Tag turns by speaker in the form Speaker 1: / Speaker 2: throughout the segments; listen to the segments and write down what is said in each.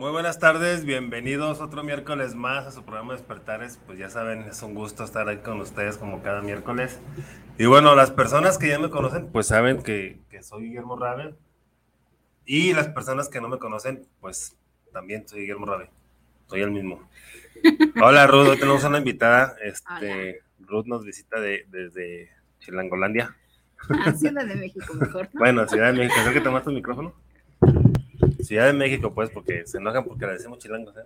Speaker 1: Muy buenas tardes, bienvenidos otro miércoles más a su programa Despertares. Pues ya saben, es un gusto estar ahí con ustedes como cada miércoles. Y bueno, las personas que ya me conocen, pues saben que, que soy Guillermo Raven. Y las personas que no me conocen, pues también soy Guillermo Raven. Soy el mismo. Hola Ruth, hoy tenemos una invitada. Este, Ruth nos visita de, desde Chilangolandia.
Speaker 2: Ah, Ciudad de México, mejor.
Speaker 1: Bueno, Ciudad de México. ¿Sabes que tomaste el micrófono? Ciudad de México, pues, porque se enojan porque le decimos chilangos, ¿eh?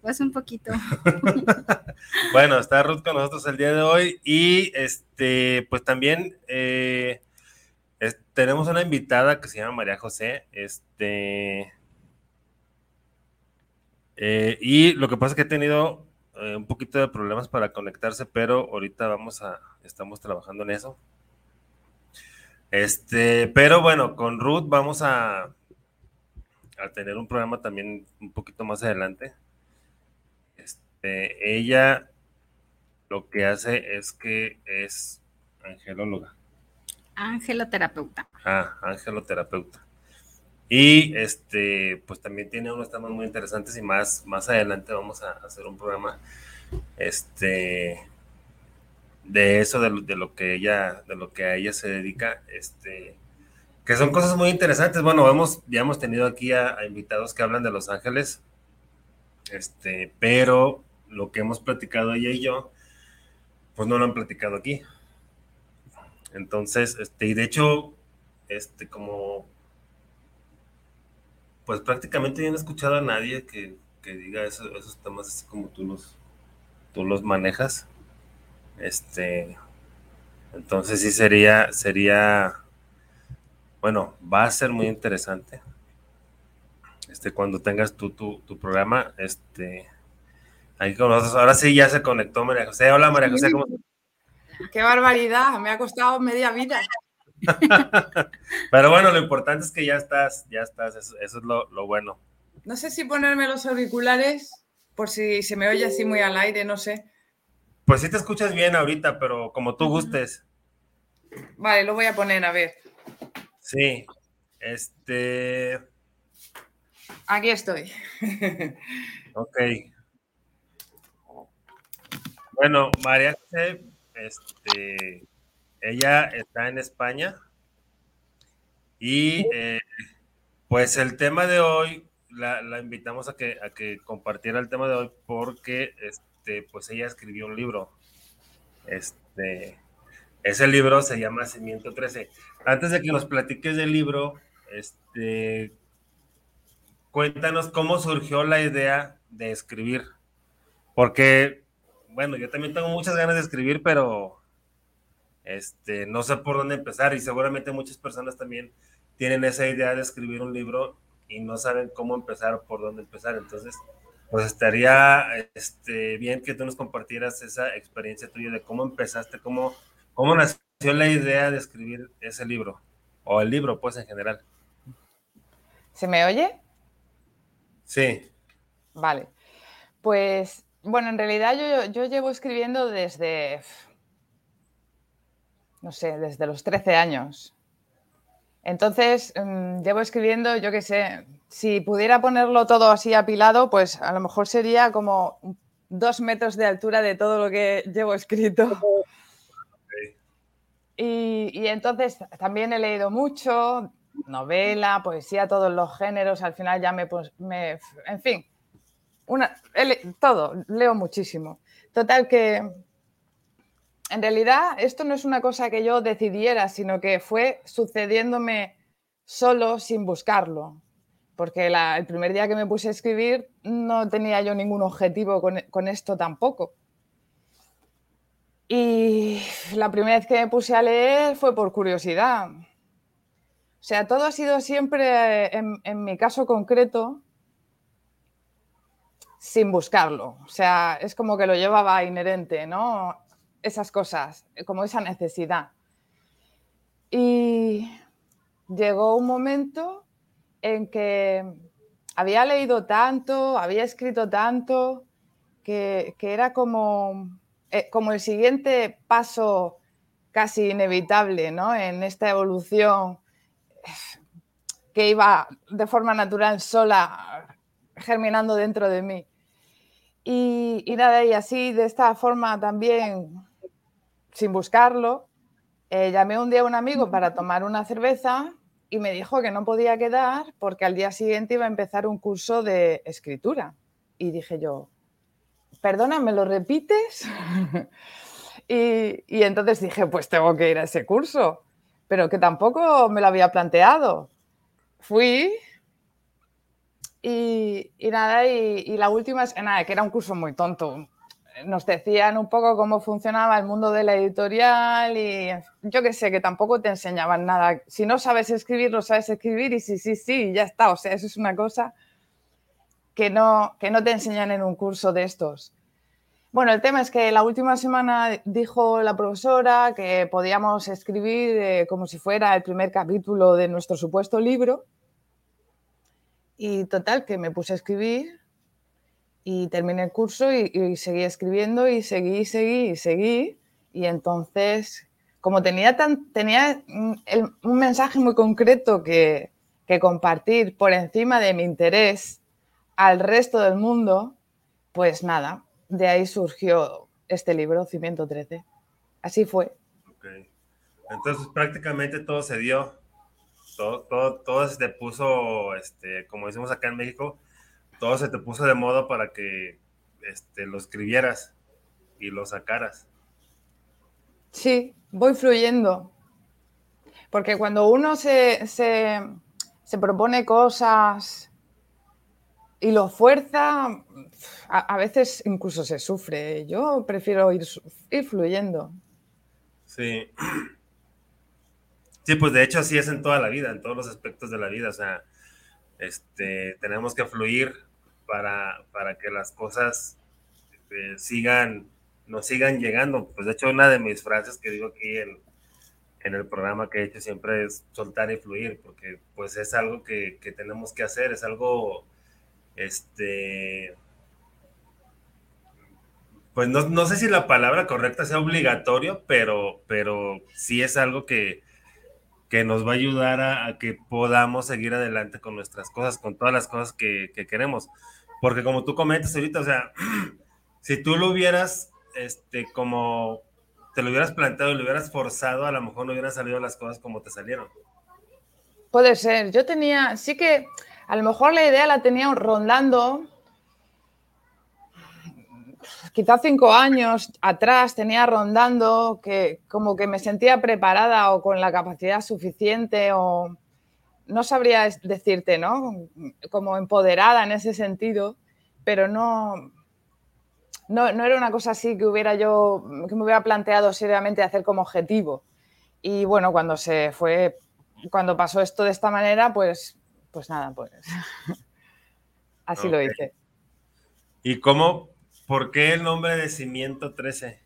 Speaker 2: Pues un poquito.
Speaker 1: bueno, está Ruth con nosotros el día de hoy y este, pues también eh, es- tenemos una invitada que se llama María José, este, eh, y lo que pasa es que he tenido eh, un poquito de problemas para conectarse, pero ahorita vamos a, estamos trabajando en eso. Este, pero bueno, con Ruth vamos a, a tener un programa también un poquito más adelante. Este, ella lo que hace es que es angelóloga,
Speaker 2: Angeloterapeuta.
Speaker 1: ah, angeloterapeuta. Y este, pues también tiene unos temas muy interesantes y más, más adelante vamos a hacer un programa este, de eso, de, lo- de lo que ella, de lo que a ella se dedica, este, que son cosas muy interesantes. Bueno, hemos, ya hemos tenido aquí a, invitados que hablan de Los Ángeles, este, pero lo que hemos platicado ella y yo, pues no lo han platicado aquí. Entonces, este, y de hecho, este, como, pues prácticamente yo no he escuchado a nadie que, que diga eso- esos temas así como tú los, tú los manejas. Este, entonces sí sería, sería, bueno, va a ser muy interesante. Este, cuando tengas tú tu, tu programa, este, ahí con nosotros. Ahora sí ya se conectó María José. Hola María José, ¿cómo?
Speaker 3: ¡Qué barbaridad! Me ha costado media vida.
Speaker 1: Pero bueno, lo importante es que ya estás, ya estás, eso, eso es lo, lo bueno.
Speaker 3: No sé si ponerme los auriculares por si se me oye así muy al aire, no sé.
Speaker 1: Pues sí te escuchas bien ahorita, pero como tú gustes.
Speaker 3: Vale, lo voy a poner, a ver.
Speaker 1: Sí. Este,
Speaker 3: Aquí estoy.
Speaker 1: ok. Bueno, María José, este, ella está en España y eh, pues el tema de hoy la, la invitamos a que, a que compartiera el tema de hoy porque este, pues ella escribió un libro. Este, ese libro se llama Cimiento 13. Antes de que nos platiques del libro, este, cuéntanos cómo surgió la idea de escribir. Porque, bueno, yo también tengo muchas ganas de escribir, pero este, no sé por dónde empezar y seguramente muchas personas también tienen esa idea de escribir un libro y no saben cómo empezar o por dónde empezar. Entonces, pues estaría este, bien que tú nos compartieras esa experiencia tuya de cómo empezaste, cómo, cómo nació la idea de escribir ese libro o el libro, pues en general.
Speaker 3: ¿Se me oye?
Speaker 1: Sí,
Speaker 3: Vale. Pues, bueno, en realidad yo, yo llevo escribiendo desde, no sé, desde los 13 años. Entonces, mm, llevo escribiendo, yo qué sé, si pudiera ponerlo todo así apilado, pues a lo mejor sería como dos metros de altura de todo lo que llevo escrito. Y, entonces también he leído mucho, novela, poesía, todos los géneros, al final ya me, pues, en fin, todo, leo muchísimo. Total que en realidad esto no es una cosa que yo decidiera, sino que fue sucediéndome solo sin buscarlo. Porque el primer día que me puse a escribir no tenía yo ningún objetivo con esto tampoco. Y la primera vez que me puse a leer fue por curiosidad. O sea, todo ha sido siempre, en, mi caso concreto, sin buscarlo. O sea, es como que lo llevaba inherente, ¿no? Esas cosas, como esa necesidad. Y llegó un momento en que había leído tanto, había escrito tanto, que, era como, eh, como el siguiente paso casi inevitable ¿no? en esta evolución que iba de forma natural sola germinando dentro de mí. Y, y nada, y así de esta forma también, sin buscarlo, eh, llamé un día a un amigo para tomar una cerveza y me dijo que no podía quedar porque al día siguiente iba a empezar un curso de escritura. Y dije yo, perdona, ¿me lo repites? y, y, entonces dije, pues tengo que ir a ese curso, pero que tampoco me lo había planteado. Fui y, y nada, y, la última es nada, que era un curso muy tonto. Nos decían un poco cómo funcionaba el mundo de la editorial y yo que sé, que tampoco te enseñaban nada. Si no sabes escribir, no sabes escribir y sí, sí, sí, ya está. O sea, eso es una cosa que no, que no te enseñan en un curso de estos. Bueno, el tema es que la última semana dijo la profesora que podíamos escribir eh, como si fuera el primer capítulo de nuestro supuesto libro. Y total, que me puse a escribir y terminé el curso y, seguí escribiendo y seguí, seguí y seguí. Y entonces, como tenía, tan, tenía el, un mensaje muy concreto que, que compartir por encima de mi interés al resto del mundo, pues nada, de ahí surgió este libro, Cimiento 13. Así fue.
Speaker 1: Okay. Entonces prácticamente todo se dio, todo, todo, todo se te puso, este, como decimos acá en México, todo se te puso de modo para que este, lo escribieras y lo sacaras.
Speaker 3: Sí, voy fluyendo. Porque cuando uno se, se, se propone cosas y lo fuerza, a, veces incluso se sufre. Yo prefiero ir, ir fluyendo.
Speaker 1: Sí. Sí, pues de hecho así es en toda la vida, en todos los aspectos de la vida. O sea, este, tenemos que fluir para, para que las cosas este, sigan, nos sigan llegando. Pues de hecho una de mis frases que digo aquí en, en el programa que he hecho siempre es soltar y fluir, porque pues es algo que, que tenemos que hacer, es algo este, pues no, no, sé si la palabra correcta sea obligatorio, pero, pero sí es algo que, que nos va a ayudar a, que podamos seguir adelante con nuestras cosas, con todas las cosas que, que, queremos. Porque como tú comentas ahorita, o sea, si tú lo hubieras, este, como te lo hubieras planteado y lo hubieras forzado, a lo mejor no hubieran salido las cosas como te salieron.
Speaker 3: Puede ser. Yo tenía, sí que a lo mejor la idea la tenía rondando, quizás cinco años atrás tenía rondando que como que me sentía preparada o con la capacidad suficiente o no sabría decirte, ¿no? Como empoderada en ese sentido, pero no, no, no era una cosa así que hubiera yo, que me hubiera planteado seriamente hacer como objetivo. Y bueno, cuando se fue, cuando pasó esto de esta manera, pues pues nada, pues así okay. lo hice.
Speaker 1: ¿Y cómo, por qué el nombre de Cimiento 13?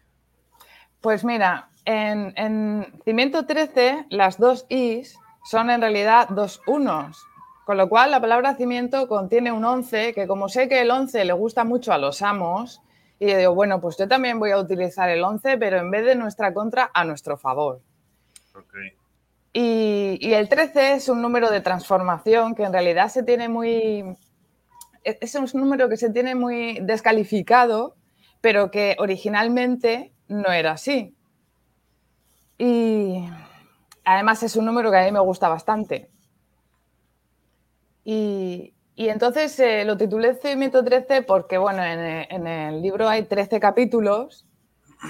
Speaker 3: Pues mira, en, en Cimiento 13 las dos Is son en realidad dos unos, con lo cual la palabra cimiento contiene un 11, que como sé que el 11 le gusta mucho a los amos, y yo digo, bueno, pues yo también voy a utilizar el 11, pero en vez de nuestra contra, a nuestro favor.
Speaker 1: Okay.
Speaker 3: Y, el 13 es un número de transformación que en realidad se tiene muy... Es un número que se tiene muy descalificado, pero que originalmente no era así. Y además es un número que a mí me gusta bastante. Y, y entonces eh, lo titulé Cimiento 13 porque, bueno, en, en el libro hay 13 capítulos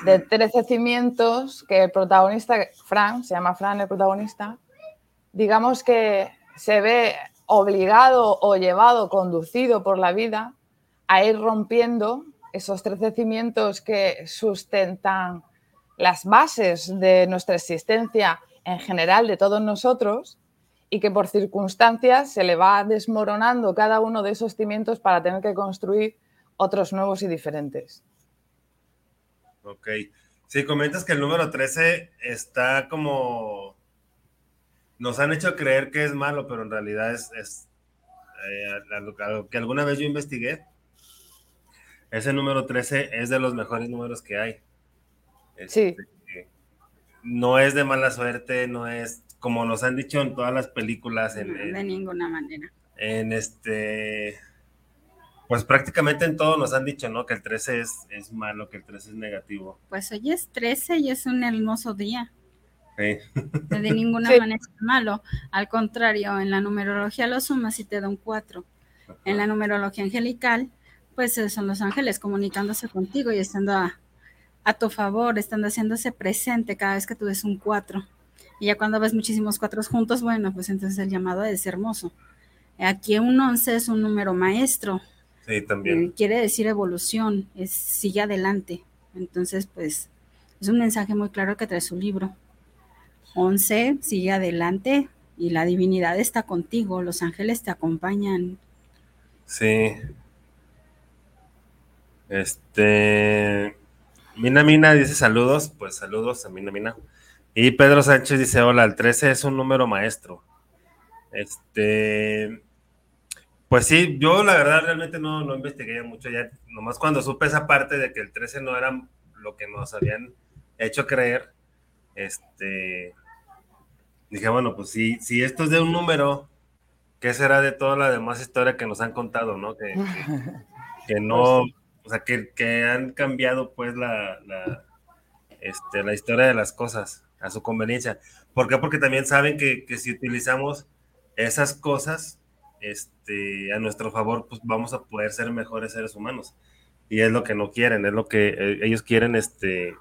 Speaker 3: de 13 cimientos que el protagonista, Fran, se llama Fran el protagonista, digamos que se ve obligado o llevado, conducido por la vida a ir rompiendo esos 13 cimientos que sustentan las bases de nuestra existencia en general de todos nosotros y que por circunstancias se le va desmoronando cada uno de esos cimientos para tener que construir otros nuevos y diferentes.
Speaker 1: Ok. Si comentas que el número 13 está como... Nos han hecho creer que es malo, pero en realidad es, es eh, que alguna vez yo investigué. Ese número 13 es de los mejores números que hay.
Speaker 3: sí.
Speaker 1: Este, no es de mala suerte, no es como nos han dicho en todas las películas. En,
Speaker 2: de ninguna manera.
Speaker 1: En este pues prácticamente en todo nos han dicho, ¿no? Que el 13 es, es malo, que el 13 es negativo.
Speaker 2: Pues hoy es 13 y es un hermoso día.
Speaker 1: Sí.
Speaker 2: De ninguna manera es malo. Al contrario, en la numerología lo sumas y te da un 4. En la numerología angelical, pues son los ángeles comunicándose contigo y estando a, a tu favor, estando haciéndose presente cada vez que tú ves un 4. Y ya cuando ves muchísimos cuatro juntos, bueno, pues entonces el llamado es hermoso. Aquí un 11 es un número maestro,
Speaker 1: Sí, también.
Speaker 2: Eh, quiere decir evolución, es sigue adelante. Entonces, pues, es un mensaje muy claro que trae su libro. 11, sigue adelante y la divinidad está contigo, los ángeles te acompañan.
Speaker 1: Sí. Este. Mina Mina dice saludos, pues saludos a Mina Mina. Y Pedro Sánchez dice: Hola, el 13 es un número maestro. Este. Pues sí, yo la verdad realmente no, no investigué mucho ya, nomás cuando supe esa parte de que el 13 no era lo que nos habían hecho creer, este, dije, bueno, pues si, si esto es de un número, ¿qué será de toda la demás historia que nos han contado, no? Que, que, no, pues o sea, que, que, han cambiado pues la, la, este, la historia de las cosas a su conveniencia. ¿Por qué? Porque también saben que, que si utilizamos esas cosas, este, a nuestro favor, pues vamos a poder ser mejores seres humanos. Y es lo que no quieren, es lo que eh, ellos quieren, este,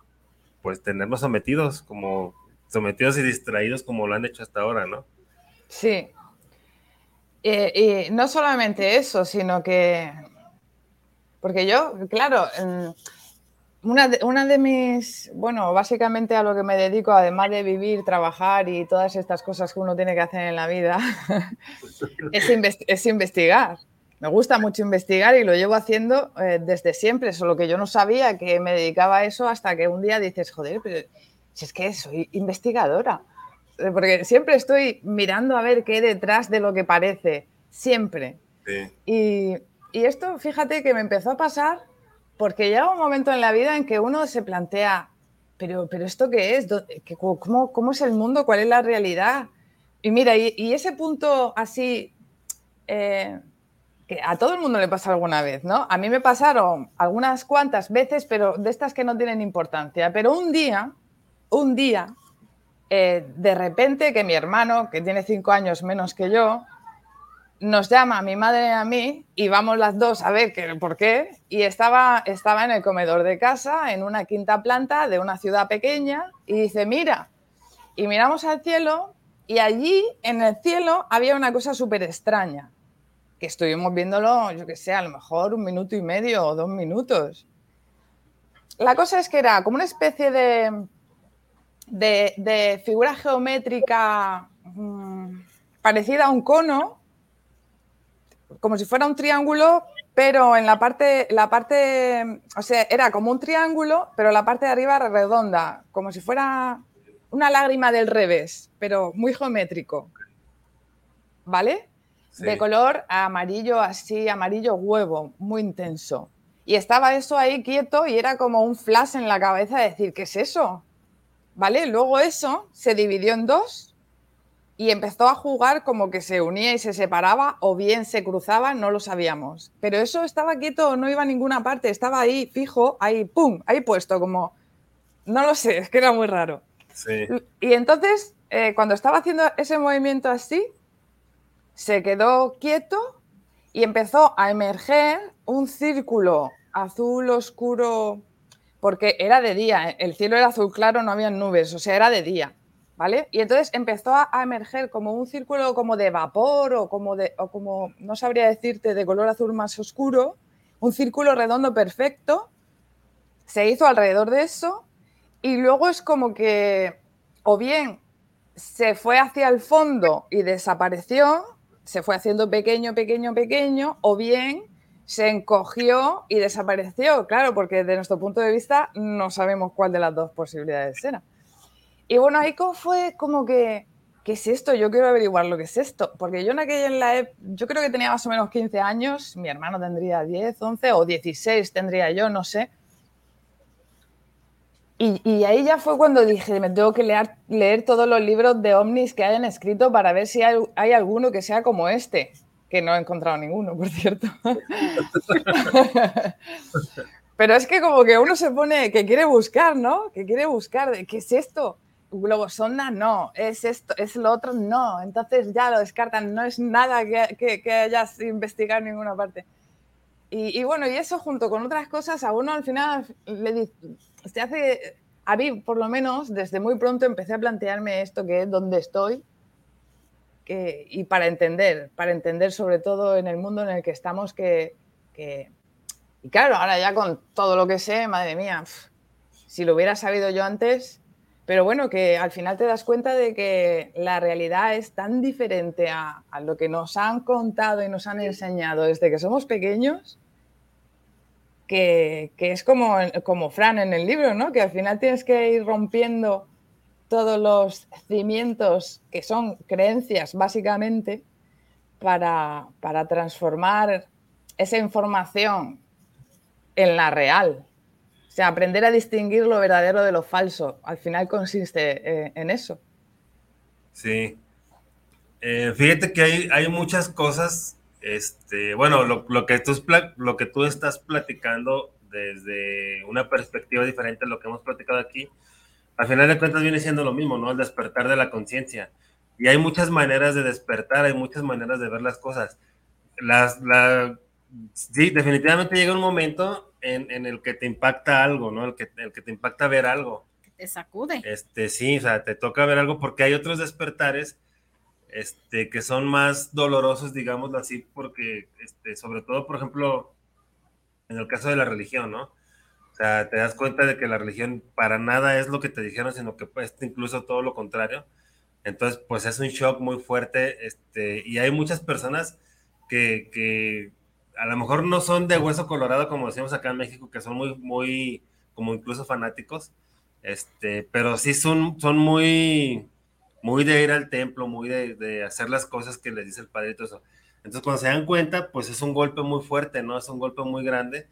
Speaker 1: pues tenernos sometidos, como sometidos y distraídos como lo han hecho hasta ahora, ¿no?
Speaker 3: Sí. y no solamente eso, sino que, porque yo, claro, una de, una de, mis, bueno, básicamente a lo que me dedico, además de vivir, trabajar y todas estas cosas que uno tiene que hacer en la vida, es, investigar. Me gusta mucho investigar y lo llevo haciendo eh, desde siempre, solo que yo no sabía que me dedicaba a eso hasta que un día dices, joder, pero si es que soy investigadora. Eh, porque siempre estoy mirando a ver qué hay detrás de lo que parece, siempre. Y, y esto, fíjate que me empezó a pasar porque llega un momento en la vida en que uno se plantea, pero, pero ¿esto qué es? ¿Cómo, ¿Cómo es el mundo? ¿Cuál es la realidad? Y mira, y, ese punto así, eh, que a todo el mundo le pasa alguna vez, ¿no? A mí me pasaron algunas cuantas veces, pero de estas que no tienen importancia. Pero un día, un día, eh, de repente que mi hermano, que tiene cinco años menos que yo, nos llama mi madre a mí y vamos las dos a ver qué, por qué. Y estaba, estaba en el comedor de casa, en una quinta planta de una ciudad pequeña, y dice, mira, y miramos al cielo y allí en el cielo había una cosa súper extraña, que estuvimos viéndolo, yo que sé, a lo mejor un minuto y medio o dos minutos. La cosa es que era como una especie de, de, figura geométrica mm, parecida a un cono, como si fuera un triángulo, pero en la parte, la parte, o sea, era como un triángulo, pero la parte de arriba era redonda, como si fuera una lágrima del revés, pero muy geométrico. ¿Vale? De color amarillo así, amarillo huevo, muy intenso. Y estaba eso ahí quieto y era como un flash en la cabeza de decir, ¿qué es eso? ¿Vale? Luego eso se dividió en dos y empezó a jugar como que se unía y se separaba o bien se cruzaba, no lo sabíamos. Pero eso estaba quieto, no iba a ninguna parte, estaba ahí fijo, ahí, ¡pum!, ahí puesto, como, no lo sé, es que era muy raro.
Speaker 1: Sí.
Speaker 3: Y entonces, eh, cuando estaba haciendo ese movimiento así, se quedó quieto y empezó a emerger un círculo azul oscuro, porque era de día, el cielo era azul claro, no había nubes, o sea, era de día y entonces empezó a, emerger como un círculo como de vapor o como, no sabría decirte, de color azul más oscuro, un círculo redondo perfecto, se hizo alrededor de eso y luego es como que o bien se fue hacia el fondo y desapareció, se fue haciendo pequeño, pequeño, pequeño, o bien se encogió y desapareció, claro, porque desde nuestro punto de vista no sabemos cuál de las dos posibilidades era. Y bueno, ahí fue como que, ¿qué es esto? Yo quiero averiguar lo que es esto, porque yo en aquella, en la yo creo que tenía más o menos 15 años, mi hermano tendría 10, 11 o 16 tendría yo, no sé. Y, ahí ya fue cuando dije, me tengo que leer, leer todos los libros de ovnis que hayan escrito para ver si hay, hay alguno que sea como este, que no he encontrado ninguno, por cierto. Pero es que como que uno se pone, que quiere buscar, ¿no? Que quiere buscar, ¿qué es esto? Globosonda, no. ¿Es esto? ¿Es lo otro? No. Entonces ya lo descartan, no es nada que, que, hayas investigado en ninguna parte. Y, bueno, y eso junto con otras cosas, a uno al final le se hace, a mí por lo menos, desde muy pronto empecé a plantearme esto que es dónde estoy y para entender, para entender sobre todo en el mundo en el que estamos que y claro, ahora ya con todo lo que sé, madre mía, si lo hubiera sabido yo antes, pero bueno, que al final te das cuenta de que la realidad es tan diferente a, lo que nos han contado y nos han enseñado desde que somos pequeños, que, es como, como Fran en el libro, ¿no? Que al final tienes que ir rompiendo todos los cimientos que son creencias, básicamente, para, transformar esa información en la real. O sea, aprender a distinguir lo verdadero de lo falso. Al final consiste eh, en eso.
Speaker 1: Sí. Eh, fíjate que hay, hay muchas cosas este, bueno, lo, que tú, lo que tú estás platicando desde una perspectiva diferente a lo que hemos platicado aquí, al final de cuentas viene siendo lo mismo, ¿no? El despertar de la conciencia. Y hay muchas maneras de despertar, hay muchas maneras de ver las cosas. Las, la, sí, definitivamente llega un momento en, el que te impacta algo, ¿no? El que, el que te impacta ver algo.
Speaker 2: Te sacude.
Speaker 1: Este, sí, o sea, te toca ver algo porque hay otros despertares este, que son más dolorosos, digámoslo así, porque, este, sobre todo, por ejemplo, en el caso de la religión, ¿no? O sea, te das cuenta de que la religión para nada es lo que te dijeron, sino que pues incluso todo lo contrario. Entonces, pues es un shock muy fuerte, este, y hay muchas personas que, que a lo mejor no son de hueso colorado, como decimos acá en México, que son muy, muy, como incluso fanáticos, este, pero sí son, son muy, muy de ir al templo, muy de, hacer las cosas que les dice el padre y todo eso. Entonces, cuando se dan cuenta, pues es un golpe muy fuerte, ¿no? Es un golpe muy grande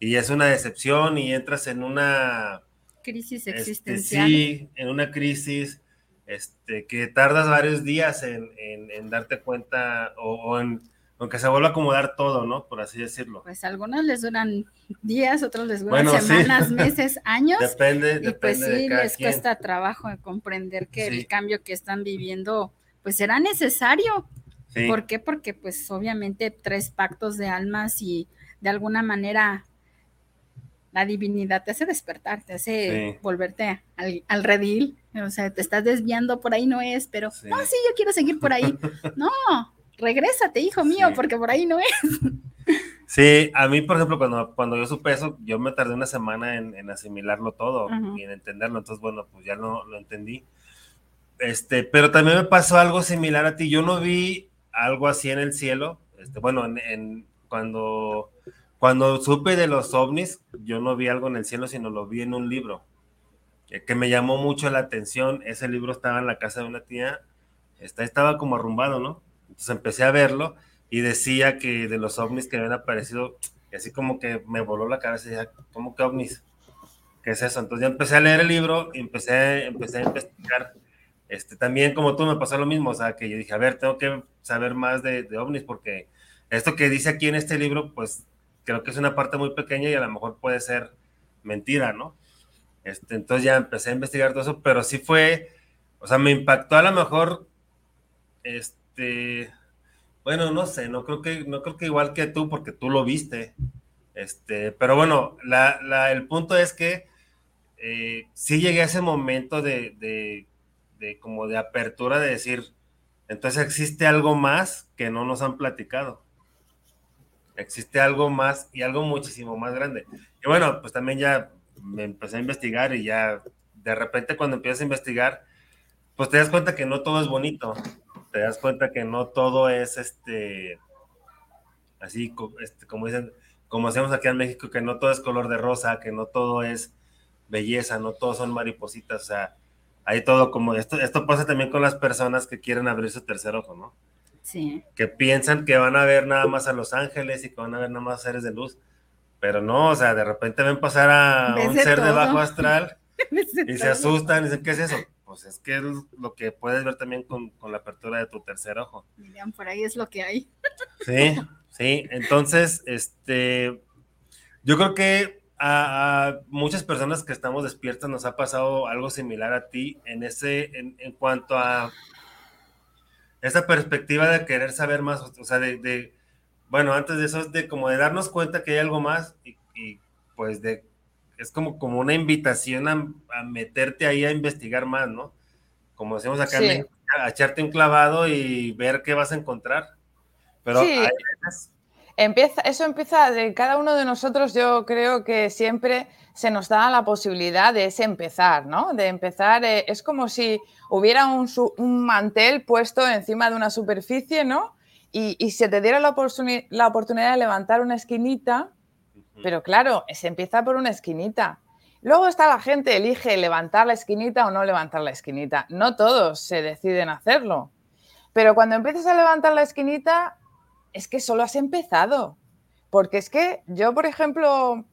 Speaker 1: y es una decepción y entras en una
Speaker 2: crisis este, existencial.
Speaker 1: sí, en una crisis este, que tardas varios días en, darte cuenta o en aunque se vuelve a acomodar todo, ¿no? Por así decirlo.
Speaker 2: Pues algunos les duran días, otros les duran semanas, meses, años.
Speaker 1: Depende,
Speaker 2: y pues sí, les cuesta trabajo comprender que el cambio que están viviendo, pues será necesario. ¿Por qué? Porque pues obviamente tres pactos de almas y de alguna manera la divinidad te hace despertar, te hace volverte al, al, redil, o sea, te estás desviando por ahí no es, pero no, sí, yo quiero seguir por ahí. No, regrésate, hijo mío, porque por ahí no es.
Speaker 1: Sí, a mí, por ejemplo, cuando, cuando yo supe eso, yo me tardé una semana en, asimilarlo todo y en entenderlo, entonces, bueno, pues ya no lo entendí. Este, pero también me pasó algo similar a ti, yo no vi algo así en el cielo, este, bueno, en, cuando, cuando supe de los ovnis, yo no vi algo en el cielo, sino lo vi en un libro, eh, que me llamó mucho la atención, ese libro estaba en la casa de una tía, estaba como arrumbado, ¿no? Entonces empecé a verlo y decía que de los ovnis que habían aparecido, y así como que me voló la cabeza y decía, ¿cómo que ovnis? ¿Qué es eso? Entonces ya empecé a leer el libro y empecé, empecé a investigar. Este, también como tú me pasó lo mismo, o sea, que yo dije, a ver, tengo que saber más de, de ovnis porque esto que dice aquí en este libro, pues creo que es una parte muy pequeña y a lo mejor puede ser mentira, ¿no? Este, entonces ya empecé a investigar todo eso, pero sí fue, o sea, me impactó a lo mejor, este, este, bueno, no sé, no creo que, no creo que igual que tú, porque tú lo viste. Este, pero bueno, la, el punto es que eh, sí llegué a ese momento de, de, como de apertura de decir, entonces existe algo más que no nos han platicado. Existe algo más y algo muchísimo más grande. Y bueno, pues también ya me empecé a investigar y ya de repente cuando empiezas a investigar, pues te das cuenta que no todo es bonito, te das cuenta que no todo es este, así este, como dicen, como hacemos aquí en México, que no todo es color de rosa, que no todo es belleza, no todo son maripositas, o sea, hay todo como esto, esto pasa también con las personas que quieren abrir su tercer ojo, ¿no?
Speaker 2: Sí.
Speaker 1: Que piensan que van a ver nada más a los ángeles y que van a ver nada más seres de luz, pero no, o sea, de repente ven pasar a un ser de bajo astral y se asustan y dicen, ¿qué es eso? Pues es que es lo que puedes ver también con, con la apertura de tu tercer ojo.
Speaker 2: Miren, por ahí es lo que hay.
Speaker 1: Sí, sí, entonces, este, yo creo que a, muchas personas que estamos despiertas nos ha pasado algo similar a ti en ese, en, en cuanto a esa perspectiva de querer saber más, o sea, de, de, bueno, antes de eso es de como de darnos cuenta que hay algo más y, y pues de, es como, como una invitación a, a, meterte ahí a investigar más, ¿no? Como decimos acá, sí. a echarte un clavado y ver qué vas a encontrar. Pero
Speaker 3: sí. hay Empieza, eso empieza de cada uno de nosotros, yo creo que siempre se nos da la posibilidad de ese empezar, ¿no? De empezar, eh, es como si hubiera un, un, mantel puesto encima de una superficie, ¿no? Y, y se te diera la, oportuni la, oportunidad de levantar una esquinita. Pero claro, se empieza por una esquinita. Luego está la gente, elige levantar la esquinita o no levantar la esquinita. No todos se deciden hacerlo. Pero cuando empiezas a levantar la esquinita, es que solo has empezado. Porque es que yo, por ejemplo,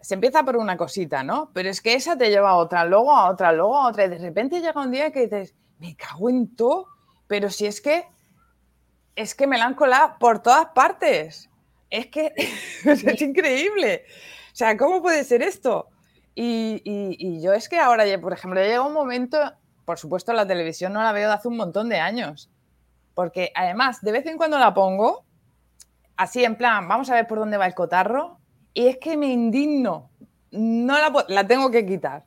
Speaker 3: se empieza por una cosita, ¿no? Pero es que esa te lleva a otra, luego a otra, luego a otra. Y de repente llega un día que dices, me cago en todo, pero si es que es que me la han colado por todas partes. Es que es increíble. O sea, ¿cómo puede ser esto? Y, y, y, yo es que ahora, por ejemplo, llega un momento, por supuesto, la televisión no la veo de hace un montón de años. Porque además, de vez en cuando la pongo, así en plan, vamos a ver por dónde va el cotarro, y es que me indigno, no la, la tengo que quitar.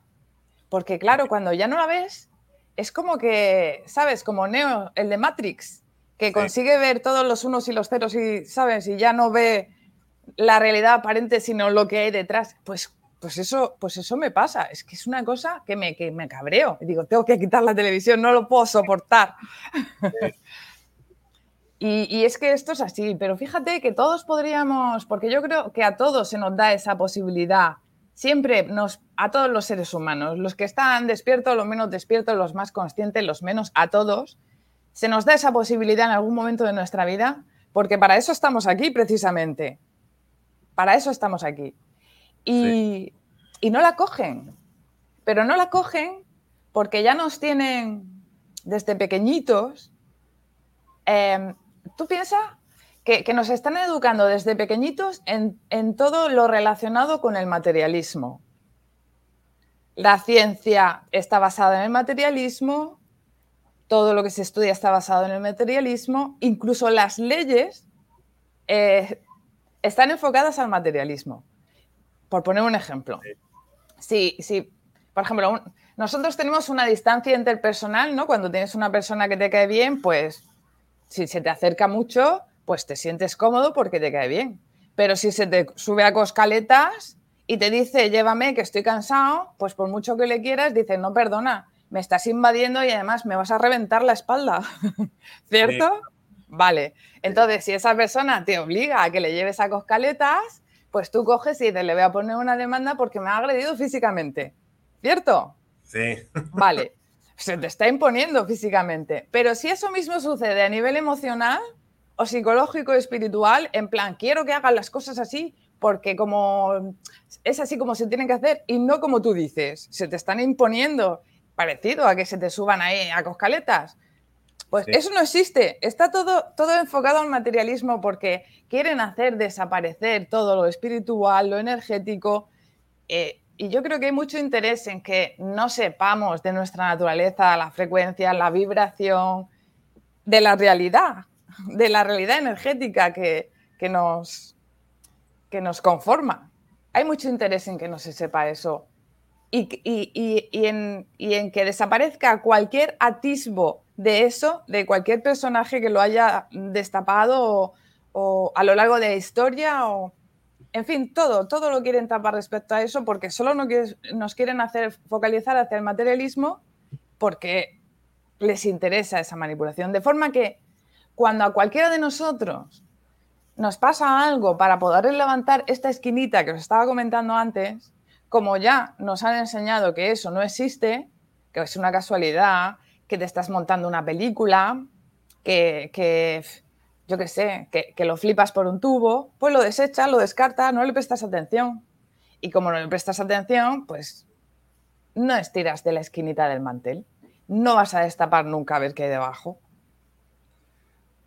Speaker 3: Porque claro, cuando ya no la ves, es como que, ¿sabes? Como Neo, el de Matrix, que sí. consigue ver todos los unos y los ceros y, ¿sabes? Y ya no ve la realidad aparente, sino lo que hay detrás. Pues, pues, eso, pues eso me pasa. Es que es una cosa que me, que me cabreo. Y digo, tengo que quitar la televisión, no lo puedo soportar. Sí. Y, y, es que esto es así, pero fíjate que todos podríamos, porque yo creo que a todos se nos da esa posibilidad, siempre nos, a todos los seres humanos, los que están despiertos, los menos despiertos, los más conscientes, los menos, a todos, se nos da esa posibilidad en algún momento de nuestra vida, porque para eso estamos aquí precisamente, para eso estamos aquí. Y, sí. y no la cogen, pero no la cogen porque ya nos tienen desde pequeñitos. Eh, tú piensas que, que, nos están educando desde pequeñitos en, en, todo lo relacionado con el materialismo. La ciencia está basada en el materialismo, todo lo que se estudia está basado en el materialismo, incluso las leyes eh, están enfocadas al materialismo. Por poner un ejemplo. Sí, sí. Por ejemplo, un, nosotros tenemos una distancia interpersonal, ¿no? Cuando tienes una persona que te cae bien, pues si se te acerca mucho, pues te sientes cómodo porque te cae bien. Pero si se te sube a coscaletas y te dice, llévame, que estoy cansado, pues por mucho que le quieras, dice, no, perdona, me estás invadiendo y además me vas a reventar la espalda. ¿Cierto? Sí. Vale. Entonces, si esa persona te obliga a que le lleves a coscaletas, pues tú coges y te le voy a poner una demanda porque me ha agredido físicamente. ¿Cierto?
Speaker 1: Sí.
Speaker 3: Vale se te está imponiendo físicamente. Pero si eso mismo sucede a nivel emocional o psicológico, espiritual, en plan, quiero que hagan las cosas así porque como es así como se tienen que hacer y no como tú dices, se te están imponiendo parecido a que se te suban ahí a coscaletas. Pues sí. eso no existe. Está todo, todo enfocado al materialismo porque quieren hacer desaparecer todo lo espiritual, lo energético. Eh, y yo creo que hay mucho interés en que no sepamos de nuestra naturaleza la frecuencia, la vibración, de la realidad, de la realidad energética que, que, nos, que nos conforma. Hay mucho interés en que no se sepa eso y, y, y, en, y en que desaparezca cualquier atisbo de eso, de cualquier personaje que lo haya destapado o, o a lo largo de la historia o, en fin, todo, todo lo quieren tapar respecto a eso porque solo nos quieren hacer focalizar hacia el materialismo porque les interesa esa manipulación. De forma que cuando a cualquiera de nosotros nos pasa algo para poder levantar esta esquinita que os estaba comentando antes, como ya nos han enseñado que eso no existe, que es una casualidad, que te estás montando una película, que, yo qué sé, que, lo flipas por un tubo, pues lo desechas, lo descartas, no le prestas atención. Y como no le prestas atención, pues no estiras de la esquinita del mantel. No vas a destapar nunca a ver qué hay debajo.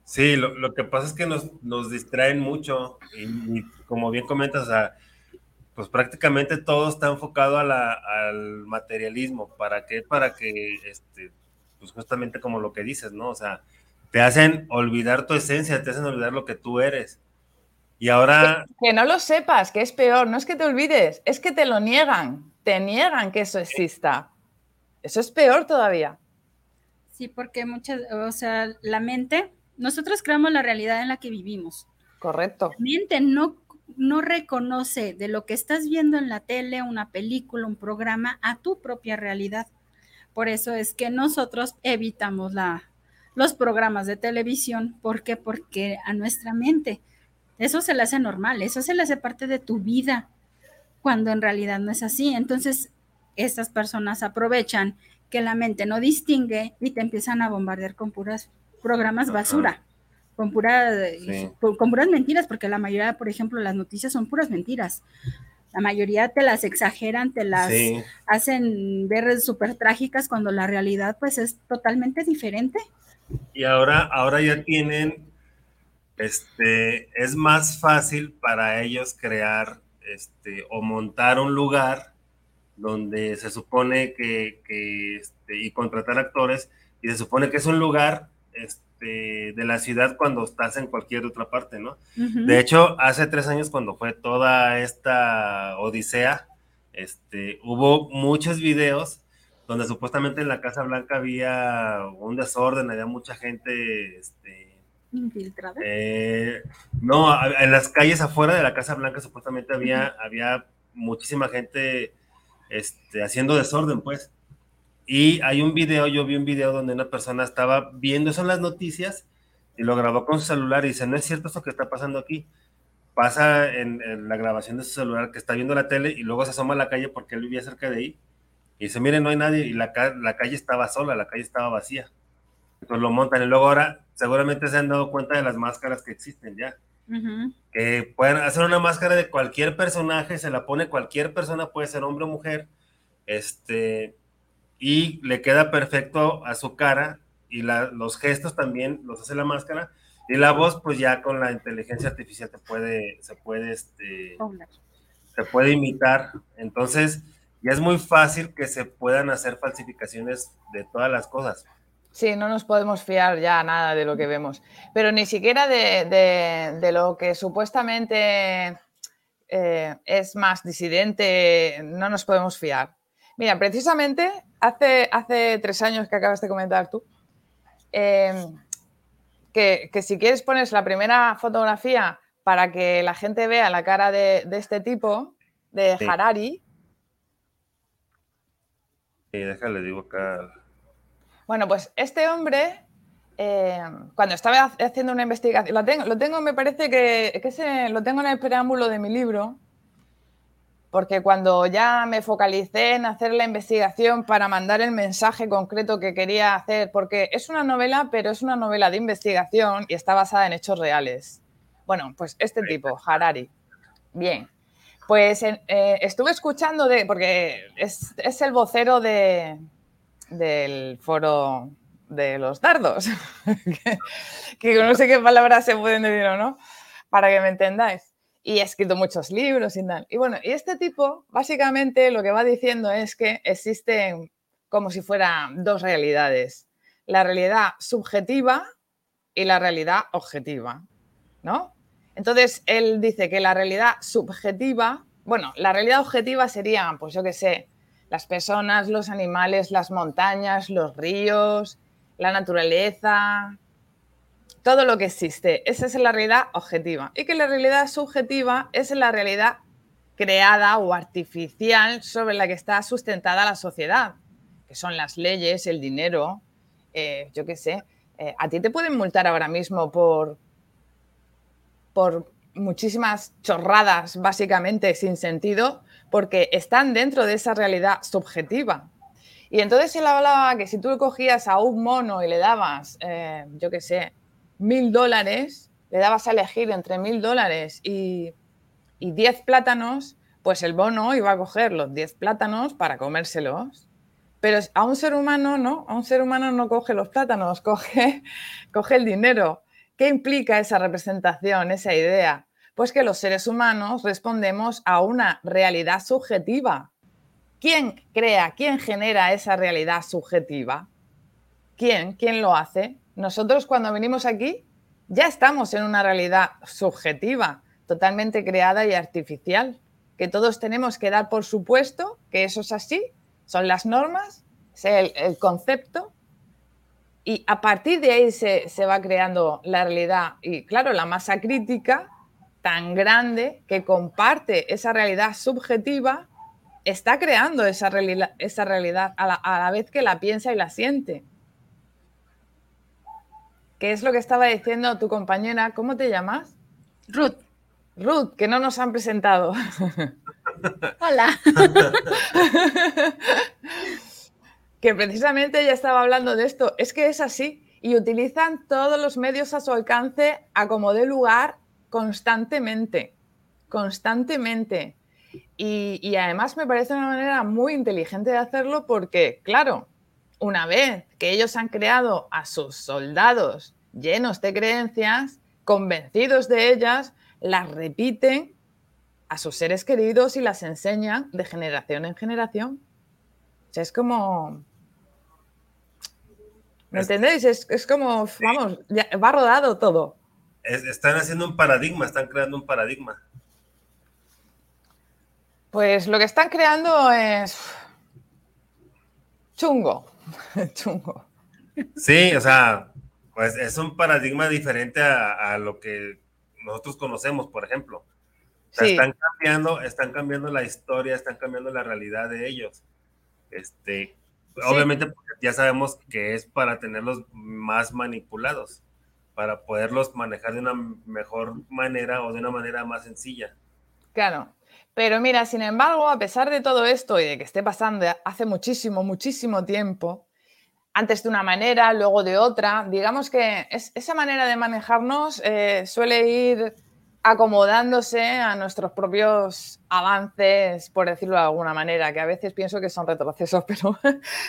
Speaker 1: Sí, lo, que pasa es que nos, nos distraen mucho y, como bien comentas, pues prácticamente todo está enfocado al materialismo. ¿Para qué? Para que, este, pues justamente como lo que dices, ¿no? O sea, te hacen olvidar tu esencia, te hacen olvidar lo que tú eres. Y ahora...
Speaker 3: Que, que no lo sepas, que es peor, no es que te olvides, es que te lo niegan, te niegan que eso exista. Eso es peor todavía.
Speaker 2: Sí, porque muchas, o sea, la mente nosotros creamos la realidad en la que vivimos.
Speaker 3: Correcto.
Speaker 2: La mente no, no reconoce de lo que estás viendo en la tele, una película, un programa, a tu propia realidad. Por eso es que nosotros evitamos la, los programas de televisión. ¿Por qué? Porque a nuestra mente eso se le hace normal, eso se le hace parte de tu vida, cuando en realidad no es así. Entonces, estas personas aprovechan que la mente no distingue y te empiezan a bombardear con puras programas basura, con, pura, con, puras mentiras, porque la mayoría, por ejemplo, las noticias son puras mentiras. La mayoría te las exageran, te las hacen ver súper trágicas cuando la realidad pues es totalmente diferente.
Speaker 1: Y ahora, ahora ya tienen, este, es más fácil para ellos crear este, o montar un lugar donde se supone que, que este, y contratar actores, y se supone que es un lugar este, de la ciudad cuando estás en cualquier otra parte, ¿no? De hecho, hace tres años cuando fue toda esta odisea, este, hubo muchos videos donde supuestamente en la Casa Blanca había un desorden, había mucha gente, este,
Speaker 2: infiltrada.
Speaker 1: Eh, no, en las calles afuera de la Casa Blanca supuestamente había, había muchísima gente, este, haciendo desorden, pues. Y hay un video, yo vi un video donde una persona estaba viendo eso en las noticias y lo grabó con su celular y dice, no es cierto eso que está pasando aquí. Pasa en, la grabación de su celular que está viendo la tele y luego se asoma a la calle porque él vivía cerca de ahí. Y dice, miren, no hay nadie y la, la calle estaba sola, la calle estaba vacía. Entonces lo montan y luego ahora seguramente se han dado cuenta de las máscaras que existen ya. Que pueden hacer una máscara de cualquier personaje, se la pone cualquier persona, puede ser hombre o mujer. Este, y le queda perfecto a su cara y los gestos también los hace la máscara y la voz pues ya con la inteligencia artificial te puede, se puede, este, se puede imitar. Entonces ya es muy fácil que se puedan hacer falsificaciones de todas las cosas.
Speaker 3: Sí, no nos podemos fiar ya nada de lo que vemos, pero ni siquiera de, lo que supuestamente eh, es más disidente, no nos podemos fiar. Mira, precisamente hace, hace tres años que acabas de comentar tú, em, que, si quieres pones la primera fotografía para que la gente vea la cara de, este tipo, de Harari.
Speaker 1: Sí, déjale, digo acá.
Speaker 3: Bueno, pues este hombre, em, cuando estaba haciendo una investigación, lo tengo, lo tengo me parece que, que lo tengo en el preámbulo de mi libro, porque cuando ya me focalicé en hacer la investigación para mandar el mensaje concreto que quería hacer, porque es una novela, pero es una novela de investigación y está basada en hechos reales. Bueno, pues este tipo, Harari. Bien, pues eh, estuve escuchando de, porque es, el vocero de, del foro de los dardos, que, que no sé qué palabras se pueden decir o no, para que me entendáis y ha escrito muchos libros y tal. Y bueno, y este tipo básicamente lo que va diciendo es que existen como si fueran dos realidades, la realidad subjetiva y la realidad objetiva, ¿no? Entonces, él dice que la realidad subjetiva, bueno, la realidad objetiva sería, pues yo qué sé, las personas, los animales, las montañas, los ríos, la naturaleza, todo lo que existe. Esa es la realidad objetiva. Y que la realidad subjetiva es la realidad creada o artificial sobre la que está sustentada la sociedad, que son las leyes, el dinero, eh, yo qué sé. Eh, a ti te pueden multar ahora mismo por, por muchísimas chorradas, básicamente sin sentido, porque están dentro de esa realidad subjetiva. Y entonces él hablaba que si tú cogías a un mono y le dabas, eh, yo qué sé, mil dólares, le dabas a elegir entre mil dólares y, y diez plátanos, pues el mono iba a coger los diez plátanos para comérselos. Pero a un ser humano no, a un ser humano no coge los plátanos, coge, coge el dinero. ¿Qué implica esa representación, esa idea? Pues que los seres humanos respondemos a una realidad subjetiva. ¿Quién crea, quién genera esa realidad subjetiva? ¿Quién? ¿Quién lo hace? Nosotros cuando venimos aquí ya estamos en una realidad subjetiva, totalmente creada y artificial, que todos tenemos que dar por supuesto que eso es así, son las normas, es el, concepto, y a partir de ahí se, va creando la realidad. Y claro, la masa crítica tan grande que comparte esa realidad subjetiva, está creando esa, realidad a la vez que la piensa y la siente. ¿Qué es lo que estaba diciendo tu compañera? ¿Cómo te llamas?
Speaker 2: Ruth.
Speaker 3: Ruth, que no nos han presentado.
Speaker 2: Hola.
Speaker 3: que precisamente ella estaba hablando de esto. Es que es así. Y utilizan todos los medios a su alcance a como de lugar constantemente, constantemente. Y, además me parece una manera muy inteligente de hacerlo porque, claro, una vez que ellos han creado a sus soldados llenos de creencias, convencidos de ellas, las repiten a sus seres queridos y las enseñan de generación en generación. O sea, es como... ¿Me entendéis? Es, es como, vamos, ya va rodado todo
Speaker 1: están haciendo un paradigma, están creando un paradigma.
Speaker 3: Pues lo que están creando es chungo, chungo.
Speaker 1: Sí, o sea, pues es un paradigma diferente a, lo que nosotros conocemos, por ejemplo. Están cambiando, están cambiando la historia, están cambiando la realidad de ellos. Este, obviamente ya sabemos que es para tenerlos más manipulados para poderlos manejar de una mejor manera o de una manera más sencilla.
Speaker 3: Claro. Pero mira, sin embargo, a pesar de todo esto y de que esté pasando hace muchísimo, muchísimo tiempo, antes de una manera, luego de otra, digamos que esa manera de manejarnos eh, suele ir acomodándose a nuestros propios avances, por decirlo de alguna manera, que a veces pienso que son retrocesos, pero,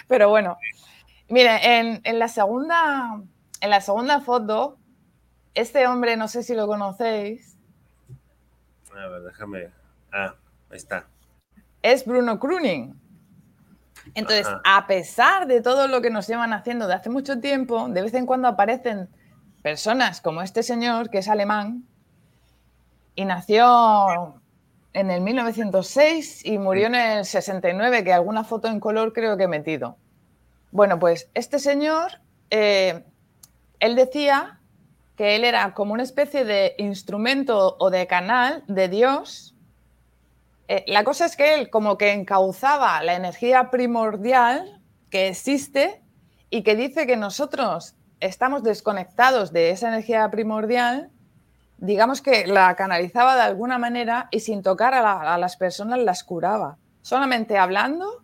Speaker 3: pero bueno. Mire, en, en la segunda en la segunda foto, este hombre, no sé si lo conocéis.
Speaker 1: A ver, déjame. Ah, ahí está.
Speaker 3: Es Bruno Kruning. Entonces, a pesar de todo lo que nos llevan haciendo de hace mucho tiempo, de vez en cuando aparecen personas como este señor, que es alemán, y nació en el 1906 y murió en el 69, que alguna foto en color creo que he metido. Bueno, pues este señor eh, él decía que él era como una especie de instrumento o de canal de Dios. Eh, la cosa es que él como que encauzaba la energía primordial que existe y que dice que nosotros estamos desconectados de esa energía primordial, digamos que la canalizaba de alguna manera y sin tocar a, a las personas las curaba. Solamente hablando,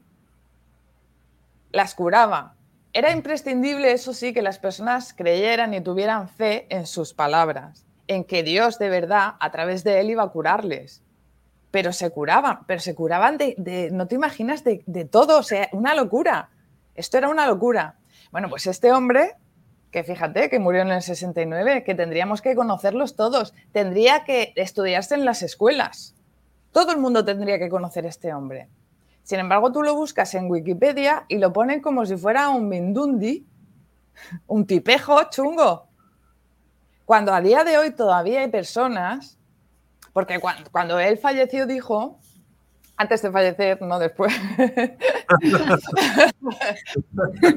Speaker 3: las curaba. Era imprescindible, eso sí, que las personas creyeran y tuvieran fe en sus palabras, en que Dios de verdad, a través de él, iba a curarles. Pero se curaban, pero se curaban de, no te imaginas, de, todo, o sea, una locura. Esto era una locura. Bueno, pues este hombre, que fíjate, que murió en el 69, que tendríamos que conocerlos todos, tendría que estudiarse en las escuelas. Todo el mundo tendría que conocer a este hombre. Sin embargo, tú lo buscas en Wikipedia y lo ponen como si fuera un mindundi, un tipejo chungo. Cuando a día de hoy todavía hay personas, porque cuando, él falleció dijo, antes de fallecer, no después,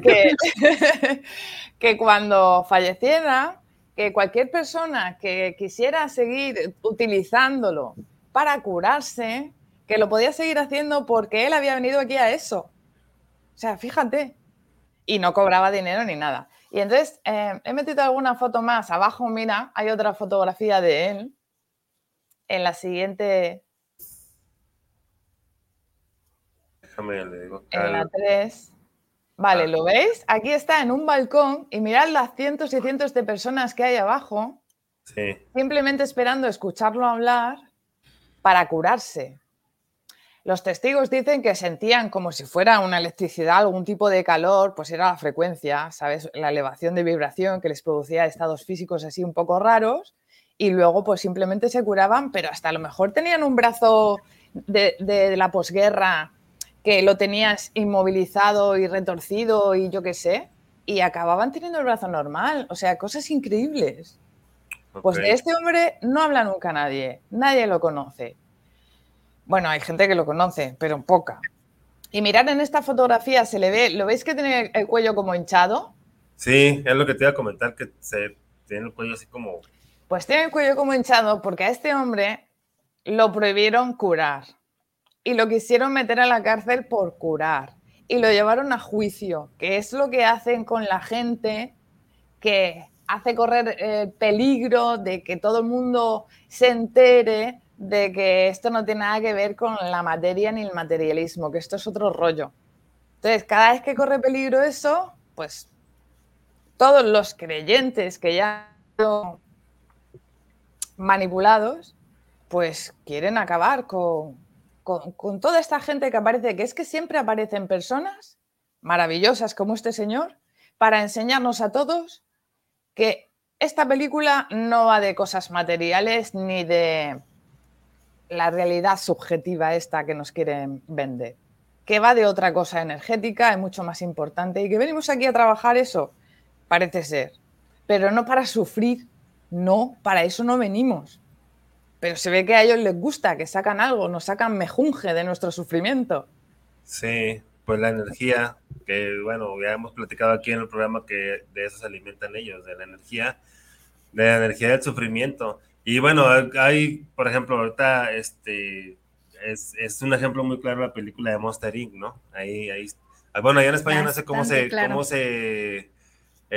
Speaker 3: que, cuando falleciera, que cualquier persona que quisiera seguir utilizándolo para curarse, que lo podía seguir haciendo porque él había venido aquí a eso. O sea, fíjate. Y no cobraba dinero ni nada. Y entonces eh, he metido alguna foto más. Abajo, mira, hay otra fotografía de él. En la siguiente.
Speaker 1: Déjame, le digo.
Speaker 3: En la
Speaker 1: Cal-
Speaker 3: 3. Vale,
Speaker 1: Ah.
Speaker 3: ¿lo veis? Aquí está en un balcón y mirad las cientos y cientos de personas que hay abajo,
Speaker 1: Sí,
Speaker 3: simplemente esperando escucharlo hablar para curarse. Los testigos dicen que sentían como si fuera una electricidad, algún tipo de calor, pues era la frecuencia, ¿sabes? La elevación de vibración que les producía estados físicos así un poco raros y luego pues simplemente se curaban, pero hasta a lo mejor tenían un brazo de, de la posguerra que lo tenías inmovilizado y retorcido y yo qué sé, y acababan teniendo el brazo normal, o sea, cosas increíbles. Pues
Speaker 1: ok.
Speaker 3: de este hombre no habla nunca nadie, nadie lo conoce. Bueno, hay gente que lo conoce, pero poca. Y mirad en esta fotografía, se le ve, ¿lo veis que tiene el cuello como hinchado?
Speaker 1: Sí, es lo que te iba a comentar, que se tiene el cuello así como...
Speaker 3: Pues tiene el cuello como hinchado porque a este hombre lo prohibieron curar y lo quisieron meter a la cárcel por curar y lo llevaron a juicio, que es lo que hacen con la gente que hace correr el peligro de que todo el mundo se entere de que esto no tiene nada que ver con la materia ni el materialismo, que esto es otro rollo. Entonces, cada vez que corre peligro eso, pues todos los creyentes que ya manipulados, pues quieren acabar con, con, toda esta gente que aparece, que es que siempre aparecen personas maravillosas como este señor, para enseñarnos a todos que esta película no va de cosas materiales ni de la realidad subjetiva esta que nos quieren vender, que va de otra cosa energética, es mucho más importante y que venimos aquí a trabajar eso, parece ser, pero no para sufrir, no, para eso no venimos. Pero se ve que a ellos les gusta, que sacan algo, nos sacan mejunje de nuestro sufrimiento.
Speaker 1: Sí, pues la energía, que bueno, ya hemos platicado aquí en el programa que de eso se alimentan ellos, de la energía, de la energía del sufrimiento. Y bueno, hay, por ejemplo, ahorita este es, es un ejemplo muy claro la película de Monster Inc., ¿no? Ahí, ahí, bueno, allá en España no sé cómo se,
Speaker 2: claro.
Speaker 1: cómo se,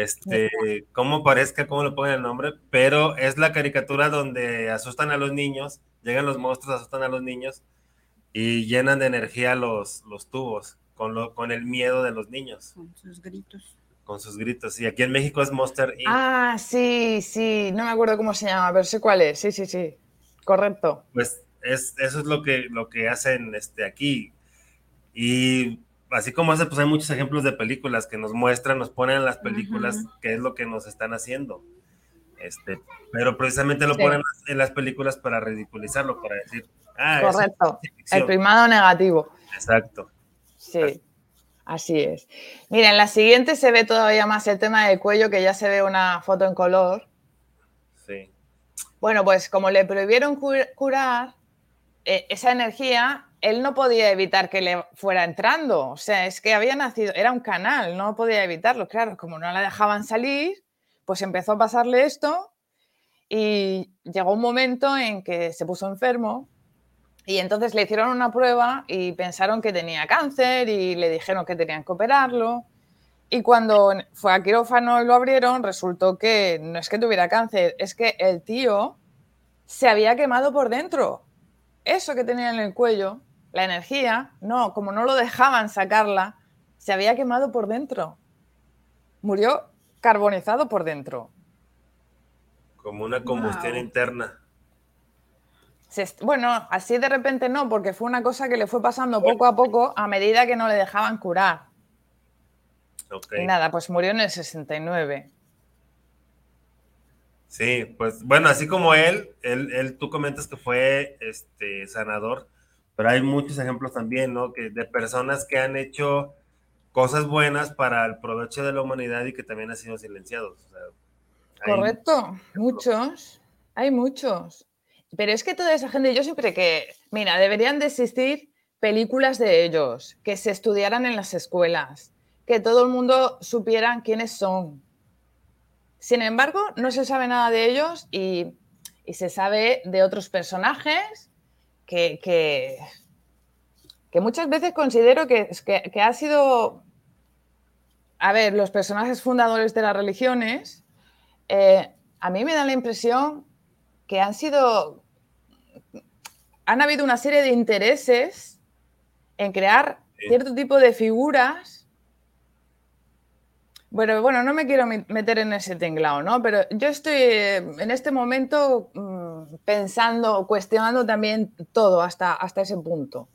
Speaker 1: este, cómo parezca, cómo le ponen el nombre, pero es la caricatura donde asustan a los niños, llegan los monstruos, asustan a los niños y llenan de energía los, los tubos con, lo, con el miedo de los niños,
Speaker 2: Con sus gritos.
Speaker 1: con sus gritos. Y aquí en México es Monster Inc.
Speaker 3: Ah, sí, sí, no me acuerdo cómo se llama, pero sé cuál es, sí, sí, sí, correcto.
Speaker 1: Pues es, eso es lo que, lo que hacen este, aquí. Y así como hace, pues hay muchos ejemplos de películas que nos muestran, nos ponen en las películas
Speaker 2: Ujú.
Speaker 1: qué es lo que nos están haciendo. Este, pero precisamente lo
Speaker 3: Sí.
Speaker 1: ponen en las películas para ridiculizarlo, para decir, ah, es
Speaker 3: Correcto, el primado negativo.
Speaker 1: Exacto.
Speaker 3: Sí, así es. Mira, en la siguiente se ve todavía más el tema del cuello, que ya se ve una foto en color.
Speaker 1: Sí.
Speaker 3: Bueno, pues como le prohibieron cu- curar esa energía, él no podía evitar que le fuera entrando. O sea, es que había nacido, era un canal, no podía evitarlo. Claro, como no la dejaban salir, pues empezó a pasarle esto y llegó un momento en que se puso enfermo y entonces le hicieron una prueba y pensaron que tenía cáncer y le dijeron que tenían que operarlo. Y cuando fue a quirófano y lo abrieron, resultó que no es que tuviera cáncer, es que el tío se había quemado por dentro. Eso que tenía en el cuello, la energía, no, como no lo dejaban sacarla, se había quemado por dentro. Murió carbonizado por dentro.
Speaker 1: Como una combustión
Speaker 2: Wow.
Speaker 1: interna.
Speaker 3: Se bueno, así de repente no, porque fue una cosa que le fue pasando poco a poco a medida que no le dejaban curar. Y nada, pues murió en el 69.
Speaker 1: Sí, pues bueno, así como él, él, él, tú comentas que fue este sanador, pero hay muchos ejemplos también, ¿no? Que de personas que han hecho cosas buenas para el provecho de la humanidad y que también han sido silenciados. O sea, hay-
Speaker 3: Correcto, muchos, hay muchos. Pero es que toda esa gente, yo siempre que, mira, deberían de existir películas de ellos, que se estudiaran en las escuelas, que todo el mundo supieran quiénes son. Sin embargo, no se sabe nada de ellos y, se sabe de otros personajes que, que, muchas veces considero que, que, ha sido, a ver, los personajes fundadores de las religiones, eh, a mí me da la impresión que han sido, han habido una serie de intereses en crear cierto tipo de figuras bueno, bueno, no me quiero meter en ese tinglado, ¿no? Pero yo estoy eh, en este momento mm, pensando, cuestionando también todo hasta, hasta ese punto.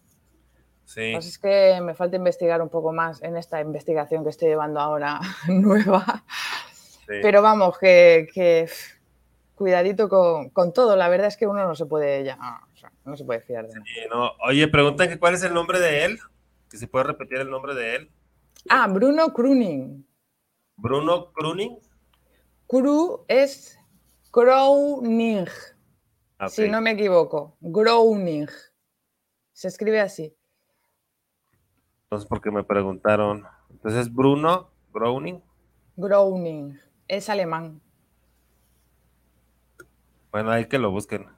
Speaker 3: Sí. Pues es que me falta investigar un poco más en esta investigación que estoy llevando ahora nueva. Pero vamos, que, cuidadito con, todo. La verdad es que uno no se puede ya, no se puede fiar de
Speaker 1: Oye, preguntan que cuál es el nombre de él. Que si puede repetir el nombre de él.
Speaker 3: Ah, Bruno Kruning.
Speaker 1: Bruno Kruning.
Speaker 3: Kru es Groening, si no me equivoco. Groening. Se escribe así.
Speaker 1: Entonces, porque me preguntaron. Entonces, Bruno Groening.
Speaker 3: Groening. Es alemán.
Speaker 1: Bueno, hay que lo busquen.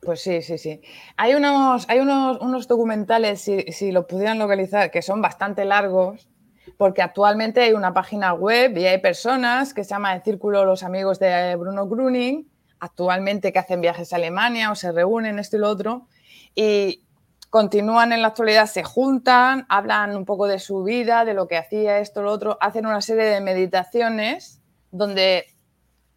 Speaker 3: Pues sí, sí, sí. Hay unos, hay unos, unos documentales, si, si lo pudieran localizar, que son bastante largos, porque actualmente hay una página web y hay personas que se llama el Círculo Los Amigos de Bruno Gruning, actualmente que hacen viajes a Alemania o se reúnen, esto y lo otro, y continúan en la actualidad, se juntan, hablan un poco de su vida, de lo que hacía esto, lo otro, hacen una serie de meditaciones donde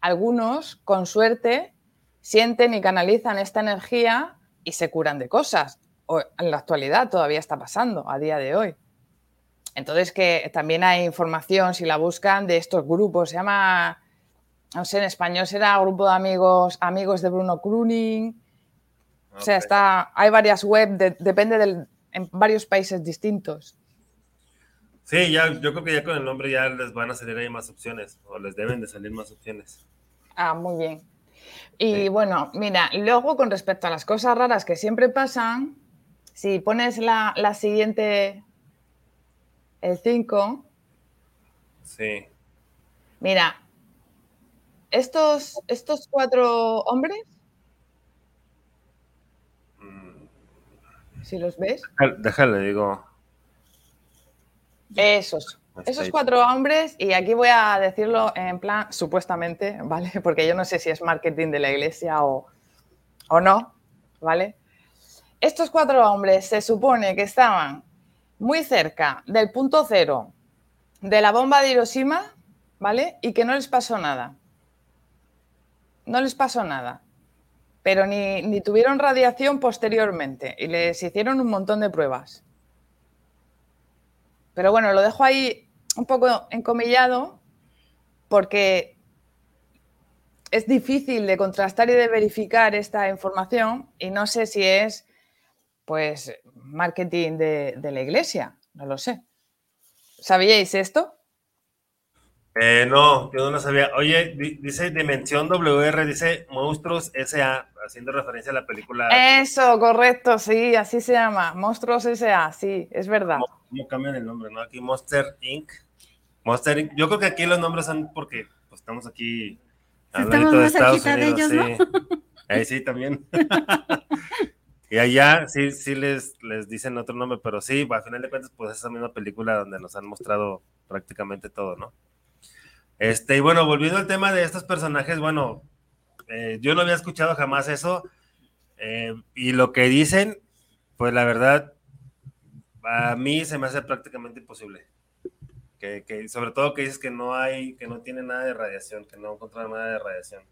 Speaker 3: algunos, con suerte, sienten y canalizan esta energía y se curan de cosas. en la actualidad todavía está pasando, a día de hoy. Entonces, que también hay información, si la buscan, de estos grupos. Se llama, no sé, en español será Grupo de Amigos, Amigos de Bruno Kruning. O sea, está, hay varias webs, depende del, en varios países distintos.
Speaker 1: Sí, ya, yo creo que ya con el nombre ya les van a salir ahí más opciones, o les deben de salir más opciones.
Speaker 3: Ah, muy bien. Y bueno, mira, luego con respecto a las cosas raras que siempre pasan, si pones la, la siguiente el 5.
Speaker 1: Sí.
Speaker 3: Mira, estos, estos cuatro hombres, mm. si los ves.
Speaker 1: Déjale, digo.
Speaker 3: Esos. Esos cuatro hombres, y aquí voy a decirlo en plan supuestamente, ¿vale? Porque yo no sé si es marketing de la iglesia o, o no, ¿vale? Estos cuatro hombres se supone que estaban muy cerca del punto cero de la bomba de Hiroshima, ¿vale? Y que no les pasó nada. No les pasó nada. Pero ni, tuvieron radiación posteriormente y les hicieron un montón de pruebas. Pero bueno, lo dejo ahí un poco encomillado porque es difícil de contrastar y de verificar esta información y no sé si es pues marketing de, la iglesia, no lo sé. ¿Sabíais esto?
Speaker 1: Eh, no, yo no lo sabía. Oye, dice Dimensión WR, dice Monstruos S.A., haciendo referencia a la película.
Speaker 3: Eso, correcto, sí, así se llama. Monstruos S.A., sí, es verdad.
Speaker 1: ¿Cómo, cambian el nombre, no? Aquí Monster Inc. Monster Inc. Yo creo que aquí los nombres son porque pues, estamos aquí
Speaker 2: hablando de Estados Unidos. De ellos,
Speaker 1: sí. Ahí sí, también. Y allá sí, sí les, les dicen otro nombre, pero sí, a final de cuentas, pues es esa misma película donde nos han mostrado prácticamente todo, ¿no? Este, y bueno, volviendo al tema de estos personajes, bueno, eh, yo no había escuchado jamás eso, eh, y lo que dicen, pues la verdad, a mí se me hace prácticamente imposible. Que, que, sobre todo que dices que no hay, que no tiene nada de radiación, que no encuentran nada de radiación.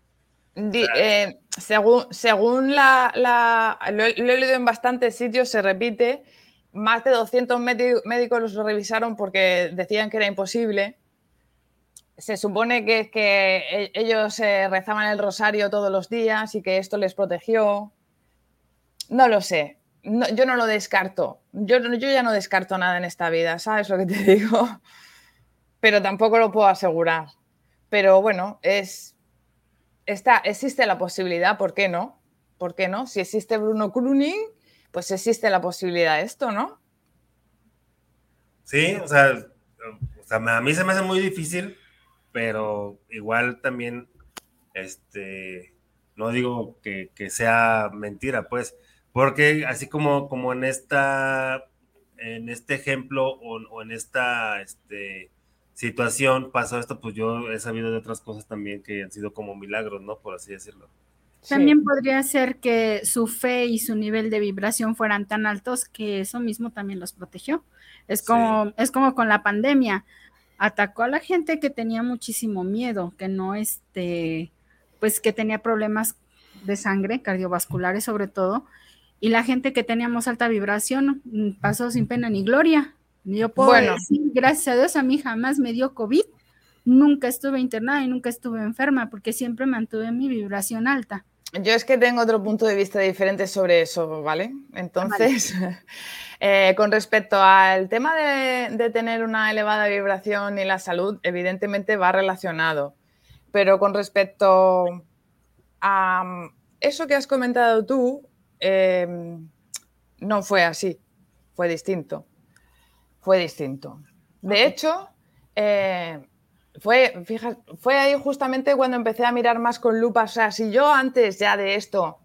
Speaker 3: Eh, según según la, lo, he leído en bastantes sitios, se repite, más de 200 médicos los revisaron porque decían que era imposible. Se supone que, que e, ellos eh, rezaban el rosario todos los días y que esto les protegió. No lo sé, yo no lo descarto. Yo, yo ya no descarto nada en esta vida, ¿sabes lo que te digo? Pero tampoco lo puedo asegurar. Pero bueno, es, existe la posibilidad, ¿por qué no? ¿Por qué no? Si existe Bruno Kruning, pues existe la posibilidad de esto, ¿no?
Speaker 1: Sí, o sea, a mí se me hace muy difícil, pero igual también, este, no digo que, sea mentira, pues, porque así como, como en esta, en este ejemplo o, en esta, este, situación pasó esto, pues yo he sabido de otras cosas también que han sido como milagros, ¿no? Por así decirlo.
Speaker 2: También podría ser que su fe y su nivel de vibración fueran tan altos que eso mismo también los protegió. Es como, es como con la pandemia. Atacó a la gente que tenía muchísimo miedo, que no este, pues que tenía problemas de sangre, cardiovasculares sobre todo, y la gente que teníamos alta vibración mm, pasó sin pena ni gloria. Yo puedo decir, gracias a Dios, a mí jamás me dio COVID, nunca estuve internada y nunca estuve enferma porque siempre mantuve mi vibración alta.
Speaker 3: Yo es que tengo otro punto de vista diferente sobre eso, ¿vale? Entonces, eh, con respecto al tema de, tener una elevada vibración y la salud, evidentemente va relacionado. Pero con respecto a mm, eso que has comentado tú, em, no fue así, fue distinto fue distinto. De hecho, eh, fue, fue ahí justamente cuando empecé a mirar más con lupa. O sea, si yo antes ya de esto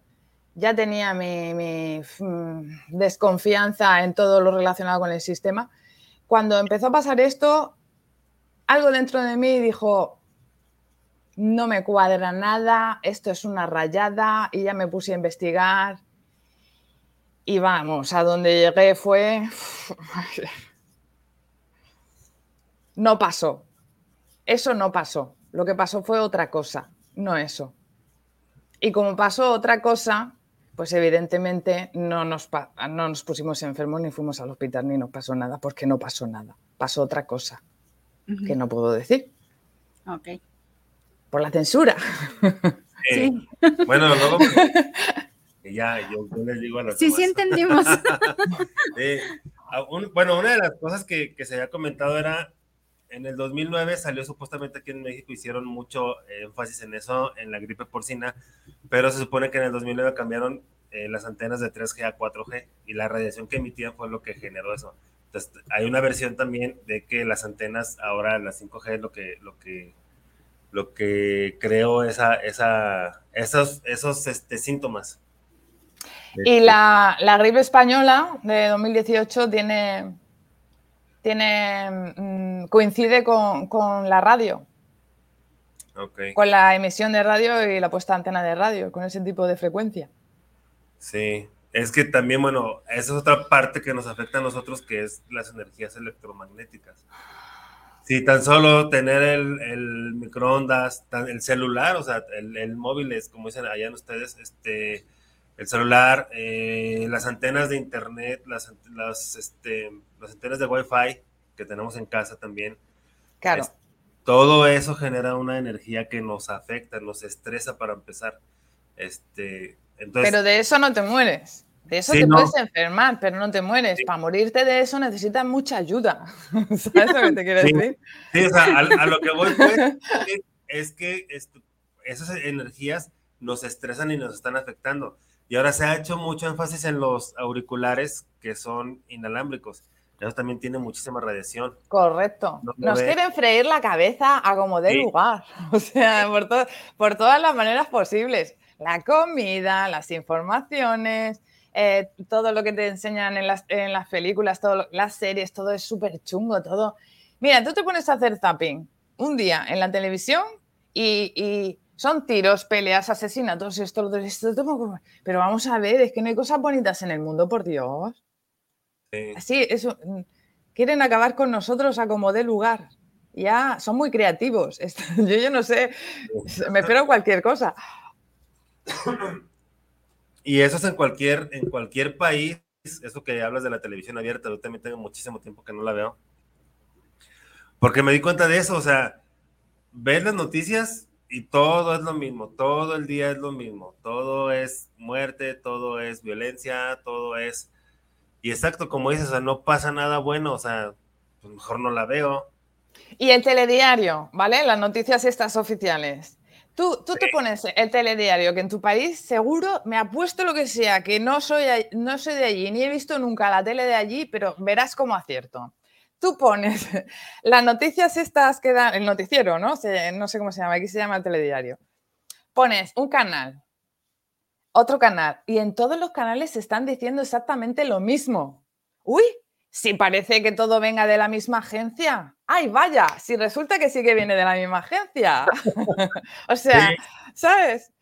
Speaker 3: ya tenía mi, mm, desconfianza en todo lo relacionado con el sistema, cuando empezó a pasar esto, algo dentro de mí dijo, no me cuadra nada, esto es una rayada y ya me puse a investigar. Y vamos, a donde llegué fue... No pasó. Eso no pasó. Lo que pasó fue otra cosa, no eso. Y como pasó otra cosa, pues evidentemente no nos, no nos pusimos enfermos ni fuimos al hospital ni nos pasó nada, porque no pasó nada. Pasó otra cosa que no puedo decir.
Speaker 2: Ok.
Speaker 3: Por la censura.
Speaker 1: sí. Bueno, luego ya yo, les digo a los
Speaker 2: Sí, sí entendimos.
Speaker 1: bueno, una de las cosas que, que se había comentado era en el 2009 salió supuestamente aquí en México, hicieron mucho énfasis en eso, en la gripe porcina, pero se supone que en el 2009 cambiaron eh, las antenas de 3G a 4G y la radiación que emitían fue lo que generó eso. Entonces, hay una versión también de que las antenas, ahora las 5G es lo que, lo que, lo que creó esa, esa, esos, esos este, síntomas.
Speaker 3: Y la, la gripe española de 2018 tiene tiene, mm, coincide con, la radio. Con la emisión de radio y la puesta de antena de radio, con ese tipo de frecuencia.
Speaker 1: Sí, es que también, bueno, esa es otra parte que nos afecta a nosotros, que es las energías electromagnéticas. Si tan solo tener el, microondas, el celular, o sea, el, móvil es, como dicen allá en ustedes, este, el celular, eh, las antenas de internet, las, las, este, las antenas de Wi-Fi que tenemos en casa también.
Speaker 3: Claro.
Speaker 1: todo eso genera una energía que nos afecta, nos estresa para empezar. Este, entonces,
Speaker 3: pero de eso no te mueres. De eso te puedes enfermar, pero no te mueres. Para morirte de eso necesitas mucha ayuda. ¿Sabes lo que te quiero decir?
Speaker 1: Sí, o sea, a, lo que voy pues, es que esas energías nos estresan y nos están afectando. Y ahora se ha hecho mucho énfasis en los auriculares que son inalámbricos. Eso también tiene muchísima radiación.
Speaker 3: Correcto. Nos quieren freír la cabeza a como de lugar. O sea, por, por todas las maneras posibles. La comida, las informaciones, eh, todo lo que te enseñan en las, en las películas, todo las series, todo es súper chungo, todo. Mira, tú te pones a hacer zapping un día en la televisión y son tiros, peleas, asesinatos, esto, esto, esto, pero vamos a ver, es que no hay cosas bonitas en el mundo, por Dios. Sí. eso. Mm, quieren acabar con nosotros a como dé lugar. Ya, son muy creativos. Yo, yo no sé, me espero cualquier cosa.
Speaker 1: Y eso es en cualquier, en cualquier país, eso que hablas de la televisión abierta, yo también tengo muchísimo tiempo que no la veo. Porque me di cuenta de eso, o sea, ves las noticias y todo es lo mismo, todo el día es lo mismo, todo es muerte, todo es violencia, todo es... Y exacto, como dices, o sea, no pasa nada bueno, o sea, pues mejor no la veo.
Speaker 3: Y el telediario, ¿vale? Las noticias estas oficiales. Tú, tú te pones el telediario, que en tu país seguro me apuesto lo que sea, que no soy, no soy de allí, ni he visto nunca la tele de allí, pero verás como acierto. tú pones las noticias estas que dan, el noticiero, ¿no? no sé cómo se llama, aquí se llama el telediario. Pones un canal, otro canal, y en todos los canales se están diciendo exactamente lo mismo. Uy, si parece que todo venga de la misma agencia. Ay, vaya, si resulta que sí que viene de la misma agencia. o sea, ¿sabes?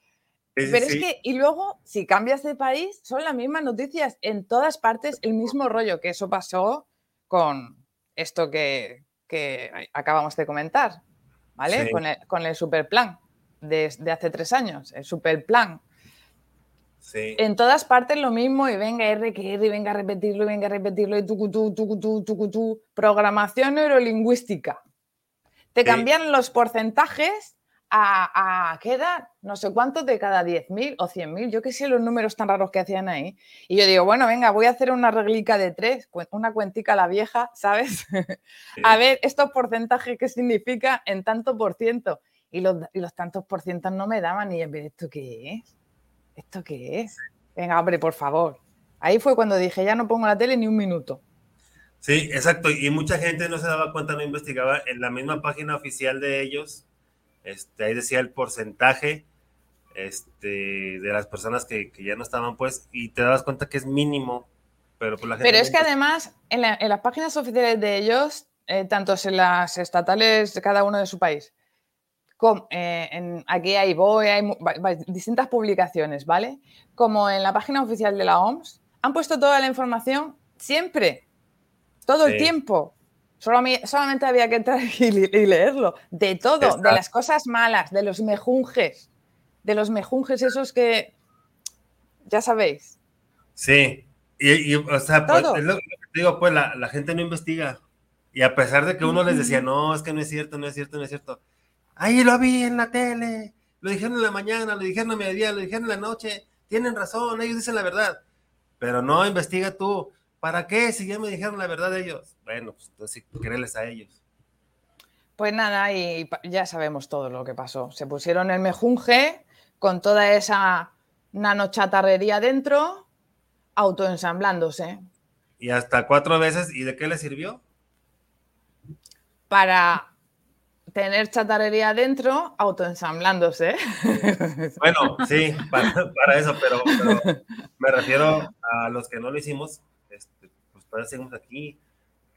Speaker 3: Pero es que, y luego, si cambias de país, son las mismas noticias en todas partes, el mismo rollo, que eso pasó con esto que, acabamos de comentar, ¿vale? Con, el, con el superplan de, de hace tres años, el superplan. Sí. En todas partes lo mismo y venga R que R y venga a repetirlo y venga a repetirlo y tucutú, tucutú, tucutú. Programación neurolingüística. Te cambian los porcentajes a, a ¿qué edad? No sé cuántos de cada 10.000 o 100.000. Yo qué sé los números tan raros que hacían ahí. Y yo digo, bueno, venga, voy a hacer una reglica de tres, una cuentica a la vieja, ¿sabes? a ver, estos porcentajes, ¿qué significa en tanto por ciento? Y los, y los tantos por cientos no me daban. Y yo, ¿esto qué es? ¿Esto qué es? Venga, hombre, por favor. Ahí fue cuando dije, ya no pongo la tele ni un minuto.
Speaker 1: Sí, exacto. Y mucha gente no se daba cuenta, no investigaba. En la misma página oficial de ellos este, ahí decía el porcentaje este, de las personas que, ya no estaban, pues, y te dabas cuenta que es mínimo. Pero, pues, la
Speaker 3: pero es que además, en, las páginas oficiales de ellos, eh, tanto en las estatales de cada uno de su país, como, eh, en, aquí hay BOE, hay, distintas publicaciones, ¿vale? Como en la página oficial de la OMS, han puesto toda la información siempre, todo el tiempo solamente había que entrar y, leerlo. De todo, de las cosas malas, de los mejunjes, de los mejunjes esos que ya sabéis.
Speaker 1: Sí, y, o sea, pues, es lo que digo, pues la, gente no investiga. Y a pesar de que uno les decía, no, es que no es cierto, no es cierto, no es cierto. Ahí lo vi en la tele, lo dijeron en la mañana, lo dijeron a mediodía, lo dijeron en la noche. Tienen razón, ellos dicen la verdad. Pero no, investiga tú. ¿Para qué? Si ya me dijeron la verdad ellos. Bueno, pues entonces créeles a ellos.
Speaker 3: Pues nada, y ya sabemos todo lo que pasó. Se pusieron el mejunje con toda esa nanochatarrería dentro, autoensamblándose.
Speaker 1: Y hasta cuatro veces, ¿y de qué le sirvió?
Speaker 3: Para tener chatarrería dentro, autoensamblándose.
Speaker 1: Bueno, sí, para, eso, pero, me refiero a los que no lo hicimos, todavía seguimos aquí.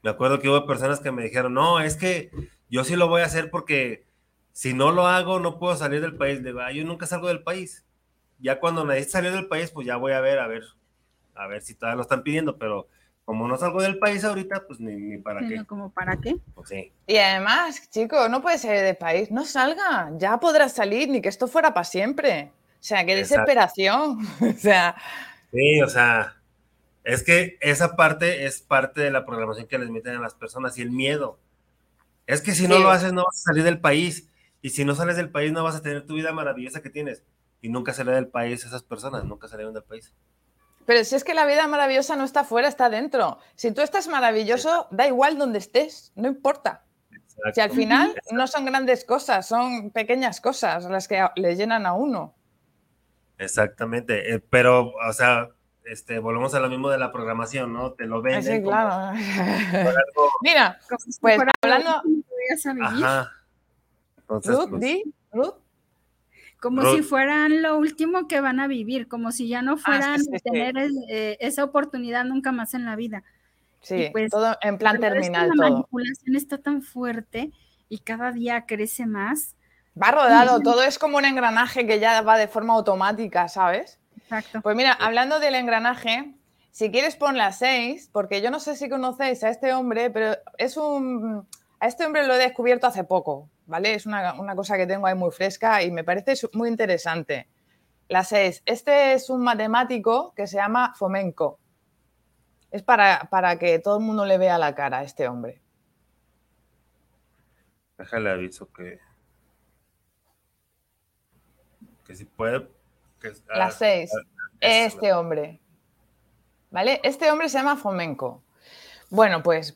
Speaker 1: Me acuerdo que hubo personas que me dijeron, no, es que yo sí lo voy a hacer porque si no lo hago no puedo salir del país. De yo nunca salgo del país. Ya cuando nadie salió del país, pues ya voy a ver, a ver, a ver si todavía lo están pidiendo, pero como no salgo del país ahorita, pues ni, para qué.
Speaker 2: ¿Como para qué?
Speaker 1: Pues sí.
Speaker 3: Y además, chico, no puede salir del país, no salga, ya podrás salir, ni que esto fuera para siempre. O sea, qué desesperación. o sea.
Speaker 1: Sí, o sea, es que esa parte es parte de la programación que les meten a las personas y el miedo. Es que si no lo haces no vas a salir del país y si no sales del país no vas a tener tu vida maravillosa que tienes. Y nunca sale del país esas personas, nunca salieron del país.
Speaker 3: Pero si es que la vida maravillosa no está afuera, está dentro. Si tú estás maravilloso, da igual donde estés, no importa. Si al final no son grandes cosas, son pequeñas cosas las que le llenan a uno.
Speaker 1: Exactamente, eh, pero, o sea, este, volvemos a lo mismo de la programación, ¿no? Te lo venden.
Speaker 3: Sí, claro. Mira, pues hablando.
Speaker 1: Ajá.
Speaker 3: Ruth, pues, Ruth.
Speaker 2: Como si fueran lo último que van a vivir, como si ya no ah, fueran a tener eh, esa oportunidad nunca más en la vida.
Speaker 3: Sí, pues, todo en plan terminal.
Speaker 2: la manipulación está tan fuerte y cada día crece más.
Speaker 3: Va rodado, todo es como un engranaje que ya va de forma automática, ¿sabes? Pues mira, hablando del engranaje, si quieres pon las 6, porque yo no sé si conocéis a este hombre, pero es un... A este hombre lo he descubierto hace poco, ¿vale? Es una, cosa que tengo ahí muy fresca y me parece muy interesante. La 6. Este es un matemático que se llama Fomenko. Es para, para que todo el mundo le vea la cara a este hombre.
Speaker 1: Déjale aviso que. Que si puede
Speaker 3: las seis. Este hombre. ¿Vale? Este hombre se llama Fomenko. Bueno, pues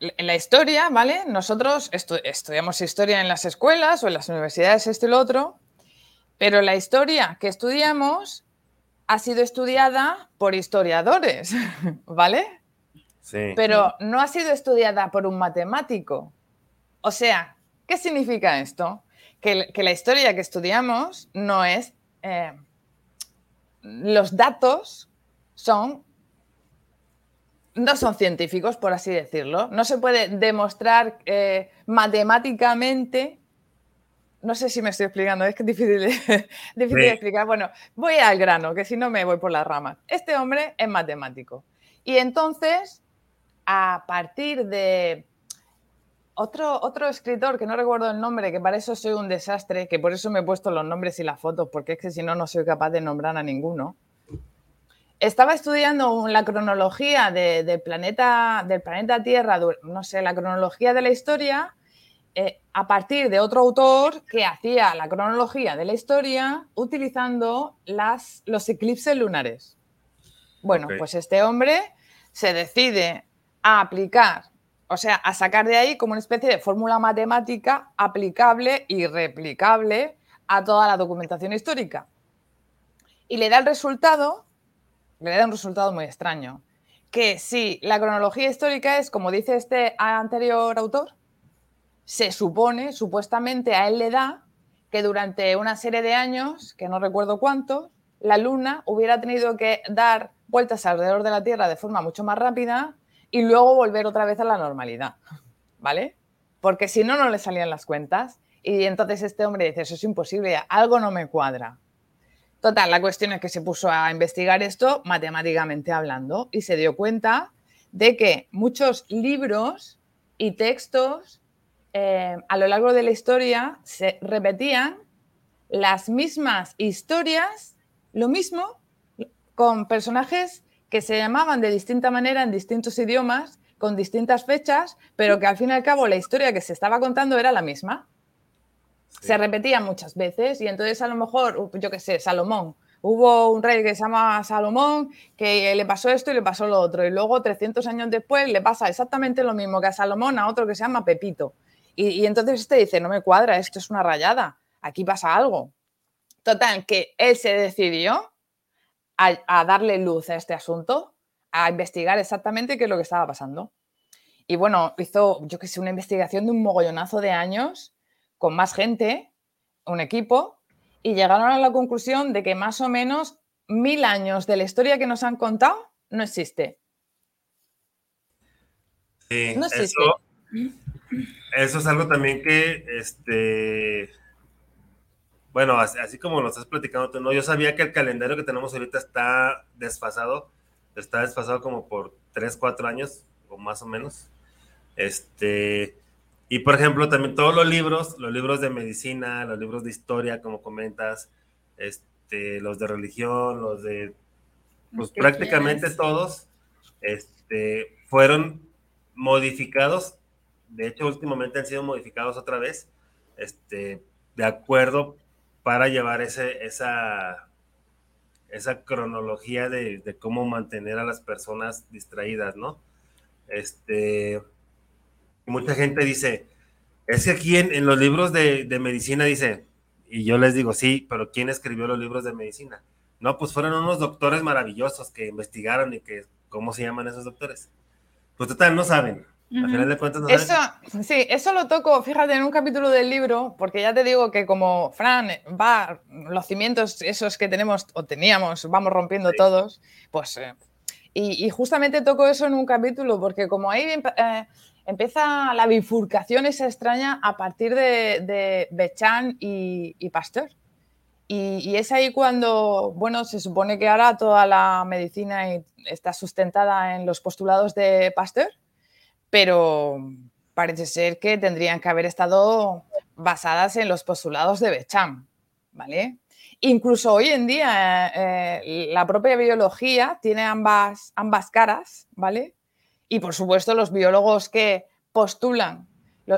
Speaker 3: en la historia, ¿vale? Nosotros estudiamos historia en las escuelas o en las universidades, este y lo otro, pero la historia que estudiamos ha sido estudiada por historiadores, ¿vale? pero no ha sido estudiada por un matemático. O sea, ¿qué significa esto? Que, la historia que estudiamos no es... Eh, los datos son no son científicos, por así decirlo. No se puede demostrar eh, matemáticamente. No sé si me estoy explicando, es que es difícil, de, explicar. Bueno, voy al grano, que si no me voy por las ramas. Este hombre es matemático. Y entonces, a partir de otro, otro escritor, que no recuerdo el nombre, que para eso soy un desastre, que por eso me he puesto los nombres y las fotos, porque es que si no, no soy capaz de nombrar a ninguno estaba estudiando la cronología del, planeta, del planeta Tierra, no sé, la cronología de la historia, eh, a partir de otro autor que hacía la cronología de la historia utilizando las, los eclipses lunares. Bueno, pues este hombre se decide a aplicar, o sea, a sacar de ahí como una especie de fórmula matemática aplicable y replicable a toda la documentación histórica. Y le da el resultado le da un resultado muy extraño. Que si la cronología histórica es, como dice este anterior autor, se supone, supuestamente a él le da que durante una serie de años, que no recuerdo cuánto, la Luna hubiera tenido que dar vueltas alrededor de la Tierra de forma mucho más rápida y luego volver otra vez a la normalidad. ¿Vale? Porque si no, no le salían las cuentas. Y entonces este hombre dice, eso es imposible, algo no me cuadra. Total, la cuestión es que se puso a investigar esto matemáticamente hablando y se dio cuenta de que muchos libros y textos eh, a lo largo de la historia se repetían las mismas historias, lo mismo, con personajes que se llamaban de distinta manera en distintos idiomas, con distintas fechas, pero que al fin y al cabo la historia que se estaba contando era la misma. Se repetía muchas veces y entonces a lo mejor, yo qué sé, Salomón. Hubo un rey que se llama Salomón que le pasó esto y le pasó lo otro. Y luego, 300 años después, le pasa exactamente lo mismo que a Salomón a otro que se llama Pepito. Y, entonces este dice, no me cuadra, esto es una rayada, aquí pasa algo. Total, que él se decidió a, a, darle luz a este asunto, a investigar exactamente qué es lo que estaba pasando. Y bueno, hizo, yo que sé, una investigación de un mogollonazo de años con más gente, un equipo, y llegaron a la conclusión de que más o menos mil años de la historia que nos han contado no existe.
Speaker 1: Sí, no existe. Eso, es algo también que, este, bueno, así, como nos estás platicando tú, ¿no? Yo sabía que el calendario que tenemos ahorita está desfasado, está desfasado como por 3, 4 años, o más o menos. Este, y por ejemplo, también todos los libros, los libros de medicina, los libros de historia, como comentas, este, los de religión, los de, pues prácticamente todos, este, fueron modificados. De hecho, últimamente han sido modificados otra vez, este, de acuerdo para llevar ese, esa, esa cronología de, de cómo mantener a las personas distraídas, ¿no? Este, mucha gente dice, es que aquí en, los libros de, medicina dice, y yo les digo, sí, pero ¿quién escribió los libros de medicina? No, pues fueron unos doctores maravillosos que investigaron y que, ¿cómo se llaman esos doctores? Pues total, no saben. Al final de cuentas no
Speaker 3: eso, Sí, eso lo toco, fíjate, en un capítulo del libro, porque ya te digo que como Fran va, los cimientos esos que tenemos o teníamos, vamos rompiendo todos, pues... Eh, y, justamente toco eso en un capítulo, porque como ahí eh, empieza la bifurcación esa extraña a partir de, de Bechan y, Pasteur. Y, es ahí cuando, bueno, se supone que ahora toda la medicina está sustentada en los postulados de Pasteur, pero parece ser que tendrían que haber estado basadas en los postulados de Bechan, ¿vale? Incluso hoy en día eh, la propia biología tiene ambas, ambas caras, ¿vale? Y por supuesto, los biólogos que postulan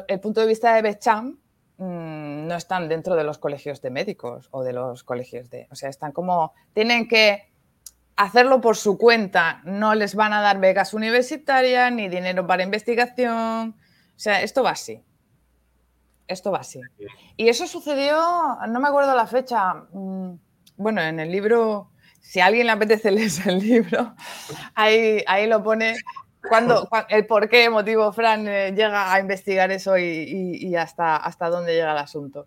Speaker 3: el punto de vista de Becham mm, no están dentro de los colegios de médicos o de los colegios de. O sea, están como. Tienen que hacerlo por su cuenta. No les van a dar becas universitarias ni dinero para investigación. O sea, esto va así. Esto va así. Y eso sucedió, no me acuerdo la fecha. Mm, bueno, en el libro, si a alguien le apetece leer el libro, ahí, ahí lo pone cuando, el por qué motivo Fran eh, llega a investigar eso y, hasta, hasta dónde llega el asunto.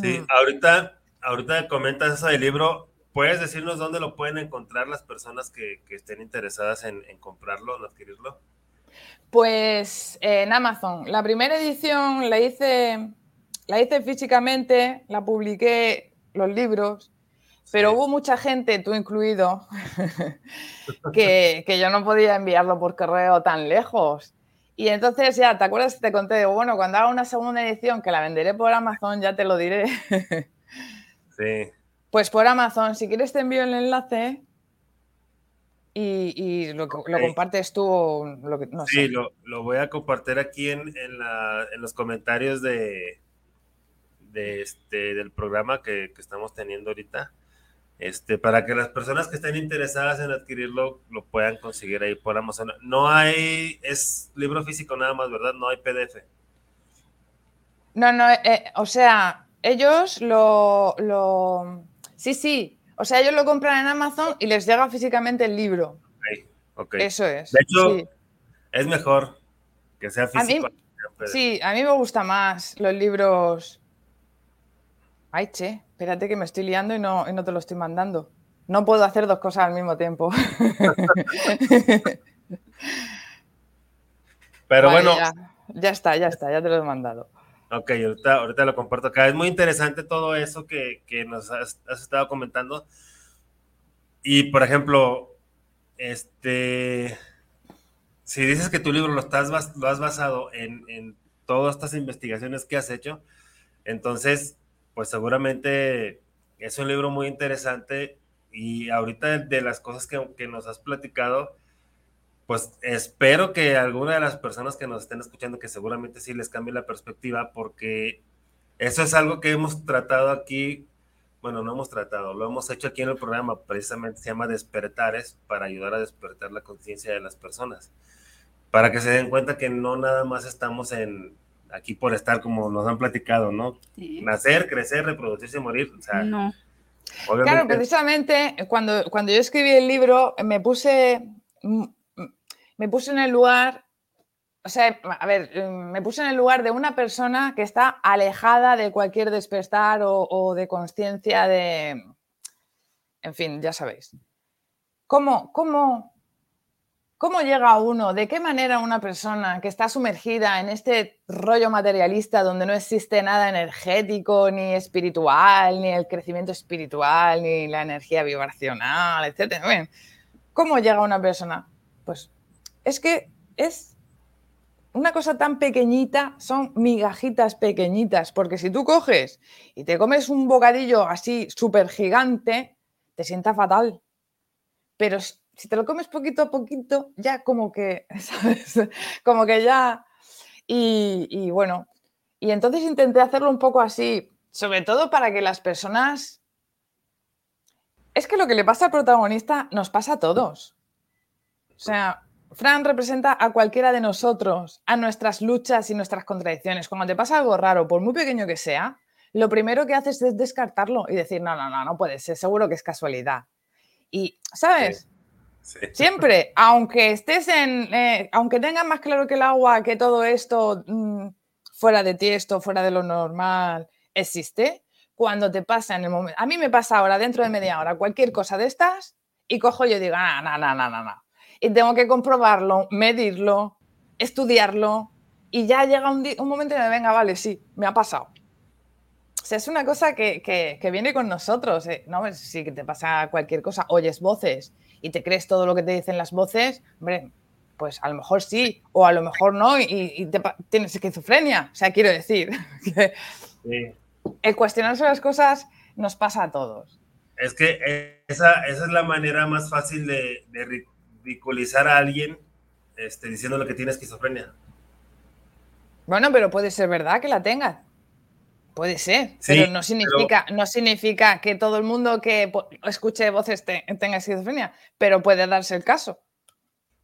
Speaker 1: Sí, mm. ahorita, ahorita comentas eso del libro. ¿Puedes decirnos dónde lo pueden encontrar las personas que, estén interesadas en, comprarlo, en adquirirlo?
Speaker 3: Pues en Amazon. La primera edición la hice, la hice físicamente, la publiqué los libros pero hubo mucha gente, tú incluido, que, yo no podía enviarlo por correo tan lejos. Y entonces ya, ¿te acuerdas? Te conté, bueno, cuando haga una segunda edición que la venderé por Amazon, ya te lo diré.
Speaker 1: sí.
Speaker 3: Pues por Amazon, si quieres te envío el enlace y, lo, compartes tú. Lo que,
Speaker 1: sí, Lo, voy a compartir aquí en, los comentarios de, de este, del programa que, que estamos teniendo ahorita este, para que las personas que estén interesadas en adquirirlo lo puedan conseguir ahí por Amazon. No hay, es libro físico nada más, ¿verdad? No hay PDF.
Speaker 3: No, no, eh, o sea, ellos lo, lo, sí, sí, o sea, ellos lo compran en Amazon y les llega físicamente el libro.
Speaker 1: Okay,
Speaker 3: Eso es.
Speaker 1: De hecho, es mejor que sea físico.
Speaker 3: sí, a mí me gusta más los libros Ay, che, espérate que me estoy liando y no, te lo estoy mandando. No puedo hacer dos cosas al mismo tiempo.
Speaker 1: Pero bueno.
Speaker 3: Ya, está, ya está, ya te lo he mandado.
Speaker 1: Ok, ahorita, lo comparto acá. Es muy interesante todo eso que, nos has, estado comentando. Y, por ejemplo, este, si dices que tu libro lo, estás, lo has basado en, en todas estas investigaciones que has hecho, entonces pues seguramente es un libro muy interesante y ahorita de las cosas que, nos has platicado, pues espero que alguna de las personas que nos estén escuchando, que seguramente sí les cambie la perspectiva, porque eso es algo que hemos tratado aquí, bueno, no hemos tratado, lo hemos hecho aquí en el programa, precisamente se llama Despertares, para ayudar a despertar la conciencia de las personas, para que se den cuenta que no nada más estamos en, aquí por estar como nos han platicado, ¿no? Nacer, crecer, reproducirse y morir. O sea,
Speaker 3: no. Claro, precisamente cuando, cuando yo escribí el libro me puse, me puse en el lugar, o sea, a ver, me puse en el lugar de una persona que está alejada de cualquier despertar o, o de conciencia de, en fin, ya sabéis. ¿Cómo, cómo, ¿Cómo llega uno? ¿De qué manera una persona que está sumergida en este rollo materialista donde no existe nada energético, ni espiritual, ni el crecimiento espiritual, ni la energía vibracional, etcétera? ¿Cómo llega una persona? Pues es que es una cosa tan pequeñita, son migajitas pequeñitas, porque si tú coges y te comes un bocadillo así súper gigante, te sienta fatal. Pero si te lo comes poquito a poquito, ya como que, ¿sabes? Como que ya... Y, bueno, y entonces intenté hacerlo un poco así, sobre todo para que las personas... Es que lo que le pasa al protagonista nos pasa a todos. O sea, Fran representa a cualquiera de nosotros, a nuestras luchas y nuestras contradicciones. Cuando te pasa algo raro, por muy pequeño que sea, lo primero que haces es descartarlo y decir, no, no, no, no puede ser, seguro que es casualidad. Y, ¿sabes? Siempre, aunque estés en, eh, aunque tengas más claro que el agua que todo esto mm, fuera de ti, esto fuera de lo normal existe, cuando te pasa en el momento, a mí me pasa ahora dentro de media hora cualquier cosa de estas y cojo yo y digo, ah, no, no, no, no, no. Y tengo que comprobarlo, medirlo, estudiarlo y ya llega un, momento en venga, vale, sí, me ha pasado. O sea, es una cosa que, que, viene con nosotros, eh, ¿no? Si te pasa cualquier cosa, oyes voces y te crees todo lo que te dicen las voces, hombre, pues a lo mejor sí, o a lo mejor no, y, tienes esquizofrenia. O sea, quiero decir que el cuestionarse las cosas nos pasa a todos.
Speaker 1: Es que esa, esa es la manera más fácil de, ridiculizar a alguien este, diciendo lo que tiene esquizofrenia.
Speaker 3: Bueno, pero puede ser verdad que la tengas. Puede ser, pero, no significa, no significa que todo el mundo que escuche voces tenga esquizofrenia, pero puede darse el caso.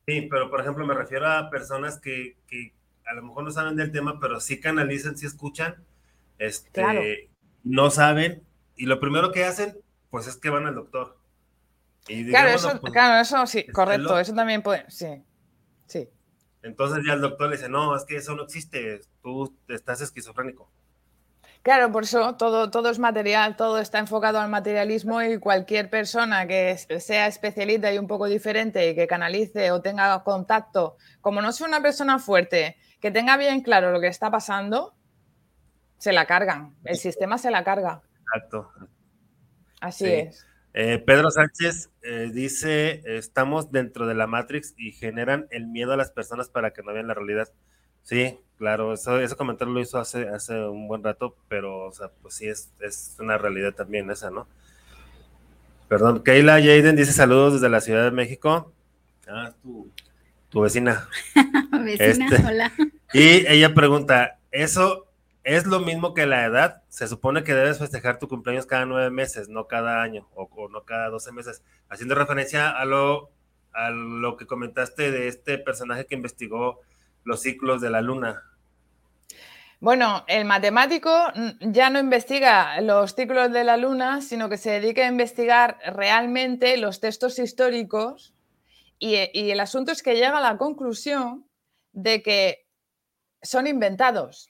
Speaker 1: Sí, pero por ejemplo me refiero a personas que, a lo mejor no saben del tema, pero sí canalizan, sí escuchan, este, no saben, y lo primero que hacen, pues es que van al doctor.
Speaker 3: claro, eso, pues, claro, eso sí, correcto, eso también puede, sí. Sí.
Speaker 1: Entonces ya el doctor le dice, no, es que eso no existe, tú estás esquizofrénico.
Speaker 3: Claro, por eso todo, todo es material, todo está enfocado al materialismo y cualquier persona que sea especialista y un poco diferente y que canalice o tenga contacto, como no sea una persona fuerte, que tenga bien claro lo que está pasando, se la cargan. El sistema se la carga.
Speaker 1: Exacto.
Speaker 3: Así es.
Speaker 1: Eh, Pedro Sánchez eh, dice, estamos dentro de la Matrix y generan el miedo a las personas para que no vean la realidad. Sí, claro, eso, ese comentario lo hizo hace, hace un buen rato, pero, o sea, pues sí, es, es una realidad también esa, ¿no? Perdón, Keila Jaden dice saludos desde la Ciudad de México. Ah, tu, tu vecina.
Speaker 2: vecina, este, hola.
Speaker 1: Y ella pregunta, ¿eso es lo mismo que la edad? Se supone que debes festejar tu cumpleaños cada nueve meses, no cada año, o, o no cada doce meses. Haciendo referencia a lo, a lo que comentaste de este personaje que investigó los ciclos de la luna?
Speaker 3: Bueno, el matemático ya no investiga los ciclos de la luna, sino que se dedica a investigar realmente los textos históricos y, el asunto es que llega a la conclusión de que son inventados.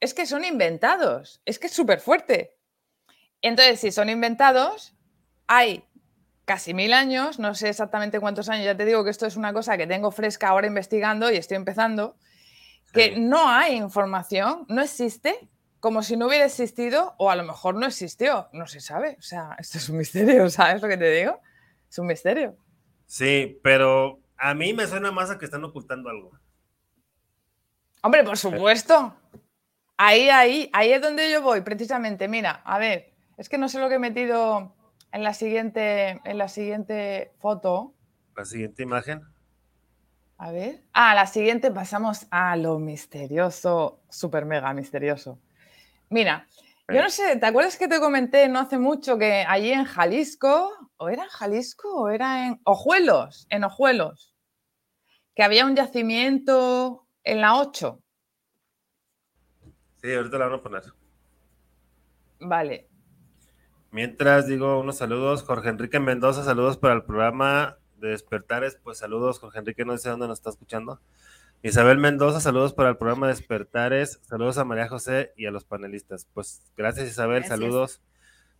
Speaker 3: Es que son inventados, es que es súper fuerte. Entonces, si son inventados, hay casi mil años, no sé exactamente cuántos años, ya te digo que esto es una cosa que tengo fresca ahora investigando y estoy empezando, que no hay información, no existe, como si no hubiera existido o a lo mejor no existió, no se sabe, o sea, esto es un misterio, ¿sabes lo que te digo? Es un misterio.
Speaker 1: Sí, pero a mí me suena más a que están ocultando algo.
Speaker 3: Hombre, por supuesto. Ahí, ahí, ahí es donde yo voy, precisamente. Mira, a ver, es que no sé lo que he metido en la siguiente, en la siguiente foto.
Speaker 1: La siguiente imagen.
Speaker 3: A ver. Ah, la siguiente pasamos a lo misterioso, súper mega misterioso. Mira, yo no sé, ¿te acuerdas que te comenté no hace mucho que allí en Jalisco, o era en Jalisco o era en Ojuelos, en Ojuelos, que había un yacimiento en la 8?
Speaker 1: Sí, ahorita la vamos a poner.
Speaker 3: Vale,
Speaker 1: Mientras digo unos saludos, Jorge Enrique Mendoza, saludos para el programa de Despertares, pues saludos, Jorge Enrique, no sé dónde nos está escuchando. Isabel Mendoza, saludos para el programa de Despertares, saludos a María José y a los panelistas. Pues gracias Isabel, saludos.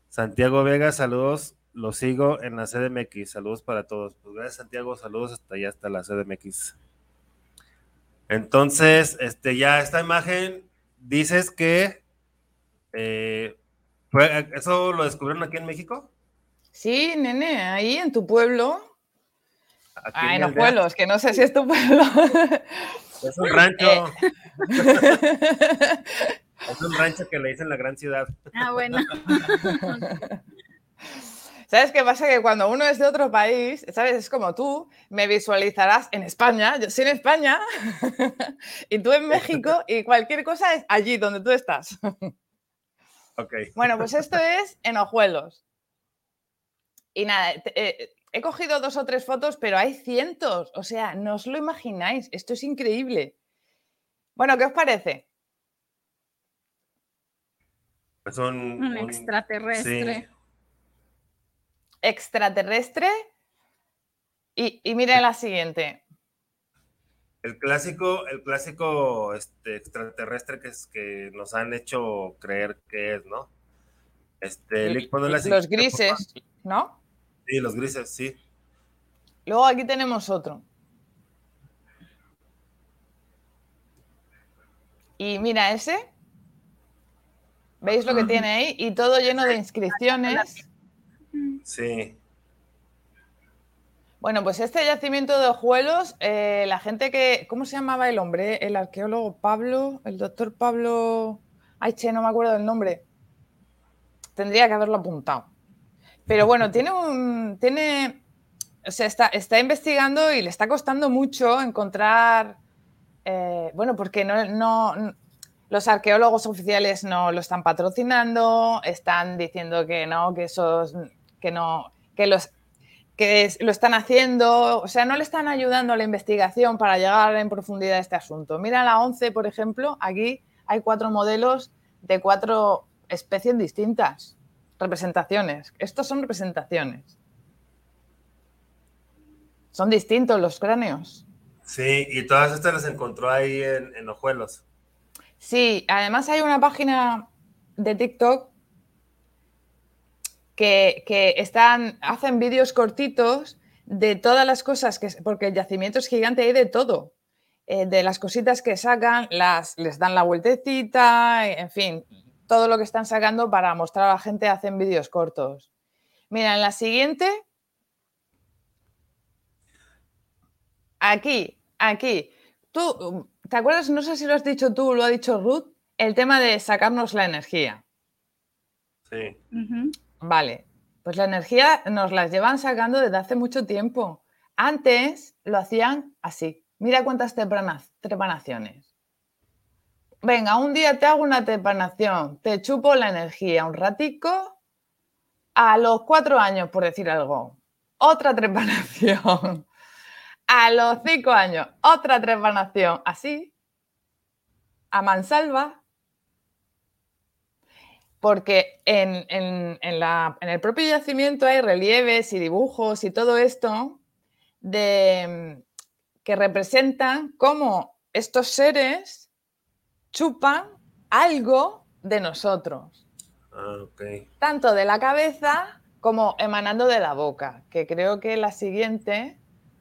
Speaker 1: Santiago Vega, saludos, lo sigo en la CDMX, saludos para todos. Pues gracias Santiago, saludos hasta allá, hasta la CDMX. Entonces, este, ya esta imagen, dices que eh, ¿Eso lo descubrieron aquí en México?
Speaker 3: Sí, nene, ahí en tu pueblo. Ah, en los pueblos, que no sé si es tu pueblo.
Speaker 1: Es un rancho. Eh. es un rancho que le dicen la gran ciudad.
Speaker 2: Ah, bueno.
Speaker 3: ¿Sabes qué pasa? Que cuando uno es de otro país, ¿sabes? Es como tú, me visualizarás en España, yo soy en España, y tú en México, y cualquier cosa es allí donde tú estás. Bueno, pues esto es en Ojuelos. Y nada, eh, he cogido dos o tres fotos, pero hay cientos. O sea, no os lo imagináis. Esto es increíble. Bueno, ¿qué os parece?
Speaker 1: Es un,
Speaker 2: extraterrestre.
Speaker 3: Extraterrestre. Y, y mira la siguiente
Speaker 1: el clásico, el clásico este, extraterrestre que, es, que nos han hecho creer que es, ¿no? Este,
Speaker 3: los grises, ¿no?
Speaker 1: Sí, los grises, sí.
Speaker 3: Luego aquí tenemos otro. Y mira ese. ¿Veis lo que tiene ahí? Y todo lleno de inscripciones.
Speaker 1: Sí.
Speaker 3: Bueno, pues este yacimiento de Ojuelos, eh, la gente que. ¿Cómo se llamaba el hombre? El arqueólogo Pablo, el doctor Pablo. Ay, che, no me acuerdo del nombre. Tendría que haberlo apuntado. Pero bueno, tiene un. Tiene. O sea, está, está investigando y le está costando mucho encontrar. Eh, bueno, porque no, no, los arqueólogos oficiales no lo están patrocinando, están diciendo que no, que esos. que no. que los que lo están haciendo, o sea, no le están ayudando a la investigación para llegar en profundidad a este asunto. Mira la 11, por ejemplo, aquí hay cuatro modelos de cuatro especies distintas, representaciones. Estos son representaciones. Son distintos los cráneos.
Speaker 1: Sí, y todas estas las encontró ahí en, en Ojuelos.
Speaker 3: Sí, además hay una página de TikTok que, que están, hacen vídeos cortitos de todas las cosas que, porque el yacimiento es gigante, hay de todo. Eh, de las cositas que sacan, las, les dan la vueltecita, en fin, todo lo que están sacando para mostrar a la gente hacen vídeos cortos. Mira, en la siguiente, aquí, aquí, tú, ¿te acuerdas? No sé si lo has dicho tú o lo ha dicho Ruth, el tema de sacarnos la energía.
Speaker 1: Sí.
Speaker 3: Vale, pues la energía nos la llevan sacando desde hace mucho tiempo. Antes lo hacían así. Mira cuántas trepanaciones. Venga, un día te hago una trepanación, te chupo la energía un ratico. A los cuatro años, por decir algo, otra trepanación. A los cinco años, otra trepanación. Así, a mansalva. Porque en, en el propio yacimiento hay relieves y dibujos y todo esto de, que representan cómo estos seres chupan algo de nosotros.
Speaker 1: Ah,
Speaker 3: Tanto de la cabeza como emanando de la boca, que creo que la siguiente...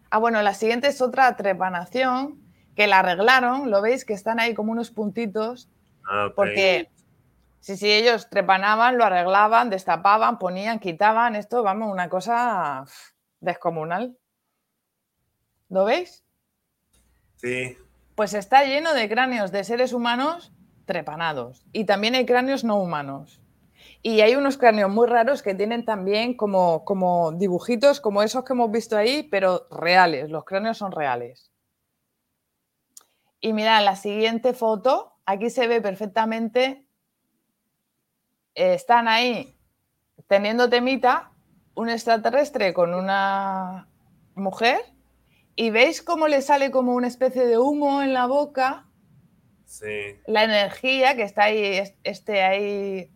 Speaker 3: Ah, bueno, la siguiente es otra trepanación que la arreglaron, lo veis que están ahí como unos puntitos,
Speaker 1: ah,
Speaker 3: porque si, si ellos trepanaban, lo arreglaban, destapaban, ponían, quitaban, esto, vamos, una cosa descomunal. ¿Lo veis? Pues está lleno de cráneos de seres humanos trepanados y también hay cráneos no humanos. Y hay unos cráneos muy raros que tienen también como, como dibujitos como esos que hemos visto ahí, pero reales, los cráneos son reales. Y mira, la siguiente foto, aquí se ve perfectamente, eh, están ahí teniendo temita un extraterrestre con una mujer y veis cómo le sale como una especie de humo en la boca.
Speaker 1: Sí.
Speaker 3: La energía que está ahí, este ahí.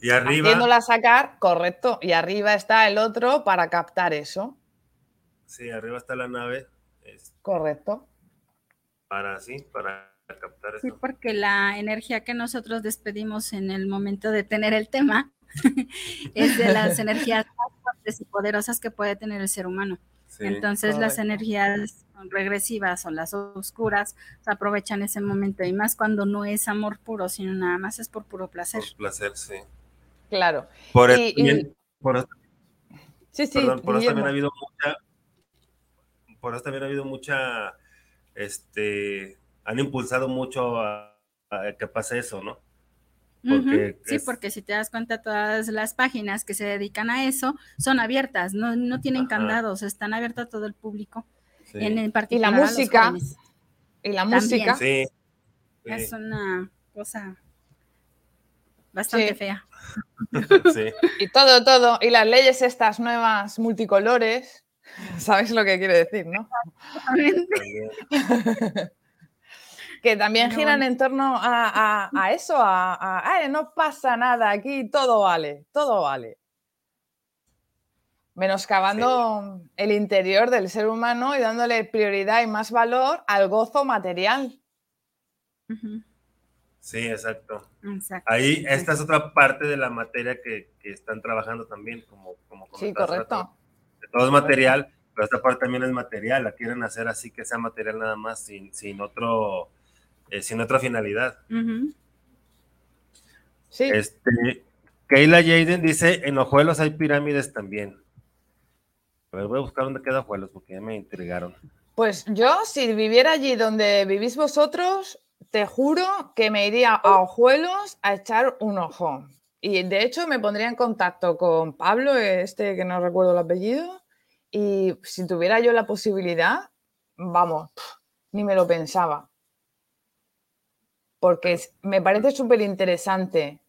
Speaker 1: Y arriba.
Speaker 3: Haciéndola sacar, correcto. Y arriba está el otro para captar eso.
Speaker 1: Sí, arriba está la nave.
Speaker 3: Correcto.
Speaker 1: Para sí, para captar eso.
Speaker 2: Sí, porque la energía que nosotros despedimos en el momento de tener el tema es de las energías más fuertes y poderosas que puede tener el ser humano. Entonces las energías regresivas o las oscuras se aprovechan ese momento y más cuando no es amor puro, sino nada más es por puro placer.
Speaker 1: Por placer, sí.
Speaker 3: Claro.
Speaker 1: Por, eso, por
Speaker 3: sí, sí,
Speaker 1: por eso también ha habido mucha, por eso también ha habido mucha, este, han impulsado mucho a que pase eso, ¿no?
Speaker 2: sí, porque si te das cuenta, todas las páginas que se dedican a eso son abiertas, no, tienen candados, están abiertas a todo el público. En, en
Speaker 3: y la música. Y la música.
Speaker 1: Sí.
Speaker 2: Es una cosa bastante fea.
Speaker 1: Sí.
Speaker 3: Y todo, todo. Y las leyes estas nuevas multicolores, ¿sabes lo que quiere decir, no? que también giran en torno a, eso, a, no pasa nada aquí, todo vale, todo vale. Menoscabando el interior del ser humano y dándole prioridad y más valor al gozo material.
Speaker 1: Sí, exacto. Ahí, esta es otra parte de la materia que, están trabajando también, como, como
Speaker 3: Sí, correcto.
Speaker 1: Todo es material, pero esta parte también es material, la quieren hacer así que sea material nada más, sin, sin otro eh, sin otra finalidad.
Speaker 3: Sí.
Speaker 1: Este, Keila Jaden dice, en Ojuelos hay pirámides también. A ver, voy a buscar dónde queda Ojuelos porque ya me intrigaron.
Speaker 3: Pues yo, si viviera allí donde vivís vosotros, te juro que me iría a Ojuelos a echar un ojo. Y de hecho me pondría en contacto con Pablo, este que no recuerdo el apellido, y si tuviera yo la posibilidad, vamos, ni me lo pensaba porque me parece súper interesante.